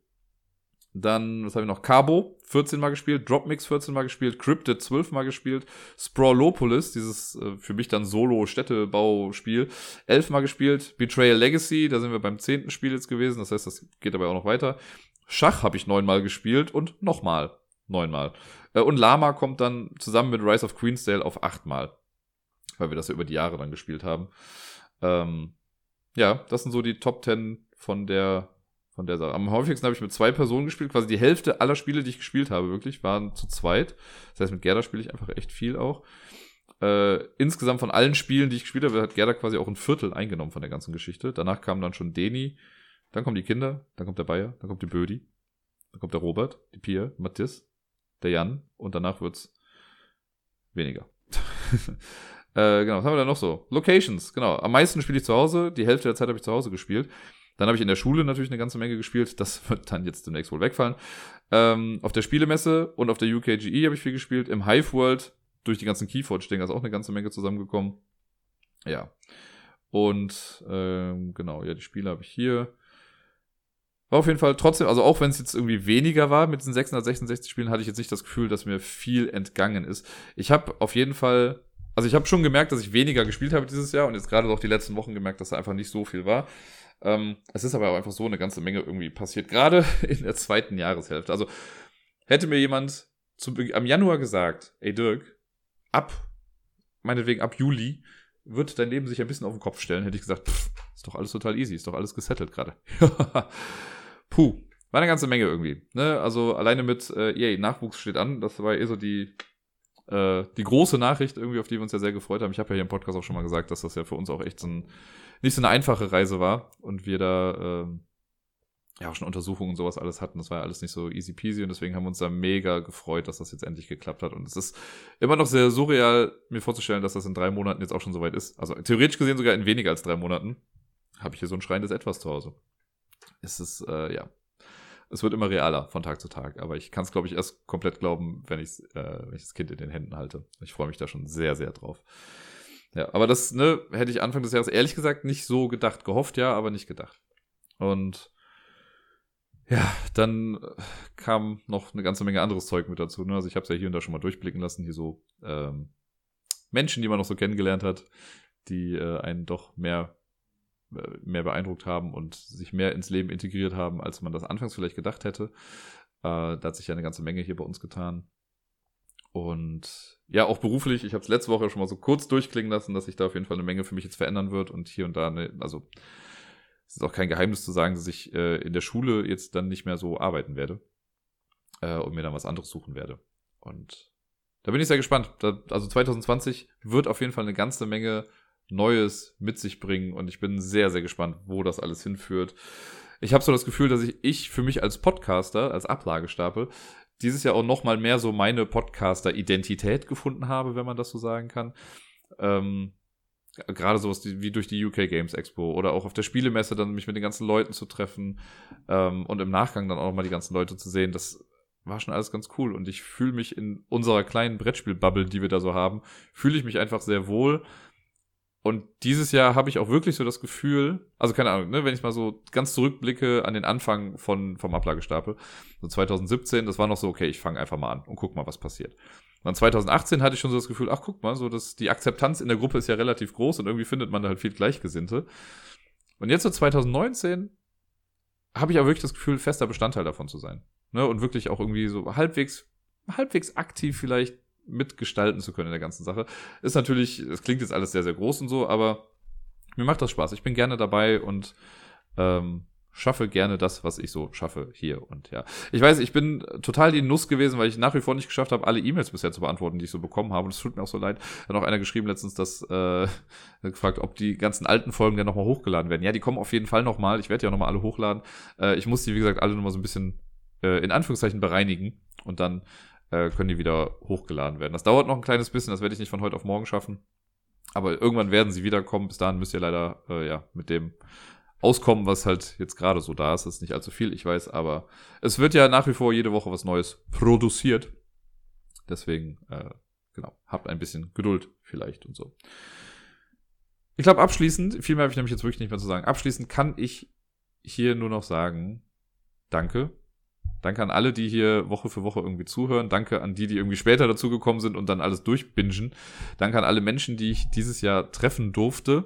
Dann, was habe ich noch? Cabo, 14 Mal gespielt, Dropmix 14 Mal gespielt, Cryptid 12 Mal gespielt, Sprawlopolis, dieses äh, für mich dann Solo-Städtebauspiel, 11 Mal gespielt, Betrayal Legacy, da sind wir beim 10. Spiel jetzt gewesen, das heißt, das geht dabei auch noch weiter. Schach habe ich 9 Mal gespielt und nochmal 9 Mal. Äh, und Lama kommt dann zusammen mit Rise of Queensdale auf 8 Mal, weil wir das ja über die Jahre dann gespielt haben. Ähm, ja, das sind so die Top 10 von der von der Sache. Am häufigsten habe ich mit zwei Personen gespielt. Quasi die Hälfte aller Spiele, die ich gespielt habe, wirklich, waren zu zweit. Das heißt, mit Gerda spiele ich einfach echt viel auch. Äh, insgesamt von allen Spielen, die ich gespielt habe, hat Gerda quasi auch ein Viertel eingenommen von der ganzen Geschichte. Danach kam dann schon Deni, dann kommen die Kinder, dann kommt der Bayer, dann kommt die Bödi, dann kommt der Robert, die Pia, Mathis, der Jan und danach wird's weniger. äh, genau, was haben wir da noch so? Locations, genau. Am meisten spiele ich zu Hause. Die Hälfte der Zeit habe ich zu Hause gespielt. Dann habe ich in der Schule natürlich eine ganze Menge gespielt. Das wird dann jetzt demnächst wohl wegfallen. Ähm, auf der Spielemesse und auf der UKGE habe ich viel gespielt. Im Hive World durch die ganzen Keyforge-Dinger ist auch eine ganze Menge zusammengekommen. Ja. Und ähm, genau, ja, die Spiele habe ich hier. War auf jeden Fall trotzdem, also auch wenn es jetzt irgendwie weniger war mit diesen 666 Spielen, hatte ich jetzt nicht das Gefühl, dass mir viel entgangen ist. Ich habe auf jeden Fall, also ich habe schon gemerkt, dass ich weniger gespielt habe dieses Jahr und jetzt gerade auch die letzten Wochen gemerkt, dass da einfach nicht so viel war. Ähm, es ist aber auch einfach so eine ganze Menge irgendwie passiert, gerade in der zweiten Jahreshälfte. Also hätte mir jemand zu, am Januar gesagt, ey Dirk, ab, meinetwegen ab Juli, wird dein Leben sich ein bisschen auf den Kopf stellen, hätte ich gesagt, pff, ist doch alles total easy, ist doch alles gesettelt gerade. Puh, war eine ganze Menge irgendwie. Ne? Also alleine mit äh, EA Nachwuchs steht an, das war eh so die, äh, die große Nachricht irgendwie, auf die wir uns ja sehr gefreut haben. Ich habe ja hier im Podcast auch schon mal gesagt, dass das ja für uns auch echt so ein, nicht so eine einfache Reise war und wir da äh, ja auch schon Untersuchungen und sowas alles hatten. Das war ja alles nicht so easy peasy und deswegen haben wir uns da mega gefreut, dass das jetzt endlich geklappt hat. Und es ist immer noch sehr surreal, mir vorzustellen, dass das in drei Monaten jetzt auch schon soweit ist. Also theoretisch gesehen sogar in weniger als drei Monaten habe ich hier so ein schreiendes Etwas zu Hause. Es ist, äh, ja. Es wird immer realer von Tag zu Tag, aber ich kann es, glaube ich, erst komplett glauben, wenn, ich's, äh, wenn ich das Kind in den Händen halte. Ich freue mich da schon sehr, sehr drauf. Ja, aber das, ne, hätte ich Anfang des Jahres ehrlich gesagt nicht so gedacht. Gehofft, ja, aber nicht gedacht. Und ja, dann äh, kam noch eine ganze Menge anderes Zeug mit dazu. Ne? Also ich habe es ja hier und da schon mal durchblicken lassen, hier so ähm, Menschen, die man noch so kennengelernt hat, die äh, einen doch mehr, mehr beeindruckt haben und sich mehr ins Leben integriert haben, als man das anfangs vielleicht gedacht hätte. Äh, da hat sich ja eine ganze Menge hier bei uns getan. Und ja, auch beruflich, ich habe es letzte Woche schon mal so kurz durchklingen lassen, dass sich da auf jeden Fall eine Menge für mich jetzt verändern wird und hier und da, eine, also es ist auch kein Geheimnis zu sagen, dass ich äh, in der Schule jetzt dann nicht mehr so arbeiten werde äh, und mir dann was anderes suchen werde. Und da bin ich sehr gespannt. Da, also 2020 wird auf jeden Fall eine ganze Menge Neues mit sich bringen und ich bin sehr, sehr gespannt, wo das alles hinführt. Ich habe so das Gefühl, dass ich, ich für mich als Podcaster, als Ablagestapel, dieses Jahr auch noch mal mehr so meine Podcaster-Identität gefunden habe, wenn man das so sagen kann. Ähm, gerade sowas wie durch die UK Games Expo oder auch auf der Spielemesse dann mich mit den ganzen Leuten zu treffen ähm, und im Nachgang dann auch mal die ganzen Leute zu sehen, das war schon alles ganz cool und ich fühle mich in unserer kleinen Brettspiel-Bubble, die wir da so haben, fühle ich mich einfach sehr wohl. Und dieses Jahr habe ich auch wirklich so das Gefühl, also keine Ahnung, ne, wenn ich mal so ganz zurückblicke an den Anfang von, vom Ablagestapel, so 2017, das war noch so, okay, ich fange einfach mal an und guck mal, was passiert. Dann 2018 hatte ich schon so das Gefühl, ach guck mal, so dass die Akzeptanz in der Gruppe ist ja relativ groß und irgendwie findet man da halt viel Gleichgesinnte. Und jetzt so 2019 habe ich aber wirklich das Gefühl, fester Bestandteil davon zu sein. Ne? Und wirklich auch irgendwie so halbwegs, halbwegs aktiv vielleicht mitgestalten zu können in der ganzen Sache. Ist natürlich, es klingt jetzt alles sehr, sehr groß und so, aber mir macht das Spaß. Ich bin gerne dabei und ähm, schaffe gerne das, was ich so schaffe hier und ja. Ich weiß, ich bin total die Nuss gewesen, weil ich nach wie vor nicht geschafft habe, alle E-Mails bisher zu beantworten, die ich so bekommen habe. Und es tut mir auch so leid. Hat auch einer geschrieben letztens, dass äh, gefragt, ob die ganzen alten Folgen dann nochmal hochgeladen werden. Ja, die kommen auf jeden Fall nochmal. Ich werde ja nochmal alle hochladen. Äh, ich muss die, wie gesagt, alle nochmal so ein bisschen äh, in Anführungszeichen bereinigen und dann äh, können die wieder hochgeladen werden. Das dauert noch ein kleines bisschen, das werde ich nicht von heute auf morgen schaffen. Aber irgendwann werden sie wiederkommen. Bis dahin müsst ihr leider äh, ja mit dem auskommen, was halt jetzt gerade so da ist. Das ist nicht allzu viel, ich weiß, aber es wird ja nach wie vor jede Woche was Neues produziert. Deswegen, äh, genau, habt ein bisschen Geduld vielleicht und so. Ich glaube, abschließend, viel mehr habe ich nämlich jetzt wirklich nicht mehr zu sagen. Abschließend kann ich hier nur noch sagen, danke. Danke an alle, die hier Woche für Woche irgendwie zuhören. Danke an die, die irgendwie später dazugekommen sind und dann alles durchbingen. Danke an alle Menschen, die ich dieses Jahr treffen durfte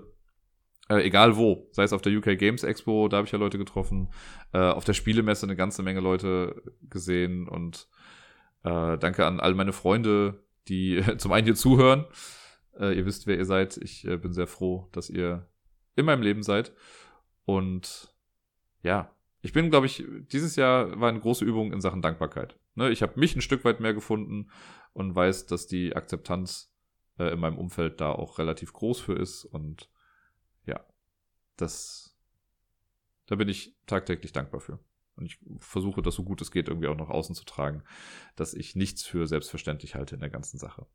äh, egal wo, sei es auf der UK Games Expo, da habe ich ja Leute getroffen, äh, auf der Spielemesse eine ganze Menge Leute gesehen und äh, danke an all meine Freunde, die zum einen hier zuhören. Äh, ihr wisst, wer ihr seid. Ich äh, bin sehr froh, dass ihr in meinem Leben seid. Und ja, ich bin, glaube ich, dieses Jahr war eine große Übung in Sachen Dankbarkeit. Ne, ich habe mich ein Stück weit mehr gefunden und weiß, dass die Akzeptanz äh, in meinem Umfeld da auch relativ groß für ist und das, da bin ich tagtäglich dankbar für. Und ich versuche das so gut es geht irgendwie auch nach außen zu tragen, dass ich nichts für selbstverständlich halte in der ganzen Sache.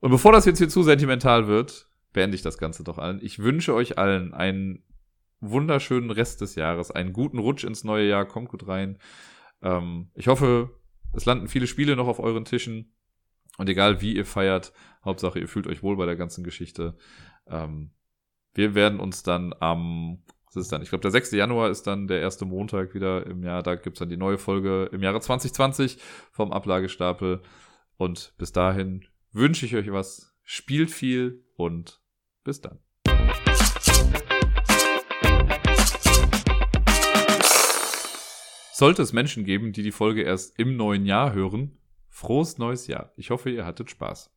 Und bevor das jetzt hier zu sentimental wird, beende ich das Ganze doch allen. Ich wünsche euch allen einen wunderschönen Rest des Jahres, einen guten Rutsch ins neue Jahr, kommt gut rein. Ähm, ich hoffe, es landen viele Spiele noch auf euren Tischen. Und egal wie ihr feiert, Hauptsache ihr fühlt euch wohl bei der ganzen Geschichte. Ähm, wir werden uns dann am, was ist dann? Ich glaube, der 6. Januar ist dann der erste Montag wieder im Jahr. Da gibt's dann die neue Folge im Jahre 2020 vom Ablagestapel. Und bis dahin wünsche ich euch was. Spielt viel und bis dann. Sollte es Menschen geben, die die Folge erst im neuen Jahr hören, frohes neues Jahr. Ich hoffe, ihr hattet Spaß.